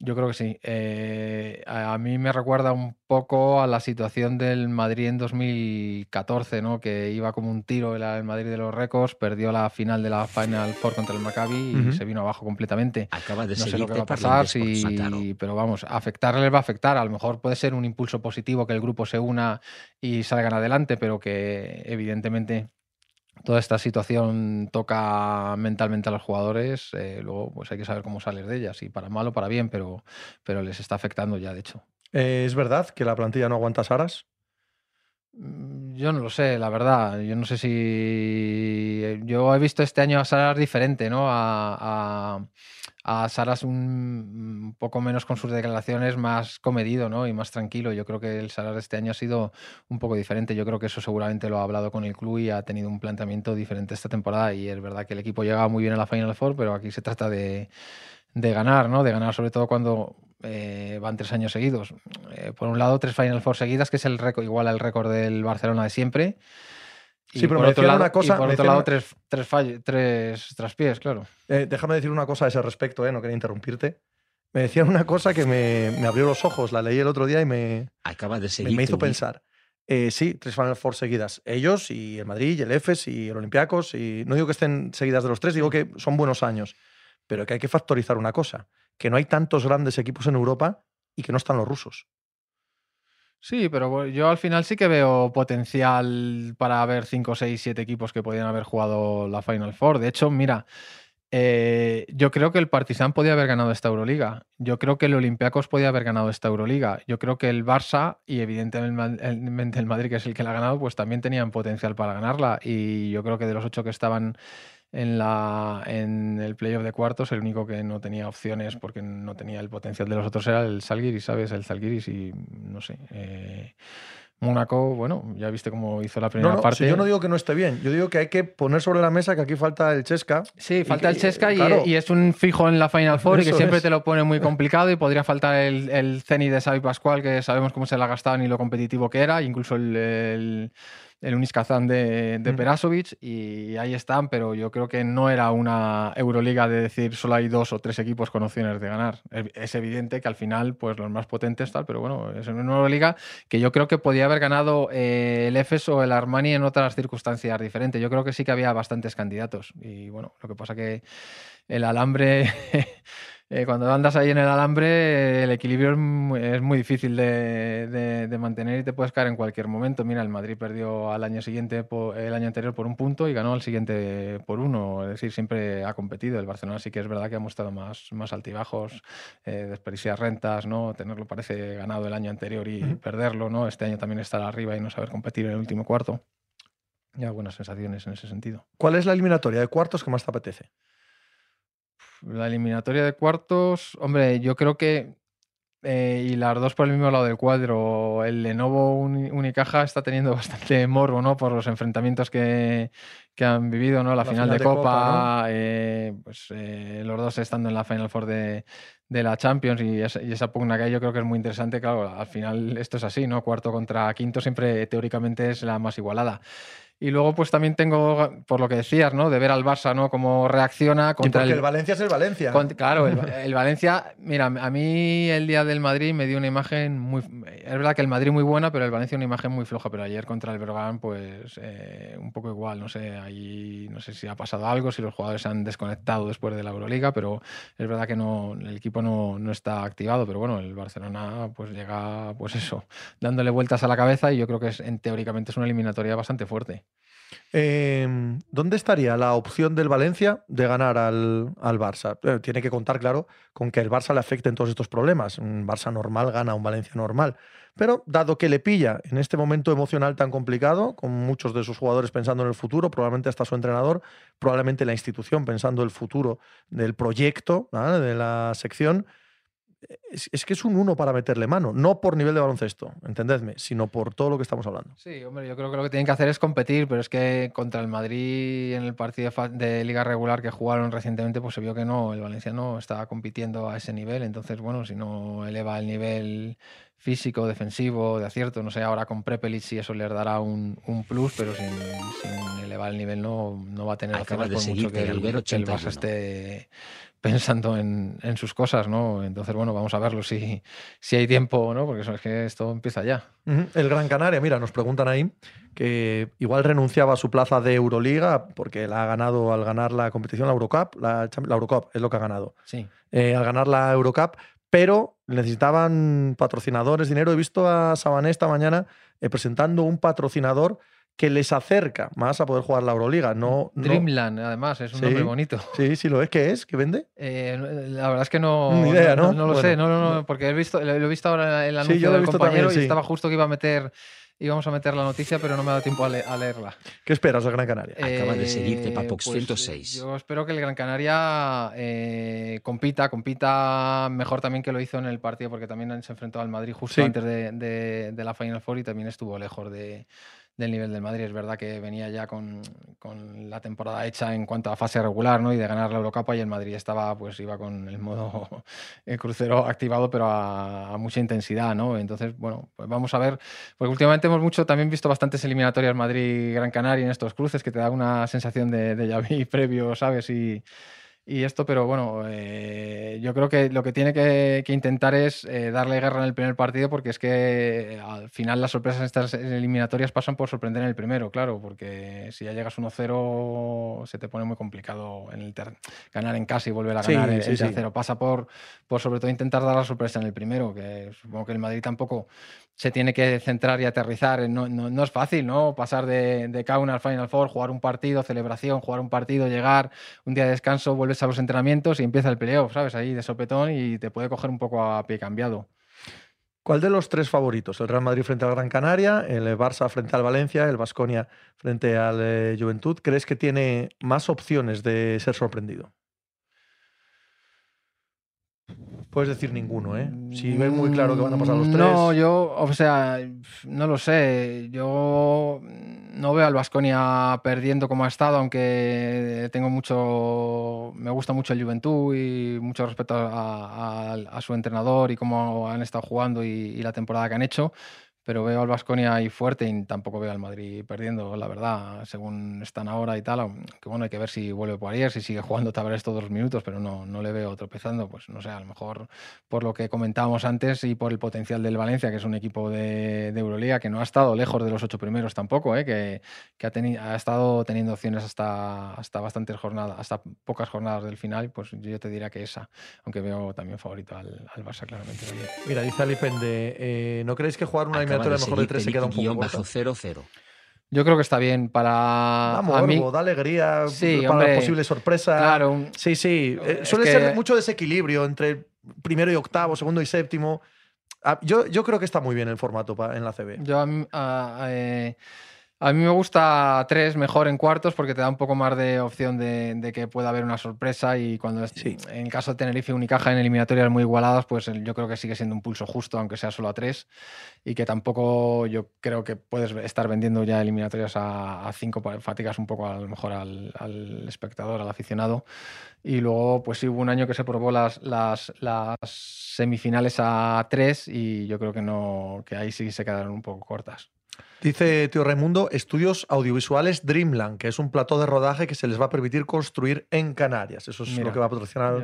Yo creo que sí. Eh, a, a, mí me recuerda un poco a la situación del Madrid en 2014, ¿no? Que iba como un tiro el, el Madrid de los récords, perdió la final de la Final Four contra el Maccabi y uh -huh. se vino abajo completamente. Acaba de no sé lo que va a pasar, si, pero vamos, afectarles les va a afectar. A lo mejor puede ser un impulso positivo que el grupo se una y salgan adelante, pero que evidentemente toda esta situación toca mentalmente a los jugadores, eh, luego pues hay que saber cómo salir de ellas, y para mal o para bien, pero, pero les está afectando ya, de hecho. Eh, ¿Es verdad que la plantilla no aguanta Saras? Mm, Yo no lo sé, la verdad. Yo no sé si. Yo he visto este año a Saras diferente, ¿no? A, a- a Saras un, un poco menos con sus declaraciones, más comedido, ¿no? Y más tranquilo. Yo creo que el Saras de este año ha sido un poco diferente. Yo creo que eso seguramente lo ha hablado con el club y ha tenido un planteamiento diferente esta temporada. Y es verdad que el equipo llega muy bien a la Final Four, pero aquí se trata de, de ganar, ¿no? De ganar sobre todo cuando eh, van tres años seguidos. Eh, por un lado, tres Final Four seguidas, que es el récord, igual al récord del Barcelona de siempre. Y Sí, pero por me otro lado, una cosa- y por otro lado una- tres, tres, fall- tres traspiés, claro. Eh, déjame decir una cosa a ese respecto, eh, no quería interrumpirte. Me decían una cosa que me, me abrió los ojos, la leí el otro día y me, Acaba de me, seguir. me hizo pensar. Eh, sí, tres Final Four seguidas. Ellos y el Madrid y el EFES y el Olympiacos. Y no digo que estén seguidas de los tres, digo que son buenos años. Pero que hay que factorizar una cosa, que no hay tantos grandes equipos en Europa y que no están los rusos. Sí, pero yo al final sí que veo potencial para ver 5, 6, 7 equipos que podían haber jugado la Final Four. De hecho, mira, eh, yo creo que el Partizan podía haber ganado esta Euroliga. Yo creo que el Olympiacos podía haber ganado esta Euroliga. Yo creo que el Barça y evidentemente el Madrid, que es el que la ha ganado, pues también tenían potencial para ganarla. Y yo creo que de los ocho que estaban en, la, en el playoff de cuartos, el único que no tenía opciones porque no tenía el potencial de los otros era el Salguiris, ¿sabes? El Salguiris y no sé. eh, Mónaco, bueno, ya viste cómo hizo la primera No, no, parte. si yo no digo que no esté bien, yo digo que hay que poner sobre la mesa que aquí falta el Chesca. Sí, falta que- el Chesca y, claro. y es un fijo en la Final Four y que siempre es. te lo pone muy complicado y podría faltar el, el Zenit de Xavi Pascual, que sabemos cómo se la gastaban y lo competitivo que era, incluso el, el, el Unis Kazan de, de Mm. Perasovic y ahí están, pero yo creo que no era una Euroliga de decir solo hay dos o tres equipos con opciones de ganar. Es evidente que al final, pues los más potentes tal, pero bueno, es una Euroliga que yo creo que podía haber ganado eh, el EFES o el Armani en otras circunstancias diferentes. Yo creo que sí que había bastantes candidatos. Y bueno, lo que pasa que el alambre, (laughs) eh, cuando andas ahí en el alambre, el equilibrio es muy, es muy difícil de, de- de mantener y te puedes caer en cualquier momento. Mira, el Madrid perdió al año siguiente, el año anterior por un punto y ganó al siguiente por uno. Es decir, siempre ha competido. El Barcelona sí que es verdad que ha mostrado más, más altibajos, eh, desperdiciar rentas, ¿no? Tenerlo parece ganado el año anterior y perderlo, ¿no? Este año también estar arriba y no saber competir en el último cuarto. Ya buenas sensaciones en ese sentido. ¿Cuál es la eliminatoria de cuartos que más te apetece? La eliminatoria de cuartos, hombre, yo creo que. eh, y las dos por el mismo lado del cuadro. El Lenovo Uni- Unicaja está teniendo (laughs) bastante morbo, ¿no? Por los enfrentamientos que, que han vivido, ¿no? La, final, de, Copa, eh, pues eh, los dos estando en la Final Four de, de la Champions y esa, y esa pugna que hay, yo creo que es muy interesante. Claro, al final esto es así, ¿no? Cuarto contra quinto siempre teóricamente es la más igualada. Y luego, pues también tengo, por lo que decías, ¿no? De ver al Barça, ¿no? Cómo reacciona Y contra porque el, el Valencia es el Valencia. con- claro, el, el Valencia, mira, a mí el día del Madrid me dio una imagen muy... Es verdad que el Madrid muy buena, pero el Valencia una imagen muy floja, pero ayer contra el Bergán, pues eh, un poco igual, no sé, ahí no sé si ha pasado algo, si los jugadores se han desconectado después de la Euroliga, pero es verdad que no, el equipo no, no está activado, pero bueno, el Barcelona pues llega, pues eso, dándole vueltas a la cabeza y yo creo que es, en, teóricamente es una eliminatoria bastante fuerte. Eh, ¿Dónde estaría la opción del Valencia de ganar al, al Barça? Eh, tiene que contar, claro, con que el Barça le afecten todos estos problemas. Un Barça normal gana un Valencia normal. Pero dado que le pilla en este momento emocional tan complicado, con muchos de sus jugadores pensando en el futuro, probablemente hasta su entrenador, probablemente la institución pensando el futuro del proyecto ¿vale? de la sección, es, es que es un uno para meterle mano, no por nivel de baloncesto, entendedme, sino por todo lo que estamos hablando. Sí, hombre, yo creo que lo que tienen que hacer es competir, pero es que contra el Madrid en el partido de liga regular que jugaron recientemente, pues se vio que no, el Valencia no estaba compitiendo a ese nivel, entonces, bueno, si no eleva el nivel físico, defensivo, de acierto, no sé, ahora con Prepelic sí eso les dará un, un plus, pero sin, sin elevar el nivel no, no va a tener Acaba opciones de por mucho seguirte que el, el Barça 81. esté pensando en, en sus cosas, ¿no? Entonces, bueno, vamos a verlo si, si hay tiempo, ¿no? Porque eso es que esto empieza ya. El Gran Canaria, mira, nos preguntan ahí que igual renunciaba a su plaza de Euroliga porque la ha ganado al ganar la competición, la Eurocup, la Eurocup es lo que ha ganado, Sí. eh, al ganar la Eurocup, pero necesitaban patrocinadores, dinero. He visto a Sabané esta mañana eh, presentando un patrocinador que les acerca más a poder jugar la Euroliga. No, no- Dreamland, además, es un Sí. nombre bonito. Sí, sí lo es. ¿Qué es? ¿Qué vende? Eh, la verdad es que no, Ni idea, ¿no? no, lo Bueno. sé, no, no, no, porque he visto, lo he visto ahora el Sí, anuncio yo lo he del visto compañero también, y sí. estaba justo que iba a meter íbamos a meter la noticia, pero no me ha dado tiempo a, le- a leerla. ¿Qué esperas del Gran Canaria? Acaba de seguirte Eh, Papox pues, 106. Yo espero que el Gran Canaria eh, compita, compita mejor también que lo hizo en el partido, porque también se enfrentó al Madrid justo Sí. antes de, de- de la Final Four y también estuvo lejos de- del nivel del Madrid. Es verdad que venía ya con, con la temporada hecha en cuanto a fase regular ¿no? y de ganar la Eurocopa y el Madrid estaba, pues iba con el modo (laughs) el crucero activado, pero a, a mucha intensidad, ¿no? Entonces, bueno, pues vamos a ver, porque últimamente hemos mucho, también visto bastantes eliminatorias Madrid-Gran Canaria en estos cruces, que te da una sensación de, de ya vi (laughs) previo, ¿sabes? Y, y esto, pero bueno, eh, yo creo que lo que tiene que, que intentar es eh, darle guerra en el primer partido, porque es que eh, al final las sorpresas en estas eliminatorias pasan por sorprender en el primero, claro, porque si ya llegas 1-0 se te pone muy complicado en el ter- ganar en casa y volver a Sí, ganar el, sí, el sí. tercero. Pasa por, por sobre todo intentar dar la sorpresa en el primero, que supongo que el Madrid tampoco se tiene que centrar y aterrizar. No, es fácil, ¿no? Pasar de, de Kauna al Final Four, jugar un partido, celebración, jugar un partido, llegar, un día de descanso, vuelves a los entrenamientos y empieza el playoff, ¿sabes? Ahí de sopetón y te puede coger un poco a pie cambiado. ¿Cuál de los tres favoritos? ¿El Real Madrid frente al Gran Canaria, el Barça frente al Valencia, el Vasconia frente al eh, Juventud? ¿Crees que tiene más opciones de ser sorprendido? Puedes decir ninguno, ¿eh? Si ves muy claro que van a pasar los tres. No, yo, o sea, no lo sé. Yo no veo al Vasconia perdiendo como ha estado, aunque tengo mucho. Me gusta mucho el Juventud y mucho respeto a, a- a su entrenador y cómo han estado jugando y, y la temporada que han hecho. Pero veo al Vasconia ahí fuerte y tampoco veo al Madrid perdiendo, la verdad, según están ahora y tal. aunque bueno, hay que ver si vuelve por ayer, si sigue jugando Tavares todos los minutos, pero no, no le veo tropezando. Pues no sé, a lo mejor por lo que comentábamos antes y por el potencial del Valencia, que es un equipo de, de Euroliga que no ha estado lejos de los ocho primeros tampoco, ¿eh? que, que ha, ha estado teniendo opciones hasta, hasta bastantes jornadas, hasta pocas jornadas del final, pues yo te diría que esa, aunque veo también favorito al, al Barça claramente. Mira, dice Alipende, eh, ¿no creéis que jugar una De mejor de tres se queda un poco corta? 00. Yo creo que está bien para Da a mí. da alegría Sí, para hombre, la posible sorpresa. Claro, un- Sí, sí. Eh, suele que- ser mucho desequilibrio entre primero y octavo, segundo y séptimo. Ah, Yo, yo creo que está muy bien el formato en la CB. Yo a mí, a- eh, a mí me gusta tres mejor en cuartos porque te da un poco más de opción de, de que pueda haber una sorpresa y cuando es- Sí. en caso de Tenerife Unicaja en eliminatorias muy igualadas, pues el- yo creo que sigue siendo un pulso justo, aunque sea solo a tres y que tampoco yo creo que puedes estar vendiendo ya eliminatorias a, a cinco, fatigas un poco a lo mejor al, al espectador, al aficionado. Y luego, pues sí, hubo un año que se probó las, las, las semifinales a tres y yo creo que no, que ahí sí se quedaron un poco cortas. Dice Tío Raimundo, estudios audiovisuales Dreamland, que es un plató de rodaje que se les va a permitir construir en Canarias. Eso es Mira, lo que va a patrocinar,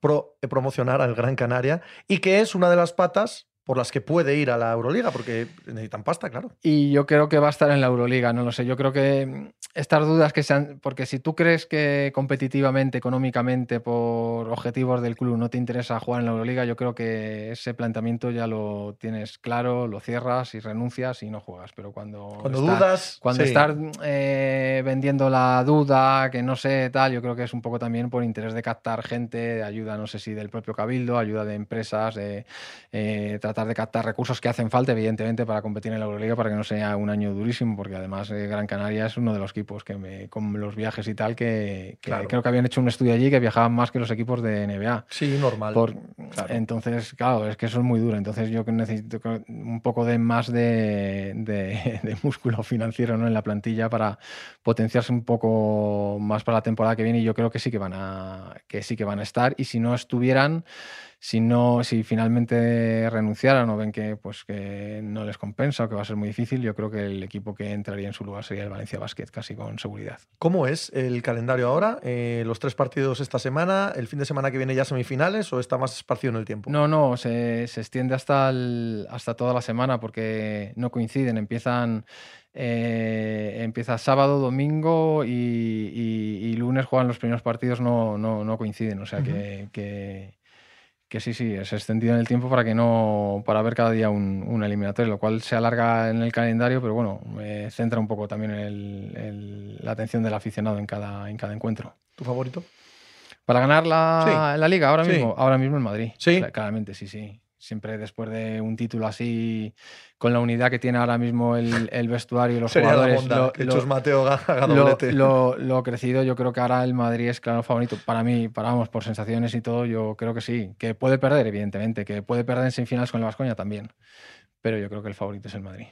pro- eh, promocionar al Gran Canaria y que es una de las patas por las que puede ir a la Euroliga, porque necesitan pasta, claro. Y yo creo que va a estar en la Euroliga, no lo sé. Yo creo que estas dudas que sean. Porque si tú crees que competitivamente, económicamente, por objetivos del club no te interesa jugar en la Euroliga, yo creo que ese planteamiento ya lo tienes claro, lo cierras y renuncias y no juegas. Pero cuando. Cuando está- dudas. Cuando sí. estás eh, vendiendo la duda, que no sé, tal, yo creo que es un poco también por interés de captar gente, de ayuda, no sé si del propio Cabildo, ayuda de empresas, de eh, tratar de captar recursos que hacen falta, evidentemente, para competir en la Euroliga, para que no sea un año durísimo, porque además eh, Gran Canaria es uno de los equipos que me, con los viajes y tal, que, que Claro. creo que habían hecho un estudio allí que viajaban más que los equipos de NBA. Sí, normal. Por- claro. Entonces, claro, es que eso es muy duro. Entonces yo necesito un poco de más de, de- (laughs) de músculo financiero ¿no? en la plantilla para potenciarse un poco más para la temporada que viene y yo creo que sí que van a, que sí que van a estar. Y si no estuvieran, si no, si finalmente renunciaran o ven que pues que no les compensa o que va a ser muy difícil, yo creo que el equipo que entraría en su lugar sería el Valencia Basket, casi con seguridad. ¿Cómo es el calendario ahora? Eh, ¿Los tres partidos esta semana? ¿El fin de semana que viene ya semifinales o está más esparcido en el tiempo? No, no, se, se extiende hasta, el- hasta toda la semana porque no coinciden. Empiezan, eh, empieza sábado, domingo y, y- y lunes juegan los primeros partidos, no, no, no coinciden. O sea que, que, que sí, sí, es extendido en el tiempo para que no, para ver cada día un, un eliminatorio, lo cual se alarga en el calendario, pero bueno, eh, centra un poco también el- el- la atención del aficionado en cada, en cada encuentro. ¿Tu favorito? Para ganar la, Sí. la liga ahora Sí. mismo, ahora mismo en Madrid. Sí. Cla- Claramente, sí, sí. Siempre después de un título así, con la unidad que tiene ahora mismo el, el vestuario y los jugadores. lo, que Mateo haga doblete. Lo, lo, crecido, yo creo que ahora el Madrid es claro favorito. Para mí, para, vamos, por sensaciones y todo, yo creo que sí. Que puede perder, evidentemente. Que puede perder en semifinales con el Vascoña también pero yo creo que el favorito es el Madrid.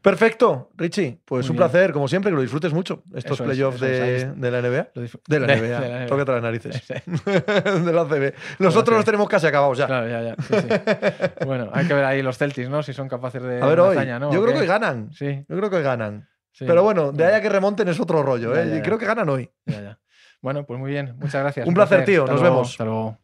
Perfecto, Richie. Pues un placer, como siempre, que lo disfrutes mucho. Estos playoffs de, de, la NBA. De la NBA. (laughs) De la Tócate las narices. (laughs) de la CB. Nosotros los tenemos casi acabados ya. Claro, ya, ya. (laughs) bueno, hay que ver ahí los Celtics, ¿no? Si son capaces de. A ver, hoy. Yo creo que ganan. Sí. Yo creo que ganan. Pero bueno, de ahí a que remonten es otro rollo, ¿eh? Creo que ganan hoy. Ya, ya. Bueno, pues muy bien. Muchas gracias. Un, placer, tío. Nos vemos. Hasta luego.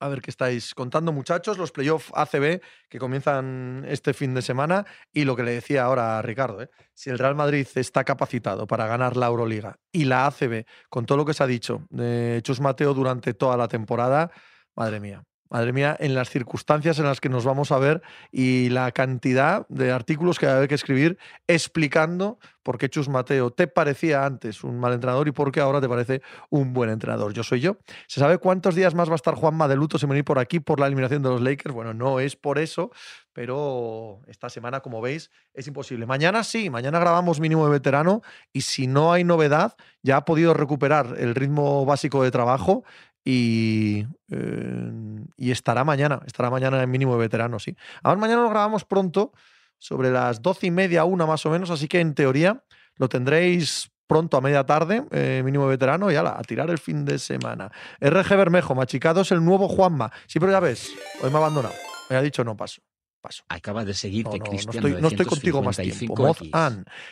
A ver qué estáis contando, muchachos. Los playoffs ACB que comienzan este fin de semana. Y lo que le decía ahora a Ricardo, ¿eh? si el Real Madrid está capacitado para ganar la Euroliga y la ACB, con todo lo que se ha dicho de Chus Mateo durante toda la temporada, madre mía, Madre mía, en las circunstancias en las que nos vamos a ver y la cantidad de artículos que va a haber que escribir explicando por qué Chus Mateo te parecía antes un mal entrenador y por qué ahora te parece un buen entrenador. Yo soy yo. ¿Se sabe cuántos días más va a estar Juanma de luto sin venir por aquí por la eliminación de los Lakers? Bueno, no es por eso, pero esta semana, como veis, es imposible. Mañana sí, mañana grabamos mínimo de veterano y si no hay novedad, ya ha podido recuperar el ritmo básico de trabajo y, eh, y estará mañana, estará mañana en mínimo de veterano, sí. Ahora mañana lo grabamos pronto, sobre las doce y media, una más o menos, así que en teoría lo tendréis pronto a media tarde, eh, mínimo veterano, y ala, a tirar el fin de semana. RG Bermejo, machicado es el nuevo Juanma. Sí, pero ya ves, hoy me ha abandonado. Me ha dicho no paso. Paso. Acaba de seguirte, no, no, no, estoy, no estoy contigo más tiempo.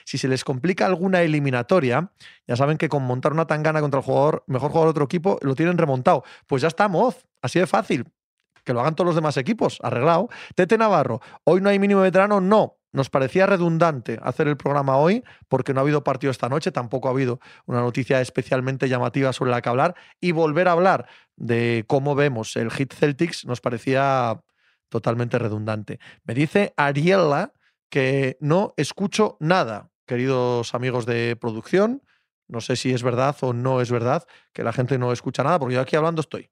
Si se les complica alguna eliminatoria, ya saben que con montar una tangana contra el jugador, mejor jugador de otro equipo, lo tienen remontado. Pues ya está, Moz. Así de fácil. Que lo hagan todos los demás equipos. Arreglado. Tete Navarro. Hoy no hay mínimo veterano. No. Nos parecía redundante hacer el programa hoy porque no ha habido partido esta noche, tampoco ha habido una noticia especialmente llamativa sobre la que hablar y volver a hablar de cómo vemos el hit Celtics nos parecía totalmente redundante. Me dice Ariela que no escucho nada, queridos amigos de producción. No sé si es verdad o no es verdad que la gente no escucha nada, porque yo aquí hablando estoy.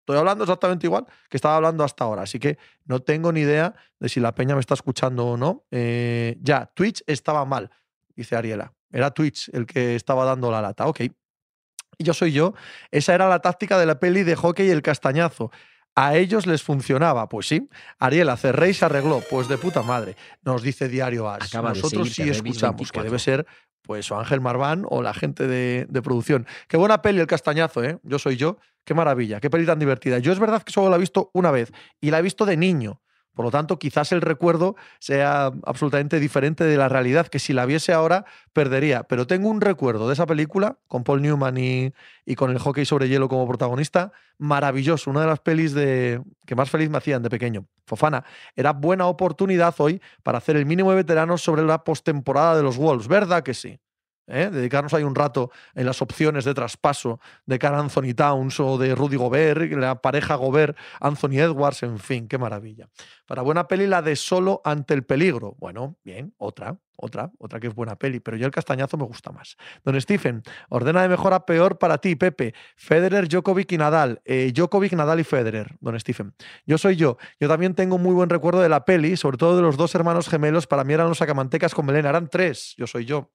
Estoy hablando exactamente igual que estaba hablando hasta ahora, así que no tengo ni idea de si la peña me está escuchando o no. Eh, ya, Twitch estaba mal, dice Ariela. Era Twitch el que estaba dando la lata. Ok. Y yo soy yo. Esa era la táctica de la peli de hockey y el castañazo. A ellos les funcionaba, pues sí. Ariela, cerré y se arregló, pues de puta madre. Nos dice Diario As. Nosotros sí escuchamos, que debe ser pues o Ángel Marván o la gente de, de, producción. Qué buena peli el castañazo, ¿eh? Yo soy yo. Qué maravilla, qué peli tan divertida. Yo es verdad que solo la he visto una vez y la he visto de niño. Por lo tanto, quizás el recuerdo sea absolutamente diferente de la realidad, que si la viese ahora perdería. Pero tengo un recuerdo de esa película, con Paul Newman y, con el hockey sobre hielo como protagonista, maravilloso. Una de las pelis de, que más feliz me hacían de pequeño. Fofana, era buena oportunidad hoy para hacer el mínimo de veteranos sobre la postemporada de los Wolves, ¿verdad que sí? ¿Eh? dedicarnos ahí un rato en las opciones de traspaso de cara Anthony Towns o de Rudy Gobert, la pareja Gobert, Anthony Edwards, en fin, qué maravilla. Para buena peli, la de Solo ante el peligro. Bueno, bien, otra, otra, otra que es buena peli, pero yo el castañazo me gusta más. Don Stephen, ordena de mejor a peor para ti, Pepe. Federer, Djokovic y Nadal. Eh, Djokovic, Nadal y Federer, don Stephen. Yo soy yo. Yo también tengo muy buen recuerdo de la peli, sobre todo de los dos hermanos gemelos. Para mí eran los sacamantecas con melena, eran tres. Yo soy yo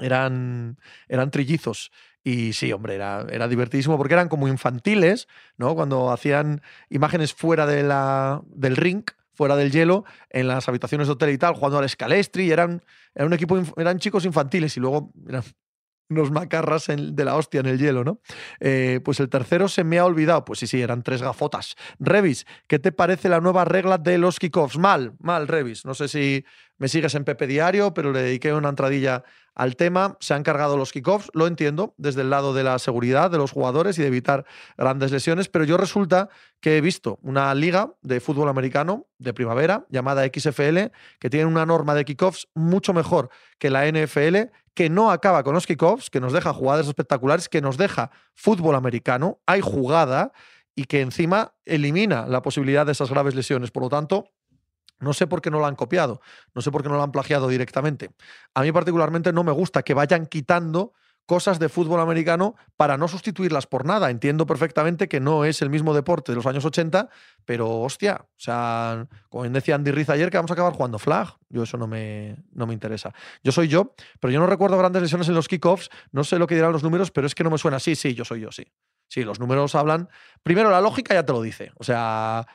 eran, eran trillizos. Y sí, hombre, era, era divertidísimo porque eran como infantiles, ¿no? Cuando hacían imágenes fuera de la, del ring, fuera del hielo, en las habitaciones de hotel y tal, jugando al escalestri, eran, eran un equipo, eran chicos infantiles y luego eran (laughs) unos macarras de la hostia en el hielo, ¿no? Eh, pues el tercero se me ha olvidado. Pues sí, sí, eran tres gafotas. Revis, ¿qué te parece la nueva regla de los kickoffs? Mal, mal, Revis. No sé si me sigues en Pepe Diario, pero le dediqué una entradilla al tema. Se han cargado los kickoffs, lo entiendo, desde el lado de la seguridad de los jugadores y de evitar grandes lesiones, pero yo resulta que he visto una liga de fútbol americano de primavera llamada XFL que tiene una norma de kickoffs mucho mejor que la NFL, que no acaba con los kickoffs, que nos deja jugadas espectaculares, que nos deja fútbol americano, hay jugada y que encima elimina la posibilidad de esas graves lesiones. Por lo tanto, no sé por qué no lo han copiado, no sé por qué no lo han plagiado directamente. A mí particularmente no me gusta que vayan quitando cosas de fútbol americano para no sustituirlas por nada. Entiendo perfectamente que no es el mismo deporte de los años 80, pero hostia, o sea, como decía Andy Riz ayer, que vamos a acabar jugando flag. Yo eso no me, no me interesa. Yo soy yo, pero yo no recuerdo grandes lesiones en los kickoffs, no sé lo que dirán los números, pero es que no me suena. Sí, sí, yo soy yo, sí. Sí, los números hablan. Primero, la lógica ya te lo dice. O sea,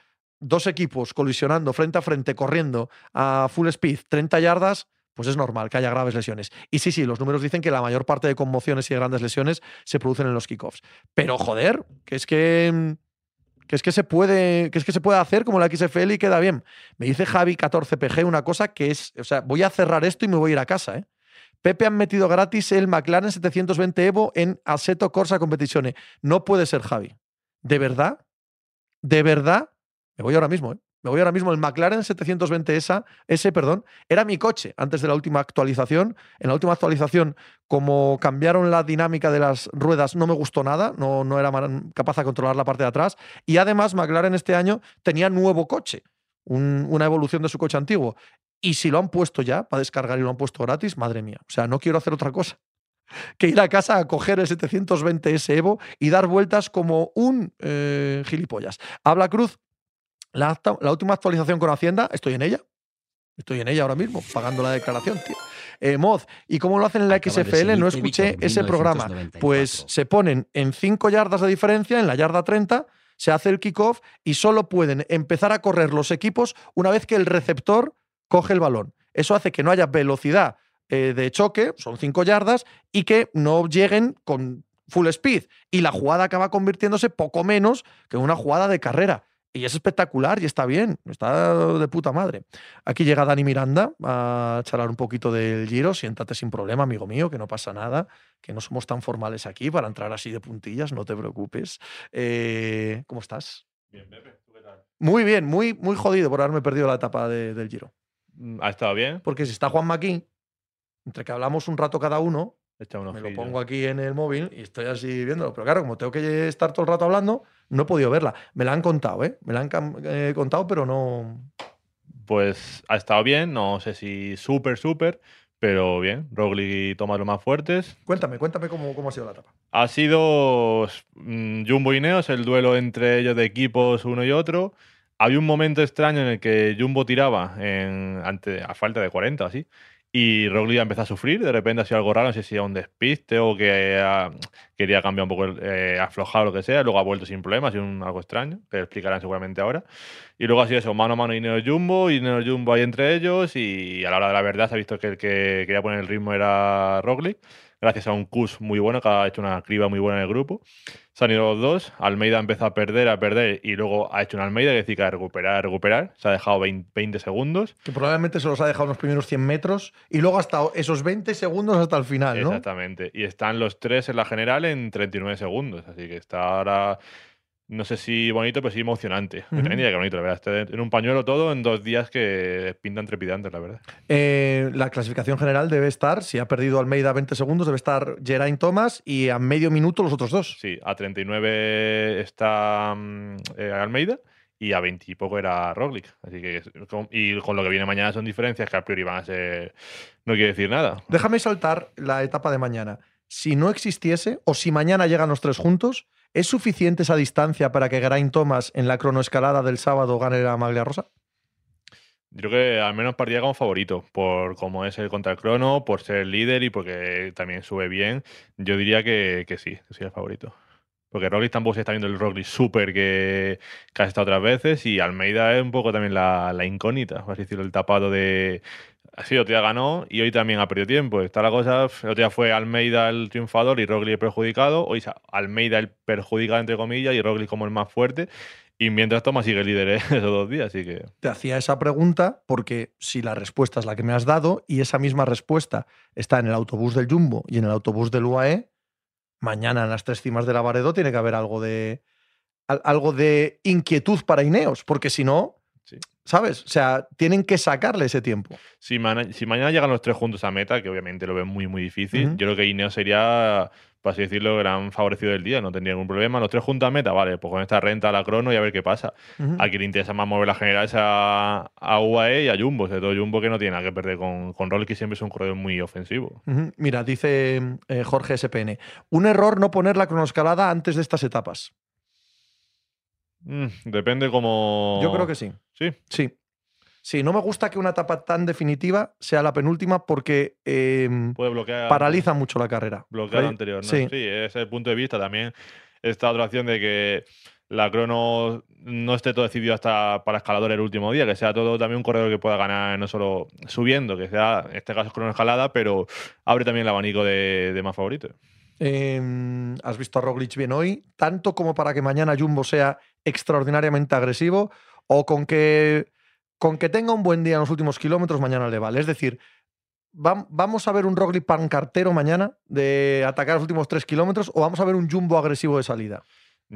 dos equipos colisionando frente a frente, corriendo a full speed, 30 yardas, pues es normal que haya graves lesiones. Y sí, sí, los números dicen que la mayor parte de conmociones y de grandes lesiones se producen en los kickoffs. Pero joder, que es que que es que se puede que es que se puede hacer como la XFL y queda bien. Me dice Javi 14PG una cosa que es, o sea, voy a cerrar esto y me voy a ir a casa, ¿eh? Pepe han metido gratis el McLaren 720 Evo en Assetto Corsa Competizione. No puede ser, Javi. ¿De verdad? ¿De verdad? Me voy ahora mismo, ¿eh? Me voy ahora mismo. El McLaren 720 S, perdón, era mi coche antes de la última actualización. En la última actualización, como cambiaron la dinámica de las ruedas, no me gustó nada. No, no era capaz de controlar la parte de atrás. Y además, McLaren este año tenía nuevo coche. una evolución de su coche antiguo. Y si lo han puesto ya para descargar y lo han puesto gratis, madre mía. O sea, no quiero hacer otra cosa (laughs) que ir a casa a coger el 720S Evo y dar vueltas como un eh, gilipollas. Habla Cruz, la, última actualización con Hacienda, estoy en ella. Estoy en ella ahora mismo, pagando la declaración, tío. Eh, Moz, ¿y cómo lo hacen en la XFL? No escuché ese programa. Pues se ponen en 5 yardas de diferencia, en la yarda 30, se hace el kickoff y solo pueden empezar a correr los equipos una vez que el receptor coge el balón. Eso hace que no haya velocidad eh, de choque, son cinco yardas, y que no lleguen con full speed. Y la jugada acaba convirtiéndose poco menos que una jugada de carrera. Y es espectacular y está bien, está de puta madre. Aquí llega Dani Miranda a charlar un poquito del giro. Siéntate sin problema, amigo mío, que no pasa nada, que no somos tan formales aquí para entrar así de puntillas, no te preocupes. Eh, ¿Cómo estás? Bien, Pepe, ¿tú qué tal? Muy bien, muy, muy jodido por haberme perdido la etapa del giro. Mm, ha estado bien. Porque si está Juan aquí, entre que hablamos un rato cada uno, me lo pongo aquí en el móvil y estoy así viéndolo. Pero claro, como tengo que estar todo el rato hablando, no he podido verla. Me la han contado, ¿eh? Me la han eh, contado, pero no. Pues ha estado bien, no sé si súper, súper, pero bien. Roglic y Tomás los más fuertes. Cuéntame, cuéntame cómo, cómo ha sido la etapa. Ha sido mm, Jumbo y Neos, el duelo entre ellos de equipos uno y otro. Había un momento extraño en el que Jumbo tiraba en, ante, a falta de 40 así. Y Roglic empezó a sufrir, de repente ha sido algo raro, no sé si era un despiste o que ah, quería cambiar un poco, eh, aflojar o lo que sea, luego ha vuelto sin problemas, ha sido algo extraño, que explicarán seguramente ahora. Y luego ha sido eso, mano a mano y Neo Jumbo, y Neo Jumbo ahí entre ellos, y a la hora de la verdad se ha visto que el que quería poner el ritmo era Roglic gracias a un Kus muy bueno que ha hecho una criba muy buena en el grupo. Se han ido los dos. Almeida empezó a perder, a perder y luego ha hecho una Almeida que decir que a recuperar, a recuperar. Se ha dejado 20, segundos. Que probablemente se los ha dejado en los primeros 100 metros y luego hasta esos 20 segundos hasta el final, ¿no? Exactamente. Y están los tres en la general en 39 segundos. Así que está ahora no sé si bonito, pero sí emocionante. Uh -huh. que bonito, la verdad. en un pañuelo todo en dos días que pintan trepidantes, la verdad. Eh, la clasificación general debe estar, si ha perdido Almeida 20 segundos, debe estar Geraint Thomas y a medio minuto los otros dos. Sí, a 39 está mm, eh, Almeida y a 20 y poco era Roglic. Así que, y con lo que viene mañana son diferencias que a priori van a ser. No quiere decir nada. Déjame saltar la etapa de mañana. Si no existiese, o si mañana llegan los tres juntos, ¿Es suficiente esa distancia para que Geraint Thomas en la cronoescalada del sábado gane la maglia rosa? Yo creo que al menos partía como favorito, por cómo es el contra el crono, por ser el líder y porque también sube bien. Yo diría que, sí, que sí el favorito. Porque Roglic tampoco se está viendo el Roglic súper que, ha estado otras veces y Almeida es un poco también la, la incógnita, por así decirlo, el tapado de Así, otro día ganó y hoy también ha perdido tiempo. Está la cosa, día fue Almeida el triunfador y Roglic el perjudicado. Hoy Almeida el perjudicado, entre comillas, y Roglic como el más fuerte. Y mientras Thomas sigue líder ¿eh? (laughs) esos dos días, así que... Te hacía esa pregunta porque si la respuesta es la que me has dado y esa misma respuesta está en el autobús del Jumbo y en el autobús del UAE, mañana en las tres cimas de la Varedo tiene que haber algo de, algo de inquietud para Ineos, porque si no, Sí. ¿Sabes? O sea, tienen que sacarle ese tiempo. Si, mañana llegan los tres juntos a meta, que obviamente lo veo muy, muy difícil, yo creo que Ineos sería, por así decirlo, gran favorecido del día. No tendría ningún problema. Los tres juntos a meta, vale, pues con esta renta a la crono y a ver qué pasa. Ujú. Aquí le interesa más mover las generales a, a UAE y a Jumbo, sobre todo Jumbo que no tiene nada que perder con, con que siempre es un corredor muy ofensivo. Mira, dice eh, Jorge SPN. Un error no poner la cronoescalada antes de estas etapas. Mm, depende como. Yo creo que sí. Sí. Sí. Sí, no me gusta que una etapa tan definitiva sea la penúltima porque eh, Puede bloquear. paraliza mucho la carrera. bloquear Ahí- lo anterior, ¿no? Sí. ese es el punto de vista. También esta otra opción de que la crono no esté todo decidido hasta para escalador el último día, que sea todo también un corredor que pueda ganar no solo subiendo, que sea, en este caso crono escalada, pero abre también el abanico de, de más favoritos. Eh, has visto a Roglic bien hoy, tanto como para que mañana Jumbo sea extraordinariamente agresivo o con que, con que tenga un buen día en los últimos kilómetros, mañana le vale. Es decir, vam- vamos a ver un Roglic pancartero mañana de atacar los últimos tres kilómetros o vamos a ver un Jumbo agresivo de salida.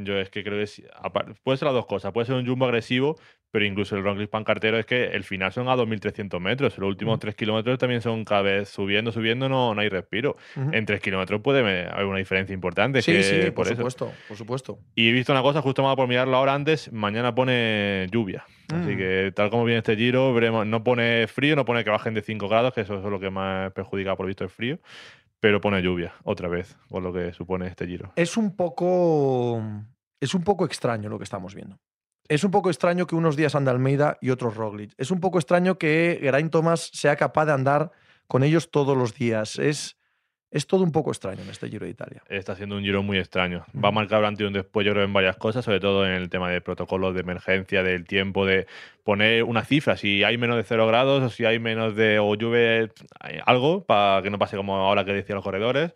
Yo es que creo que apar- puede ser las dos cosas. Puede ser un jumbo agresivo, pero incluso el Roglic pancartero es que el final son a 2.300 metros. Los últimos Ujú. 3 kilómetros también son cada vez subiendo, subiendo, no, no hay respiro. Ujú. En 3 kilómetros puede haber una diferencia importante. Sí, que sí, por, por supuesto, por supuesto. Y he visto una cosa, justo me por mirarlo ahora antes, mañana pone lluvia. Así Mm. que tal como viene este giro, veremos, no pone frío, no pone que bajen de 5 grados, que eso es lo que más perjudica por visto el frío, pero pone lluvia otra vez, por lo que supone este giro. Es un poco. Es un poco extraño lo que estamos viendo. Es un poco extraño que unos días ande Almeida y otros Roglic. Es un poco extraño que Geraint Thomas sea capaz de andar con ellos todos los días. Es, es todo un poco extraño en este Giro de Italia. Está siendo un giro muy extraño. Va a marcar un antes y un después, yo creo, en varias cosas, sobre todo en el tema de protocolos de emergencia, del tiempo, de poner una cifra, si hay menos de 0 grados o si hay menos de o llueve algo, para que no pase como ahora que decían los corredores.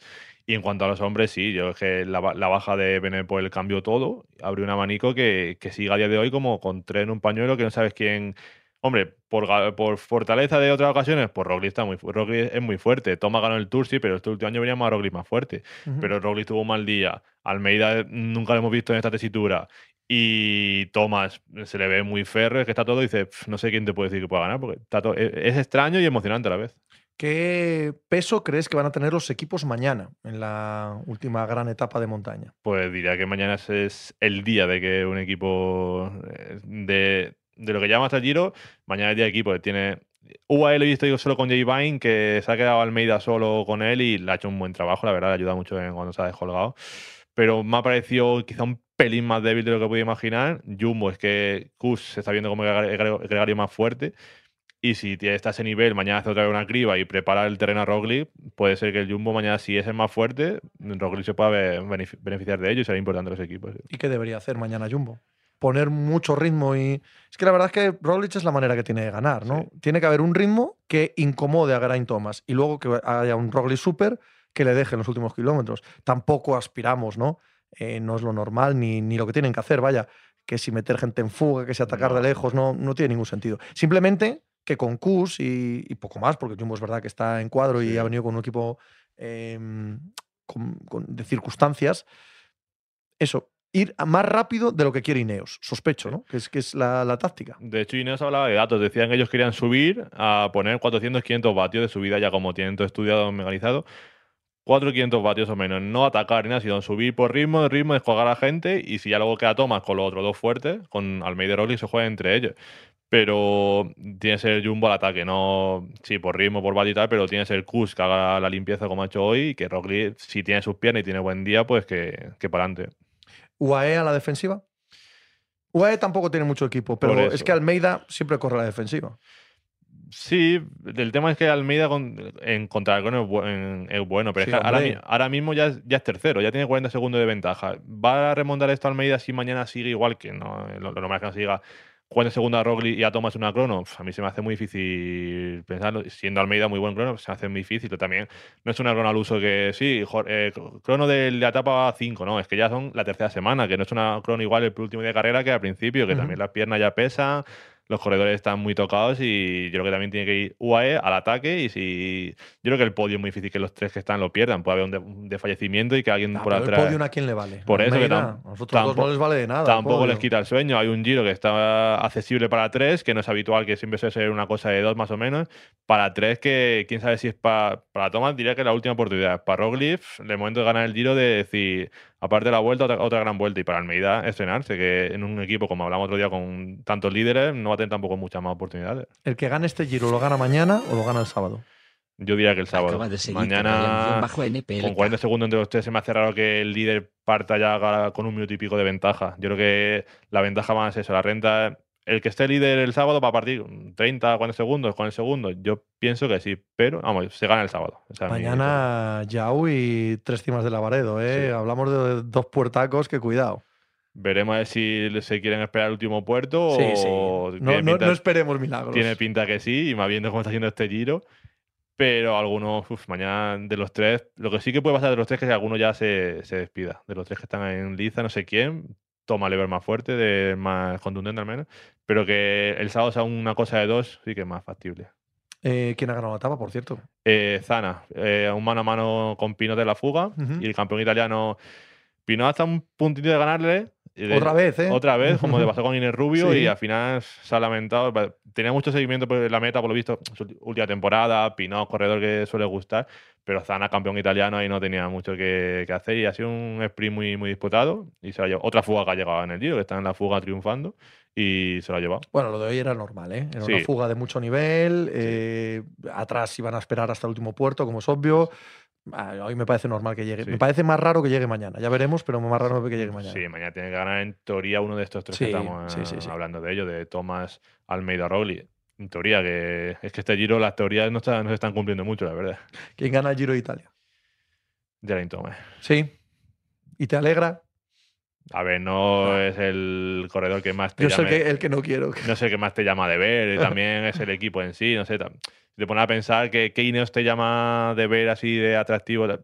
Y en cuanto a los hombres, sí, yo es que la, ba- la baja de Benepol cambió todo, abrió un abanico que, que sigue a día de hoy como con tres en un pañuelo que no sabes quién. Hombre, por, fortaleza de otras ocasiones, pues Roglic, está muy, Roglic es muy fuerte. Toma ganó el Tour, sí, pero este último año veníamos a Roglic más fuerte. Pero Roglic tuvo un mal día. Almeida nunca lo hemos visto en esta tesitura. Y Thomas se le ve muy férreo, es que está todo y dice, "Pf, no sé quién te puede decir que pueda ganar, porque está todo- es, es extraño y emocionante a la vez. ¿Qué peso crees que van a tener los equipos mañana en la última gran etapa de montaña? Pues diría que mañana es- es el día de que un equipo eh, de, de lo que llama hasta el Giro, mañana es día de equipo. Tiene UAE lo he visto solo con Jay Vine, que se ha quedado Almeida solo con él y le ha hecho un buen trabajo, la verdad, le ayuda mucho cuando se ha descolgado. Pero me ha parecido quizá un pelín más débil de lo que podía imaginar. Jumbo es que Kus se está viendo como el gre- gre- gregario más fuerte. Y si está a ese nivel, mañana hace otra vez una criba y prepara el terreno a Roglic, puede ser que el Jumbo mañana, si es el más fuerte, Roglic se pueda be- benefi- beneficiar de ello y será importante los equipos. ¿Y qué debería hacer mañana Jumbo? Poner mucho ritmo y... Es que la verdad es que Roglic es la manera que tiene de ganar, ¿no? Tiene que haber un ritmo que incomode a Geraint Thomas y luego que haya un Roglic super que le deje en los últimos kilómetros. Tampoco aspiramos, ¿no? Eh, no es lo normal ni, ni lo que tienen que hacer, vaya. Que si meter gente en fuga, que si atacar No. de lejos, no, no tiene ningún sentido. Simplemente que con Kus y, y poco más, porque Jumbo es verdad que está en cuadro y ha venido con un equipo em, con- con- de circunstancias, eso, ir más rápido de lo que quiere Ineos. Sospecho, ¿no? Que es, que es la, táctica. De hecho, Ineos hablaba de datos. Decían que ellos querían subir a poner 400, 500 vatios de subida, ya como tienen todo estudiado, mecanizado. 400, 500 vatios o menos. No atacar ni nada, sino subir por ritmo, ritmo, descolgar a la gente. Y si ya luego queda Thomas con los otros dos fuertes, con Almeida y Roglic, se juega entre ellos. Pero tiene que ser Jumbo al ataque, no. Sí, por ritmo, por vatio y tal, pero tiene que ser Kus que haga la limpieza como ha hecho hoy. Y que Roglic, si tiene sus piernas y tiene buen día, pues que, que para adelante. UAE a la defensiva. UAE tampoco tiene mucho equipo, pero es que Almeida siempre corre a la defensiva. Sí, el tema es que Almeida con- en contra es, bu- es bueno, pero Sí, es que ahora, mismo ya es, ya es tercero, ya tiene 40 segundos de ventaja. ¿Va a remontar esto Almeida si mañana sigue igual que no? Lo, lo normal es que no siga 40 segundos a Roglic y a Thomas una crono. A mí se me hace muy difícil pensarlo. Siendo Almeida muy buen crono, se me hace muy difícil. También no es una crono al uso que sí, eh, crono de la etapa 5, no, es que ya son la tercera semana, que no es una crono igual el último día de carrera que al principio, que también las piernas ya pesan, los corredores están muy tocados y yo creo que también tiene que ir UAE al ataque y si yo creo que el podio es muy difícil que los tres que están lo pierdan, puede haber un, de- un desfallecimiento y que alguien Nah, por atrás el podium a quién le vale. Por eso que Almeida, tam- a nosotros dos tampo- no les vale de nada. Tampoco les podio. quita el sueño. Hay un giro que está accesible para tres, que no es habitual, que siempre suele ser una cosa de dos más o menos. Para tres, que quién sabe si es pa- para Thomas, diría que es la última oportunidad. Para Roglic, el momento de ganar el giro, de decir, aparte de la vuelta, otra, otra gran vuelta. Y para Almeida, estrenarse, que en un equipo, como hablamos otro día, con tantos líderes, no va a tener tampoco muchas más oportunidades. El que gane este giro, ¿lo gana mañana o lo gana el sábado? Yo diría que el sábado. Acaba de seguir Mañana, bajo con 40 segundos entre los tres, se me hace raro que el líder parta ya con un minuto y pico de ventaja. Yo creo que la ventaja más es eso, la renta. El que esté líder el sábado va a partir 30, 40 segundos con el segundo. Yo pienso que sí, pero vamos, se gana el sábado. Esa Mañana Yao y tres cimas de Lavaredo, ¿eh? Sí. Hablamos de dos puertacos que cuidado. Veremos a ver si se quieren esperar el último puerto Sí, o sí. No, no- pinta- no esperemos milagros. Tiene pinta que sí, y más viendo cómo está haciendo este giro. Pero algunos, uf, mañana de los tres, lo que sí que puede pasar de los tres es que alguno ya se, se despida. De los tres que están en liza, no sé quién, toma lever más fuerte, de más contundente al menos. Pero que el sábado sea una cosa de dos, sí que es más factible. Eh, ¿Quién ha ganado la etapa, por cierto? Eh, Zana, eh, un mano a mano con Pinot de la fuga. Y el campeón italiano, Pinot hasta un puntito de ganarle. De- Otra vez, ¿eh? Otra vez, como le pasó con Inés Rubio, (laughs) Sí. y al final se ha lamentado. Tenía mucho seguimiento por la meta, por lo visto, última temporada. Pinot, corredor que suele gustar, pero Zana, campeón italiano, ahí no tenía mucho que, que hacer. Y ha sido un sprint muy, muy disputado. Y se lo ha llevado. Otra fuga que ha llegado en el Giro, que está en la fuga triunfando, y se lo ha llevado. Bueno, lo de hoy era normal, ¿eh? Era Sí. una fuga de mucho nivel. eh, atrás iban a esperar hasta el último puerto, como es obvio. Ah, Hoy me parece normal que llegue. Sí. Me parece más raro que llegue mañana. Ya veremos, pero más raro que llegue mañana. Sí, mañana tiene que ganar en teoría uno de estos tres Sí, que estamos sí, sí, sí. hablando de ellos, de Tomás Almeida Rogli. En teoría, que es que este giro las teorías no, está- no se están cumpliendo mucho, la verdad. ¿Quién gana el Giro de Italia? Geraint Thomas. Sí. ¿Y te alegra? A ver, no es el corredor que más te Yo llame- el que, el que no quiero. no sé qué más te llama de ver, (laughs) también es el equipo en sí, no sé. Si te pones a pensar que qué Ineos te llama de ver así de atractivo. Al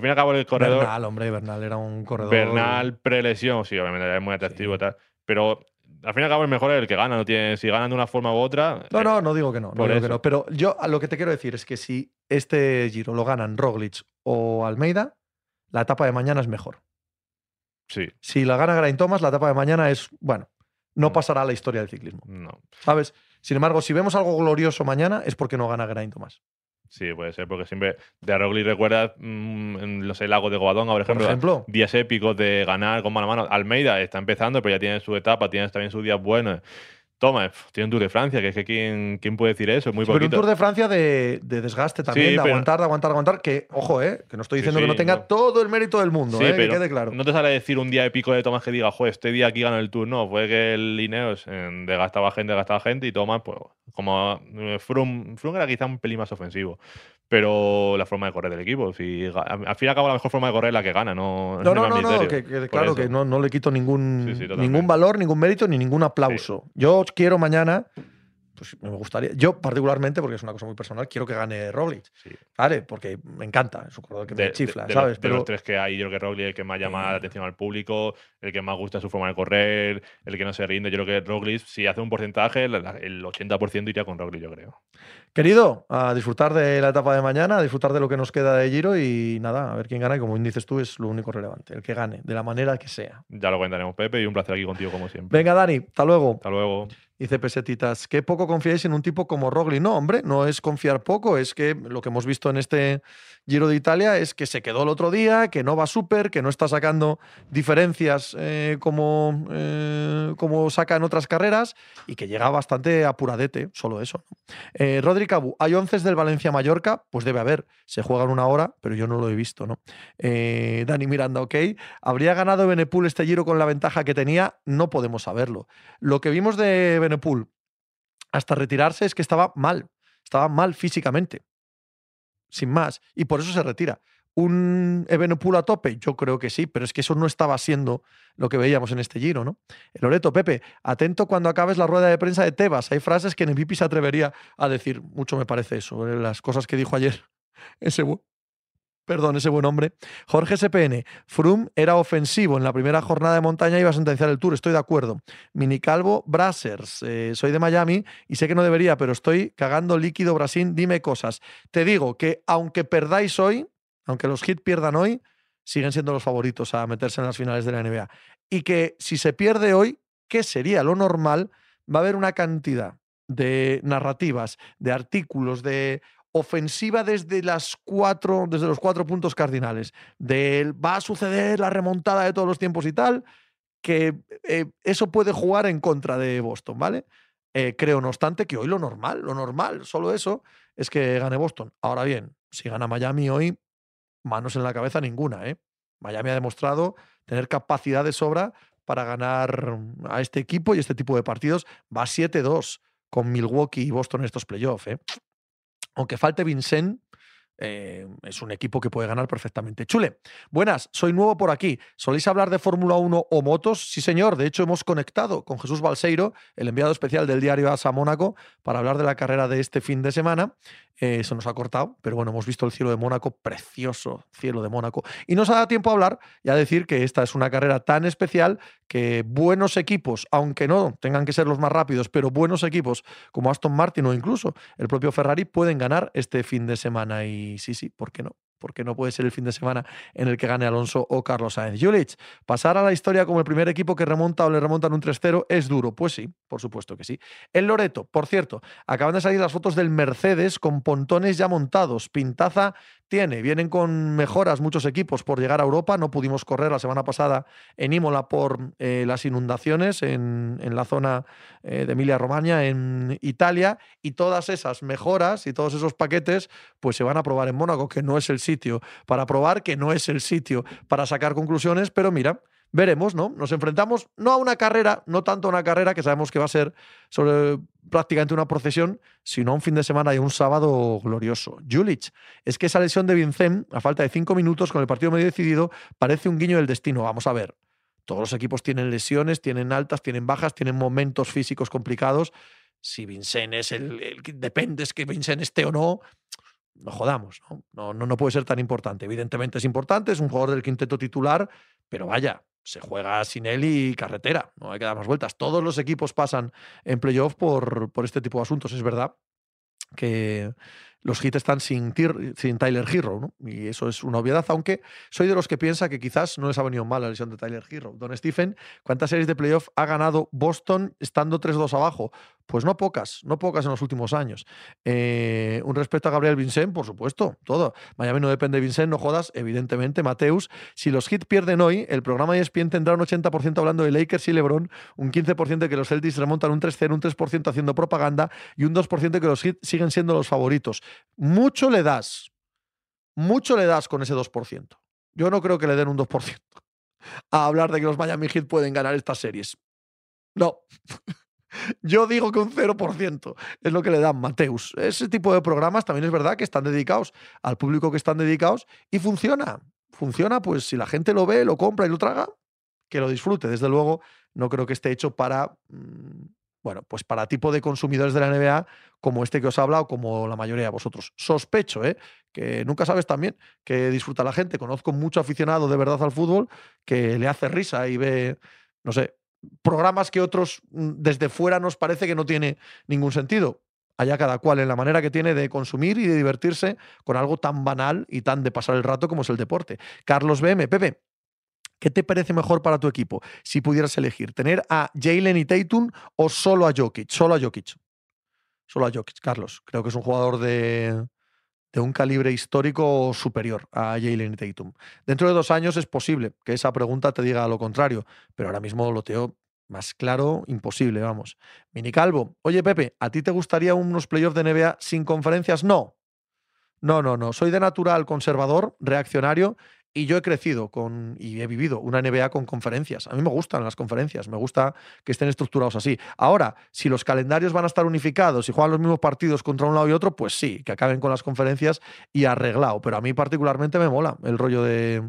fin y al cabo, el corredor Bernal, hombre, Bernal era un corredor. Bernal, prelesión, sí, obviamente es muy atractivo y tal. Pero al fin y al cabo, el mejor es el que gana. No tiene, si ganan de una forma u otra. No, eh, no, no digo que no. digo que no. Pero yo a lo que te quiero decir es que si este Giro lo ganan Roglic o Almeida, la etapa de mañana es mejor. Sí, Si la gana Geraint Thomas, la etapa de mañana es, bueno, no Mm. pasará a la historia del ciclismo. no. ¿Sabes? Sin embargo, si vemos algo glorioso mañana es porque no gana Geraint Thomas. Sí, puede ser, porque siempre de Roglic recuerdas mm, en los lagos de Covadonga, por Por ejemplo, ejemplo, días épicos de ganar con mano a mano. Almeida está empezando, pero ya tiene su etapa, tiene también sus días buenos. Toma, tiene un Tour de Francia, que es que ¿quién, quién puede decir eso? Muy pero un poquito. Tour de Francia de, de desgaste también, Sí, de pero- aguantar, de aguantar, de aguantar. Que, ojo, eh, que no estoy Sí, diciendo que sí, no tenga no. todo el mérito del mundo, Sí, eh, pero que quede claro. no te sale decir un día épico de Tomás que diga, joder, este día aquí gana el Tour. No, fue que el Ineos eh, desgastaba gente, desgastaba gente y Tomás, pues, como Froome, Froome era quizá un pelín más ofensivo. Pero la forma de correr del equipo, si, al fin y al cabo la mejor forma de correr es la que gana, no, No, no, no, que, que claro eso. que no, no le quito ningún, Sí, sí, ningún valor, ningún mérito ni ningún aplauso. Yo quiero mañana, pues me gustaría, yo particularmente, porque es una cosa muy personal, quiero que gane Roglic. Sí. ¿Vale? Porque me encanta, es un corredor que de, me chifla, de- ¿sabes? De Pero los tres que hay, yo creo que Roglic es el que más llama Eh. la atención al público, el que más gusta su forma de correr, el que no se rinde. Yo creo que Roglic, si hace un porcentaje, el, el 80% iría con Roglic, yo creo. Querido, a disfrutar de la etapa de mañana, a disfrutar de lo que nos queda de Giro y nada, a ver quién gana. Y como dices tú, es lo único relevante, el que gane, de la manera que sea. Ya lo comentaremos, Pepe, y un placer aquí contigo como siempre. Venga, Dani, hasta luego. Hasta luego. Dice Pesetitas, qué poco confiáis en un tipo como Roglic. No, hombre, no es confiar poco, es que lo que hemos visto en este Giro de Italia es que se quedó el otro día, que no va súper, que no está sacando diferencias eh, como, eh, como saca en otras carreras y que llega bastante apuradete, solo eso. Eh, Rodri Cabu, ¿hay once del Valencia-Mallorca? Pues debe haber, se juegan una hora, pero yo no lo he visto, ¿no? Eh, Dani Miranda, ok. ¿Habría ganado Benepul este Giro con la ventaja que tenía? No podemos saberlo. Lo que vimos de Benepul hasta retirarse es que estaba mal, estaba mal físicamente, sin más, y por eso se retira. ¿Un Ebenepul a tope? Yo creo que sí, pero es que eso no estaba siendo lo que veíamos en este giro, ¿no? Loreto, Pepe, atento cuando acabes la rueda de prensa de Tebas. Hay frases que Pipi se atrevería a decir. Mucho me parece eso, eh, las cosas que dijo ayer (laughs) ese, Perdón, ese buen hombre. Jorge SPN. Froome era ofensivo. En la primera jornada de montaña iba a sentenciar el Tour. Estoy de acuerdo. Minicalvo Brassers. Eh, soy de Miami y sé que no debería, pero estoy cagando líquido Brasil. Dime cosas. Te digo que aunque perdáis hoy, aunque los hits pierdan hoy, siguen siendo los favoritos a meterse en las finales de la NBA. Y que si se pierde hoy, ¿qué sería lo normal? Va a haber una cantidad de narrativas, de artículos, de ofensiva desde las cuatro, desde los cuatro puntos cardinales, va a suceder la remontada de todos los tiempos y tal, que eh, eso puede jugar en contra de Boston, ¿vale? Eh, creo, no obstante, que hoy lo normal, lo normal, solo eso, es que gane Boston. Ahora bien, si gana Miami hoy, manos en la cabeza ninguna, ¿eh? Miami ha demostrado tener capacidad de sobra para ganar a este equipo y este tipo de partidos. Va 7-2 con Milwaukee y Boston en estos playoffs, ¿eh? Aunque falte Vincent, eh, es un equipo que puede ganar perfectamente. Chule, buenas, soy nuevo por aquí. ¿Soléis hablar de Fórmula 1 o motos? Sí, señor. De hecho, hemos conectado con Jesús Balseiro, el enviado especial del diario ASA Mónaco, para hablar de la carrera de este fin de semana. Eh, se nos ha cortado, pero bueno, hemos visto el cielo de Mónaco, precioso cielo de Mónaco. Y nos ha dado tiempo a hablar y a decir que esta es una carrera tan especial que buenos equipos, aunque no tengan que ser los más rápidos, pero buenos equipos como Aston Martin o incluso el propio Ferrari pueden ganar este fin de semana. Y sí, sí, ¿por qué no? Porque no puede ser el fin de semana en el que gane Alonso o Carlos Sainz. Julich, pasar a la historia como el primer equipo que remonta o le remontan un 3-0 es duro. Pues sí, por supuesto que sí. El Loreto, por cierto, acaban de salir las fotos del Mercedes con pontones ya montados. Pintaza tiene. Vienen con mejoras muchos equipos por llegar a Europa. No pudimos correr la semana pasada en Imola por eh, las inundaciones en, la zona eh, de Emilia-Romagna, en Italia. Y todas esas mejoras y todos esos paquetes pues se van a probar en Mónaco, que no es el sitio para probar, que no es el sitio para sacar conclusiones. Pero mira, veremos, ¿no? Nos enfrentamos no a una carrera, no tanto a una carrera que sabemos que va a ser sobre prácticamente una procesión, sino a un fin de semana y un sábado glorioso. Julich, es que esa lesión de Vincent, a falta de cinco minutos con el partido medio decidido, parece un guiño del destino. Vamos a ver. Todos los equipos tienen lesiones, tienen altas, tienen bajas, tienen momentos físicos complicados. Si Vincent es el, el depende es que Vincent esté o no, no jodamos, ¿no? No, ¿no? puede ser tan importante. Evidentemente es importante, es un jugador del quinteto titular, pero vaya, se juega sin él y carretera, no hay que dar más vueltas. Todos los equipos pasan en playoff por, por este tipo de asuntos, es verdad que los hits están sin, Tyler Hero, ¿no? Y eso es una obviedad, aunque soy de los que piensa que quizás no les ha venido mal la lesión de Tyler Hero. Don Stephen, ¿cuántas series de playoff ha ganado Boston estando 3-2 abajo? Pues no pocas, no pocas en los últimos años. Eh, un respeto a Gabriel Vincent, por supuesto, todo. Miami no depende de Vincent, no jodas, evidentemente. Mateus, si los hits pierden hoy, el programa de ESPN tendrá un 80% hablando de Lakers y LeBron, un 15% de que los Celtics remontan un 3-0, un 3% haciendo propaganda y un 2% de que los hits siguen siendo los favoritos. Mucho le das, mucho le das con ese 2%. Yo no creo que le den un 2% a hablar de que los Miami Heat pueden ganar estas series. No. (laughs) Yo digo que un 0% es lo que le dan Mateus. Ese tipo de programas también es verdad que están dedicados al público que están dedicados y funciona. Funciona, pues si la gente lo ve, lo compra y lo traga, que lo disfrute. Desde luego, no creo que esté hecho para, mm, bueno, pues para tipo de consumidores de la NBA como este que os ha hablado, como la mayoría de vosotros. Sospecho, ¿eh? que nunca sabes también que disfruta la gente. Conozco mucho aficionado de verdad al fútbol que le hace risa y ve, no sé, programas que otros mm, desde fuera nos parece que no tiene ningún sentido. Allá cada cual en la manera que tiene de consumir y de divertirse con algo tan banal y tan de pasar el rato como es el deporte. Carlos BM, Pepe, ¿qué te parece mejor para tu equipo si pudieras elegir? ¿Tener a Jalen y Tatum o solo a Jokic? Solo a Jokic. Solo a Jokic, Carlos. Creo que es un jugador de, de un calibre histórico superior a Jalen Tatum. Dentro de dos años es posible que esa pregunta te diga lo contrario, pero ahora mismo lo teo más claro, imposible, vamos. Mini Calvo, oye Pepe, ¿a ti te gustaría unos playoffs de NBA sin conferencias? No. No, no, no. Soy de natural conservador, reaccionario y yo he crecido con y he vivido una NBA con conferencias. A mí me gustan las conferencias, me gusta que estén estructurados así. Ahora, si los calendarios van a estar unificados y juegan los mismos partidos contra un lado y otro, pues sí, que acaben con las conferencias y arreglado. Pero a mí particularmente me mola el rollo de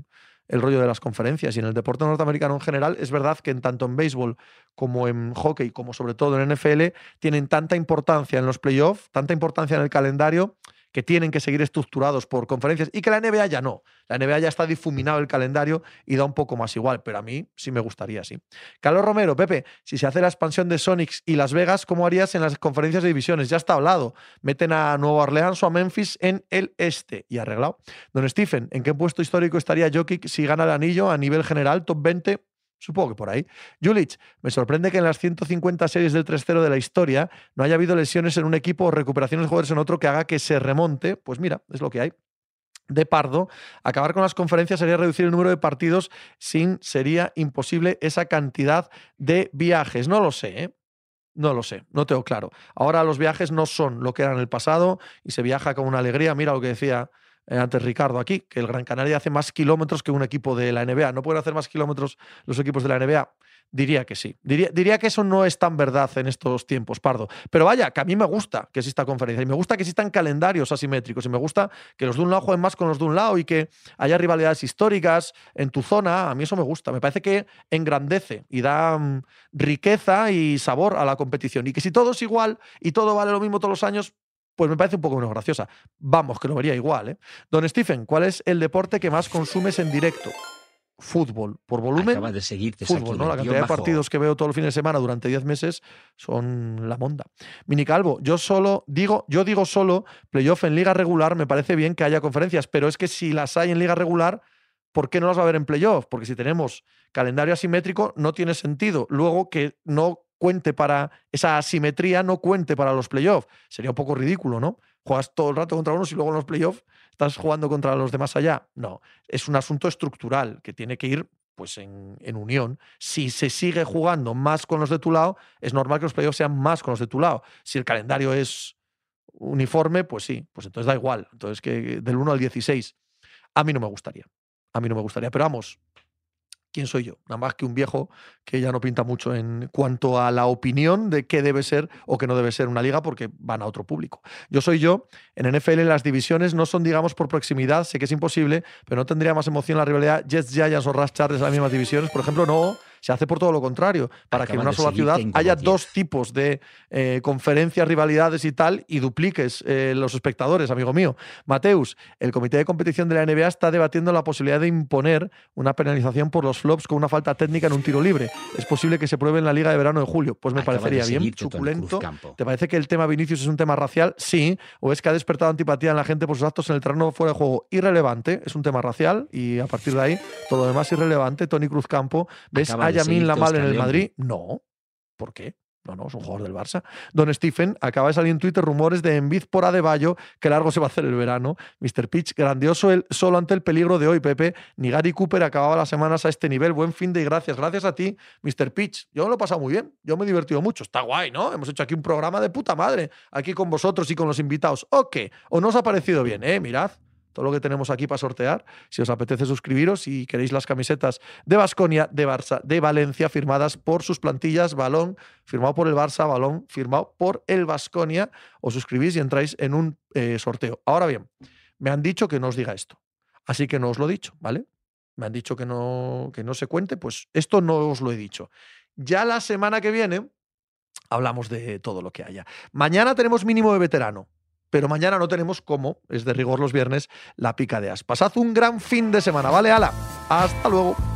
el rollo de las conferencias y en el deporte norteamericano en general es verdad que en tanto en béisbol como en hockey como sobre todo en NFL tienen tanta importancia en los playoffs, tanta importancia en el calendario que tienen que seguir estructurados por conferencias y que la NBA ya no. La NBA ya está difuminado el calendario y da un poco más igual, pero a mí sí me gustaría, sí. Carlos Romero, Pepe, si se hace la expansión de Sonics y Las Vegas, ¿cómo harías en las conferencias de divisiones? Ya está hablado. Meten a Nueva Orleans o a Memphis en el este y arreglado. Don Stephen, ¿en qué puesto histórico estaría Jokic si gana el anillo a nivel general, top 20? Supongo que por ahí. Julich, me sorprende que en las 150 series del 3-0 de la historia no haya habido lesiones en un equipo o recuperaciones de jugadores en otro que haga que se remonte. Pues mira, es lo que hay. De Pardo, acabar con las conferencias sería reducir el número de partidos sin sería imposible esa cantidad de viajes. No lo sé, ¿eh? No lo sé, no tengo claro. Ahora los viajes no son lo que eran en el pasado y se viaja con una alegría. Mira lo que decía antes Ricardo aquí, que el Gran Canaria hace más kilómetros que un equipo de la NBA. ¿No pueden hacer más kilómetros los equipos de la NBA? Diría que sí. Diría, diría, que eso no es tan verdad en estos tiempos, Pardo. Pero vaya, que a mí me gusta que exista conferencia y me gusta que existan calendarios asimétricos y me gusta que los de un lado jueguen más con los de un lado y que haya rivalidades históricas en tu zona. A mí eso me gusta. Me parece que engrandece y da mm, riqueza y sabor a la competición. Y que si todo es igual y todo vale lo mismo todos los años, pues me parece un poco menos graciosa. Vamos, que lo vería igual. ¿eh? Don Stephen, ¿cuál es el deporte que más consumes en directo? Fútbol. Por volumen, Acaba de seguirte fútbol, ¿no? La cantidad de partidos que veo todos los fines de semana durante 10 meses son la monda. Mini Calvo, yo solo digo, yo digo solo playoff en liga regular, me parece bien que haya conferencias, pero es que si las hay en liga regular, ¿por qué no las va a haber en playoff? Porque si tenemos calendario asimétrico, no tiene sentido. Luego que no cuente para esa asimetría, no cuente para los playoffs. Sería un poco ridículo, ¿no? Juegas todo el rato contra unos y luego en los playoffs estás jugando contra los demás allá. No, es un asunto estructural que tiene que ir pues en, unión. Si se sigue jugando más con los de tu lado, es normal que los playoffs sean más con los de tu lado. Si el calendario es uniforme, pues sí, pues entonces da igual. Entonces que del 1 al 16. A mí no me gustaría. A mí no me gustaría. Pero vamos, ¿quién soy yo? Nada más que un viejo que ya no pinta mucho en cuanto a la opinión de qué debe ser o qué no debe ser una liga porque van a otro público. Yo soy yo, en NFL las divisiones no son, digamos, por proximidad, sé que es imposible, pero no tendría más emoción la rivalidad Jets, Giants o Rush Chargers en las mismas divisiones. Por ejemplo, no se hace por todo lo contrario, para que en una sola ciudad haya dos tipos de eh, conferencias, rivalidades y tal, y dupliques eh, los espectadores, amigo mío. Mateus, el comité de competición de la NBA está debatiendo la posibilidad de imponer una penalización por los flops con una falta técnica en un tiro libre. Es posible que se pruebe en la liga de verano de julio. Pues me Acaba parecería bien, suculento. ¿Te parece que el tema Vinicius es un tema racial? Sí. ¿O es que ha despertado antipatía en la gente por sus actos en el terreno fuera de juego? Irrelevante, es un tema racial y a partir de ahí todo lo demás irrelevante. Tony Cruzcampo, ¿ves Acaba a de Yamin seguirte Lamal en el. Madrid? No. ¿Por qué? No, no, es un jugador del Barça. Don Stephen, acaba de salir en Twitter rumores de Envid por Adebayo, que largo se va a hacer el verano. Mr. Pitch, grandioso el, solo ante el peligro de hoy, Pepe. Ni Gary Cooper acababa las semanas a este nivel. Buen fin de y gracias. Gracias a ti, Mr. Pitch. Yo lo he pasado muy bien. Yo me he divertido mucho. Está guay, ¿no? Hemos hecho aquí un programa de puta madre. Aquí con vosotros y con los invitados. ¿O qué? ¿O no os ha parecido bien? ¿Eh? Mirad todo lo que tenemos aquí para sortear. Si os apetece suscribiros y queréis las camisetas de Basconia, de Barça, de Valencia, firmadas por sus plantillas, balón, firmado por el Barça, balón, firmado por el Basconia, os suscribís y entráis en un eh, sorteo. Ahora bien, me han dicho que no os diga esto. Así que no os lo he dicho, ¿vale? Me han dicho que no, que no se cuente, pues esto no os lo he dicho. Ya la semana que viene hablamos de todo lo que haya. Mañana tenemos mínimo de veterano pero mañana no tenemos, como es de rigor los viernes, la pica de as. Pasad un gran fin de semana, ¿vale, Ala? Hasta luego.